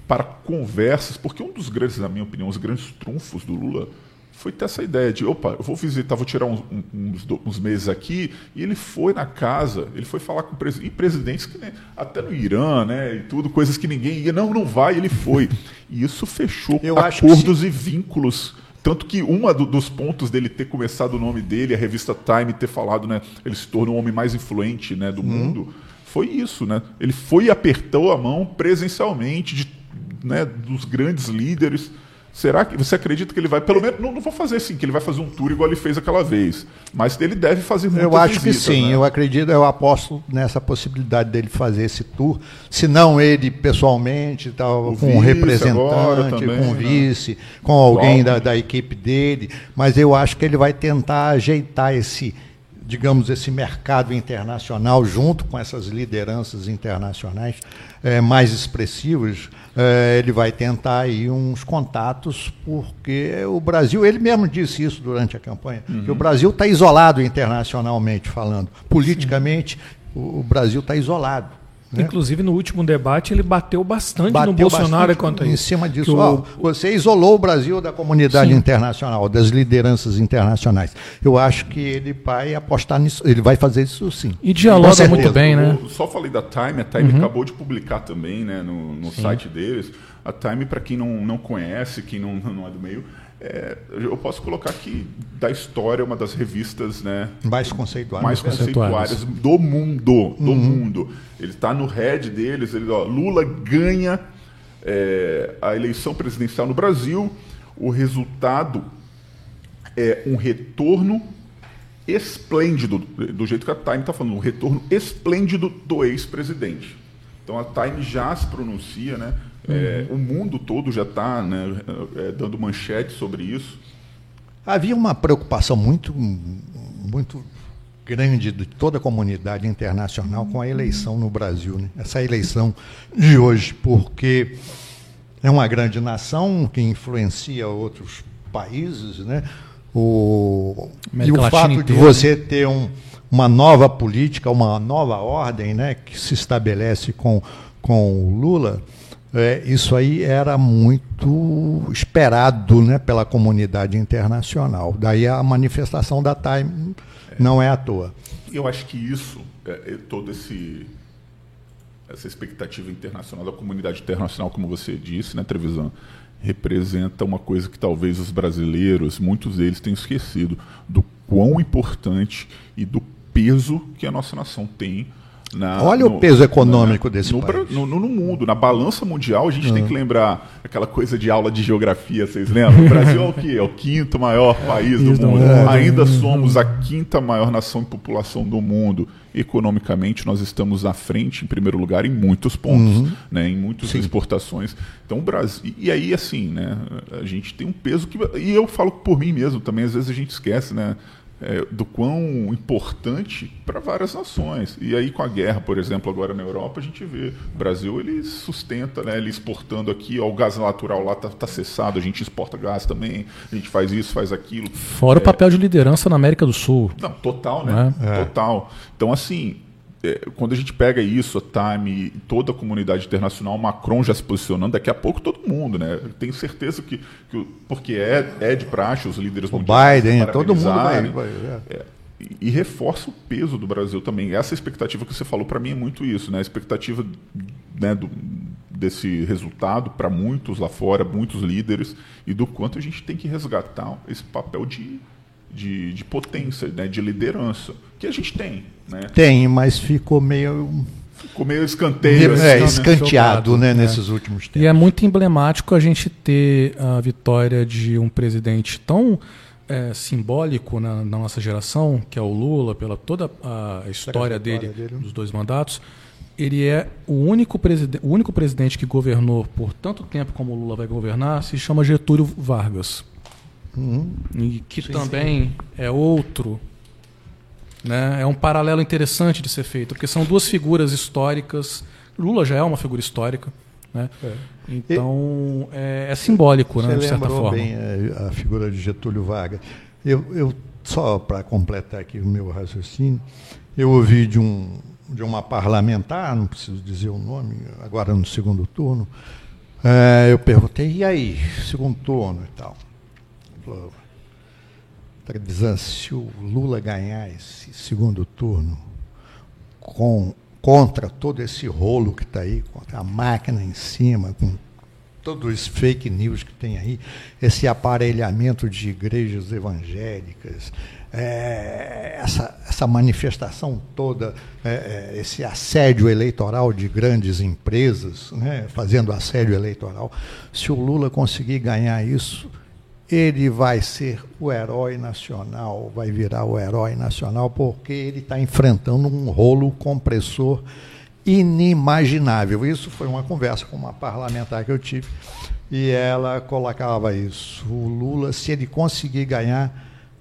para conversas? Porque um dos grandes, na minha opinião, os grandes trunfos do Lula foi ter essa ideia de, opa, eu vou visitar, vou tirar uns, uns, do- uns meses aqui, e ele foi na casa, ele foi falar com presi- e presidentes que, né, até no Irã, né, e tudo, coisas que ninguém ia, não, não vai, ele foi. E isso fechou Eu acordos e vínculos. Tanto que um dos pontos dele ter começado o nome dele, a revista Time ter falado, né, ele se tornou o homem mais influente né, do Uhum. mundo, foi isso, né? Ele foi e apertou a mão presencialmente de, né, dos grandes líderes. Será que você acredita que ele vai, pelo menos, não, não vou fazer assim, que ele vai fazer um tour igual ele fez aquela vez, mas ele deve fazer muitas Eu acho que visitas, sim, né? eu acredito, eu aposto nessa possibilidade dele fazer esse tour, se não ele pessoalmente, tal, O com um representante, também, com um né? vice, com alguém da, da equipe dele, mas eu acho que ele vai tentar ajeitar esse, digamos, esse mercado internacional junto com essas lideranças internacionais eh, mais expressivas, eh, ele vai tentar aí uns contatos, porque o Brasil, ele mesmo disse isso durante a campanha, que o Brasil está isolado internacionalmente falando. Politicamente, o, o Brasil está isolado. Né? Inclusive, no último debate, ele bateu bastante Bateu no Bolsonaro bastante quanto a em isso. cima Que disso. o- você isolou o Brasil da comunidade Sim. internacional, das lideranças internacionais. Eu acho que ele vai apostar nisso, ele vai fazer isso sim. E dialoga muito bem, né? Eu só falei da Time, a Time acabou de publicar também né, no, no site deles. A Time, para quem não, não conhece, quem não, [LAUGHS] não é do meio, é, eu posso colocar que da história é uma das revistas né, Mais conceituado. mais conceituadas. conceituadas do mundo. Do mundo. Ele está no head deles. Ele, ó, Lula ganha é, a eleição presidencial no Brasil. o resultado é um retorno esplêndido, do jeito que a Time está falando, um retorno esplêndido do ex-presidente. Então a Time já se pronuncia, né? É, o mundo todo já está né, é, dando manchete sobre isso. Havia uma preocupação muito, muito grande de toda a comunidade internacional com a eleição no Brasil, né? essa eleição de hoje, porque é uma grande nação que influencia outros países, né? O, e o fato de inteira, você ter um, uma nova política, uma nova ordem, né, que se estabelece com, com o Lula, é, isso aí era muito esperado né, pela comunidade internacional. Daí a manifestação da Time não é à toa. Eu acho que isso, é, é, todo esse essa expectativa internacional da comunidade internacional, como você disse, né, Trevisan, representa uma coisa que talvez os brasileiros, muitos deles tenham esquecido, do quão importante e do peso que a nossa nação tem na, Olha o peso econômico desse no, país. No, no- no mundo, na balança mundial, a gente tem que lembrar aquela coisa de aula de geografia, vocês lembram? O Brasil é o quê? É o quinto maior [LAUGHS] país do mundo. Ainda somos a quinta maior nação em população do mundo. Economicamente, nós estamos à frente, em primeiro lugar, em muitos pontos, né? em muitas exportações. Então, o Brasil. E aí, assim, né? A gente tem um peso que. E eu falo por mim mesmo também, às vezes a gente esquece, né? É, do quão importante para várias nações. E aí com a guerra, por exemplo, agora na Europa, a gente vê o Brasil ele sustenta, né, ele exportando aqui, ó, o gás natural lá tá, tá cessado, a gente exporta gás também, a gente faz isso, faz aquilo. Fora o papel de liderança na América do Sul. Não, total, né? É. Total. Então, assim, é, quando a gente pega isso, a Time, toda a comunidade internacional, Macron já se posicionando, daqui a pouco todo mundo, né? Tenho certeza que, que porque é, é de praxe os líderes O mundiais Biden, todo mundo vai. vai- é. É, e, e reforça o peso do Brasil também. Essa expectativa que você falou, para mim, é muito isso, né? A expectativa né, do- desse resultado para muitos lá fora, muitos líderes, e do quanto a gente tem que resgatar esse papel de, de, de potência, né, de liderança, que a gente tem. Né? Tem, mas ficou meio Ficou meio escanteio. assim, é, né? escanteado jogado, né, é. nesses últimos E tempos. é muito emblemático a gente ter a vitória de um presidente tão é, simbólico na, na nossa geração, que é o Lula, pela toda a história dele, dele. dos dois mandatos. Ele é o único, o único presidente que governou por tanto tempo como o Lula vai governar, se chama Getúlio Vargas. E que também é outro. Né? É um paralelo interessante de ser feito, porque são duas figuras históricas. Lula já é uma figura histórica. Né? Então é, é simbólico, né, de certa forma. bem a, a figura de Getúlio Vargas. Eu, eu só para completar aqui o meu raciocínio, eu ouvi de um de uma parlamentar, não preciso dizer o nome, agora no segundo turno, eh, eu perguntei, e aí, segundo turno e tal? Falou, Trevisan, se o Lula ganhar esse segundo turno com, contra todo esse rolo que está aí, contra a máquina em cima, com todos os fake news que tem aí, esse aparelhamento de igrejas evangélicas, é, essa, essa manifestação toda, é, é, esse assédio eleitoral de grandes empresas, né, fazendo assédio eleitoral, se o Lula conseguir ganhar isso, ele vai ser o herói nacional, vai virar o herói nacional, porque ele está enfrentando um rolo compressor inimaginável. Isso foi uma conversa com uma parlamentar que eu tive, e ela colocava isso. O Lula, se ele conseguir ganhar,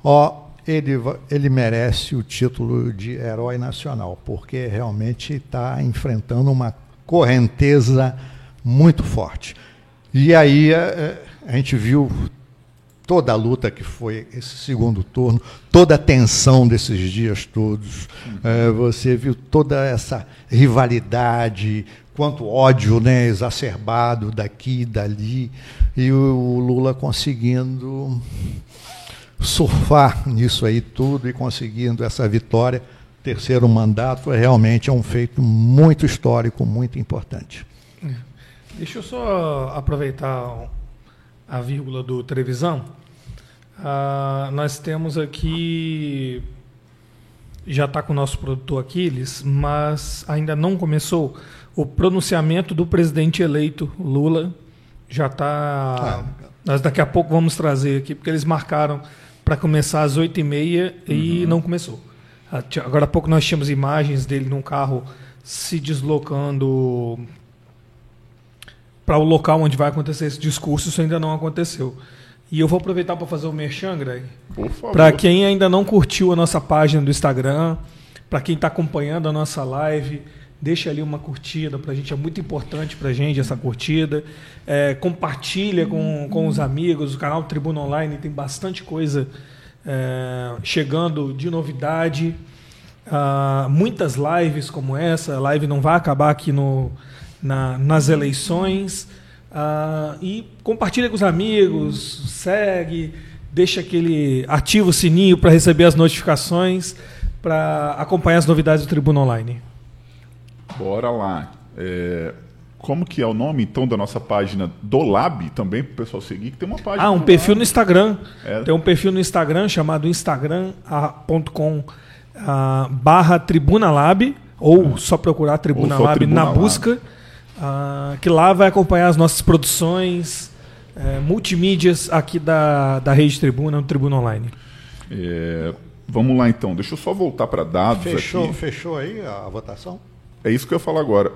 ó, ele, ele merece o título de herói nacional, porque realmente está enfrentando uma correnteza muito forte. E aí eh, a gente viu toda a luta que foi esse segundo turno, toda a tensão desses dias todos. Eh, você viu toda essa rivalidade, quanto ódio né, exacerbado daqui e dali, e o Lula conseguindo surfar nisso aí tudo e conseguindo essa vitória. Terceiro mandato é realmente é um feito muito histórico, muito importante. Deixa eu só aproveitar a vírgula do televisão. Ah, nós temos aqui. Já está com o nosso produtor Aquiles, mas ainda não começou o pronunciamento do presidente eleito Lula. Já está Nós daqui a pouco vamos trazer aqui, porque eles marcaram para começar às 8h30 e não começou. Ah, Agora há pouco nós tínhamos imagens dele num carro se deslocando para o local onde vai acontecer esse discurso, isso ainda não aconteceu. E eu vou aproveitar para fazer o merchan, Greg. Por favor. Para quem ainda não curtiu a nossa página do Instagram, para quem está acompanhando a nossa live, deixa ali uma curtida para a gente, é muito importante para a gente essa curtida. É, compartilha com, com os amigos, o canal Tribuna Online tem bastante coisa é, chegando de novidade. Ah, muitas lives como essa, a live não vai acabar aqui no, na- nas eleições. Ah, e compartilha com os amigos, segue, deixa aquele ativa o sininho para receber as notificações, para acompanhar as novidades do Tribuna Online. Bora lá. É, como que é o nome, então, da nossa página do Lab também, para o pessoal seguir? Que tem uma página Ah, um perfil Lab. no Instagram. É. Tem um perfil no Instagram chamado instagram.com ah, barra Tribuna Lab, ou só procurar Tribuna Ou só Lab Tribuna na Lab. busca, ah, que lá vai acompanhar as nossas produções eh, multimídias aqui da, da Rede Tribuna, no Tribuna Online. É, vamos lá, então. Deixa eu só voltar para dados Fechou, aqui. fechou aí a votação? É isso que eu ia falar agora.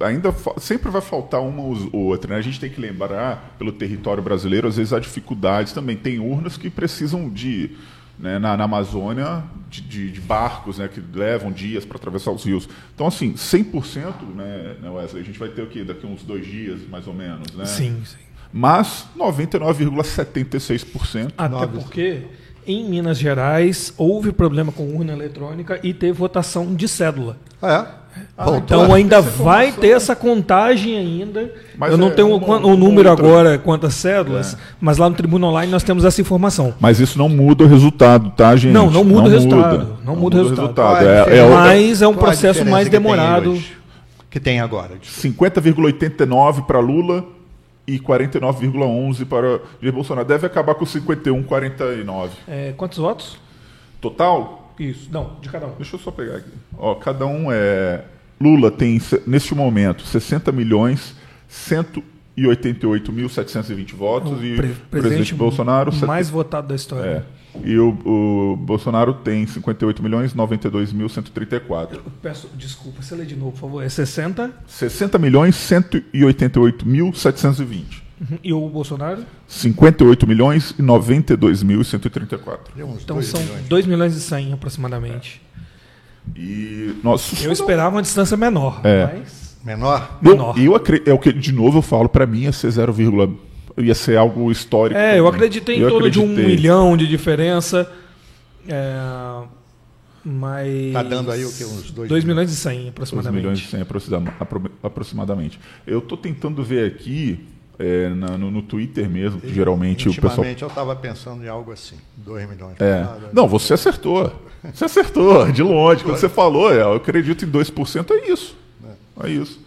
Ainda sempre vai faltar uma ou outra, né? A gente tem que lembrar, pelo território brasileiro, às vezes há dificuldades também. Tem urnas que precisam de, né, na, na Amazônia, de, de- de barcos, né, que levam dias para atravessar os rios. Então, assim, 100%, né, né, Wesley? A gente vai ter o quê? Daqui uns dois dias, mais ou menos, né? Sim, sim. Mas 99,76%. Até Nove. porque em Minas Gerais houve problema com urna eletrônica e teve votação de cédula. É. Então ainda vai ter essa contagem ainda. Mas Eu não é tenho o, uma- número outra. agora, quantas cédulas, mas lá no Tribunal Online nós temos essa informação. Mas isso não muda o resultado, tá, gente? Não, não muda o resultado. Não muda o resultado. É, é, Mas é um processo mais que tem demorado. hoje? Que tem agora. 50,89 para Lula e 49,11 para Jair Bolsonaro. Deve acabar com 51,49. É, quantos votos? Total? Isso. Não, de cada um. Deixa eu só pegar aqui. Ó, cada um é. Lula tem, neste momento, 60 milhões 188.720 votos e O pre- o presidente Bolsonaro. mais sete- votado da história. É. E o, o Bolsonaro tem 58 milhões 92.134. Eu peço desculpa, você lê de novo, por favor. É 60 60 milhões 188.720. e o Bolsonaro? 58 milhões e 92.134. Deu uns Então dois são milhões. 2 milhões e 100 aproximadamente. E nós Eu esperava uma distância menor, É. mas Menor? Eu, menor. eu acre- é o que de novo eu falo para mim ia ser 0, ia ser algo histórico. É, eu acreditei em Eu torno de um acreditei. milhão de diferença. É, mas. Tá dando aí o quê? Uns dois 2 milhões e 100 2 aproximadamente. milhões e 100 aproxima- apro- aproximadamente. Eu estou tentando ver aqui é, na- no, no Twitter mesmo, que geralmente o pessoal eu estava pensando em algo assim. 2 milhões. É. Dois Não, você acertou. Você acertou, de longe. Quando você falou, é, eu acredito em 2%, é isso. É isso.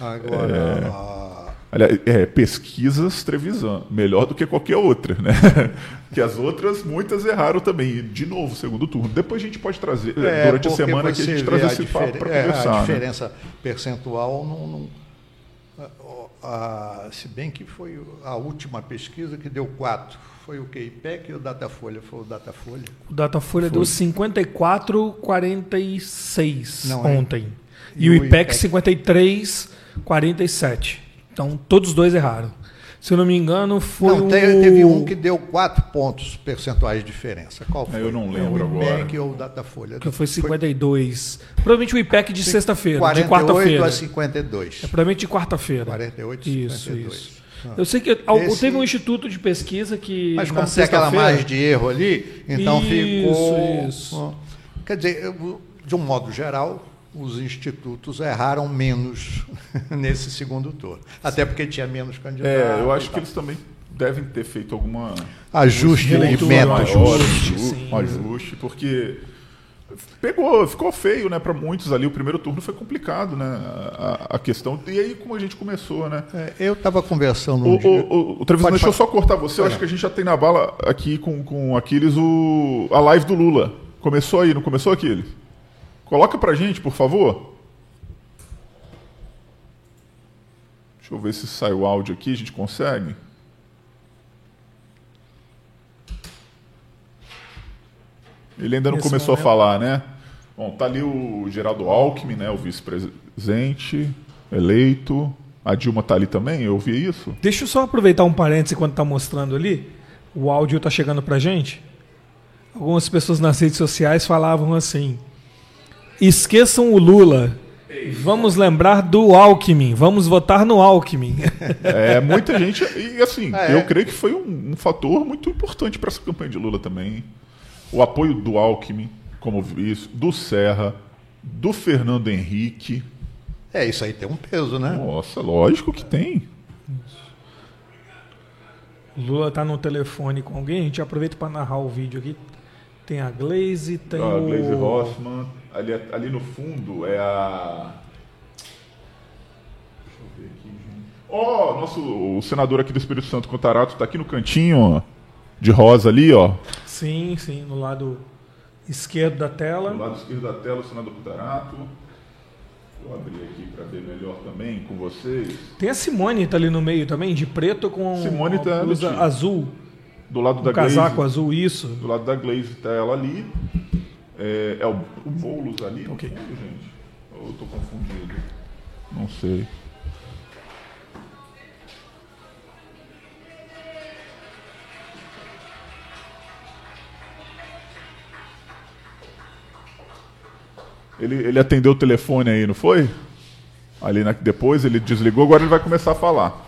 Agora, a- Aliás, é, pesquisas Trevisan, melhor do que qualquer outra, né? [LAUGHS] que as outras, muitas erraram também. E, De novo, segundo turno. Depois a gente pode trazer, É, durante a semana, que a gente traz a esse papo para é, conversar. A né? diferença percentual não. não- a- se bem que foi a última pesquisa que deu 4. Foi o que? IPEC e o Datafolha? Foi o Datafolha. O Datafolha deu 54,46 Não, é. ontem. E E, o o IPEC IPEC? 53,47. Então todos os dois erraram. Se eu não me engano, foi não, o... te- teve um que deu 4 pontos percentuais de diferença. Qual foi? eu não lembro o agora. IPEC ou o Datafolha? que foi 52. Provavelmente o IPEC de sexta-feira, de 48 quarta-feira. a 52. É provavelmente de quarta-feira. 48 a Isso, 52. isso. Eu sei que Esse- teve um instituto de pesquisa que Mas como tem aquela margem de erro ali, então Isso, ficou. isso. Quer dizer, de um modo geral, os institutos erraram menos [LAUGHS] nesse segundo turno. Até porque tinha menos candidatos. É, eu acho que eles também devem ter feito alguma Ajuste de métodos. maior, Ajuste, um sim. um ajuste, porque pegou, ficou feio, né, para muitos ali. O primeiro turno foi complicado, né, a, a questão. E aí como a gente começou, né? É, eu estava conversando O, um dia- o, o, o Trevisan, Pode deixa eu falar. só cortar você. Eu acho que a gente já tem na bala aqui com, com Aquiles o, a live do Lula. Começou aí, não começou, Aquiles? Coloca para gente, por favor. Deixa eu ver se sai o áudio aqui, a gente consegue. Ele ainda não começou momento. a falar, né? Bom, tá ali o Geraldo Alckmin, né, o vice-presidente eleito. A Dilma tá ali também, eu ouvi isso. Deixa eu só aproveitar um parêntese enquanto tá mostrando ali. O áudio tá chegando pra gente. Algumas pessoas nas redes sociais falavam assim: esqueçam o Lula. Vamos lembrar do Alckmin. Vamos votar no Alckmin. É, muita gente. E assim, É. eu creio que foi um, um fator muito importante para essa campanha de Lula também. O apoio do Alckmin, como vice, do Serra, do Fernando Henrique. É, isso aí tem um peso, né? Nossa, lógico que tem. O Lula tá no telefone com alguém. A gente aproveita para narrar o vídeo aqui. Tem a Glaze, tem a o. Ah, Glaze Rossman. Ali, ali no fundo é a. Deixa eu ver aqui, gente. Ó, nosso o senador aqui do Espírito Santo, Contarato, tá aqui no cantinho, ó, de rosa ali, ó. Sim, sim, no lado esquerdo da tela. Do lado esquerdo da tela, o senador Contarato. Vou abrir aqui para ver melhor também com vocês. Tem a Simone tá ali no meio também, de preto com Simone tá blusa azul, Do lado da um casaco Glaze, azul, isso. do lado da Glaze tá ela ali. É, é o, o Boulos ali Ok. fundo, gente. Eu tô confundido? Não sei. Ele, ele atendeu o telefone aí, não foi? Ali na, depois ele desligou, agora ele vai começar a falar.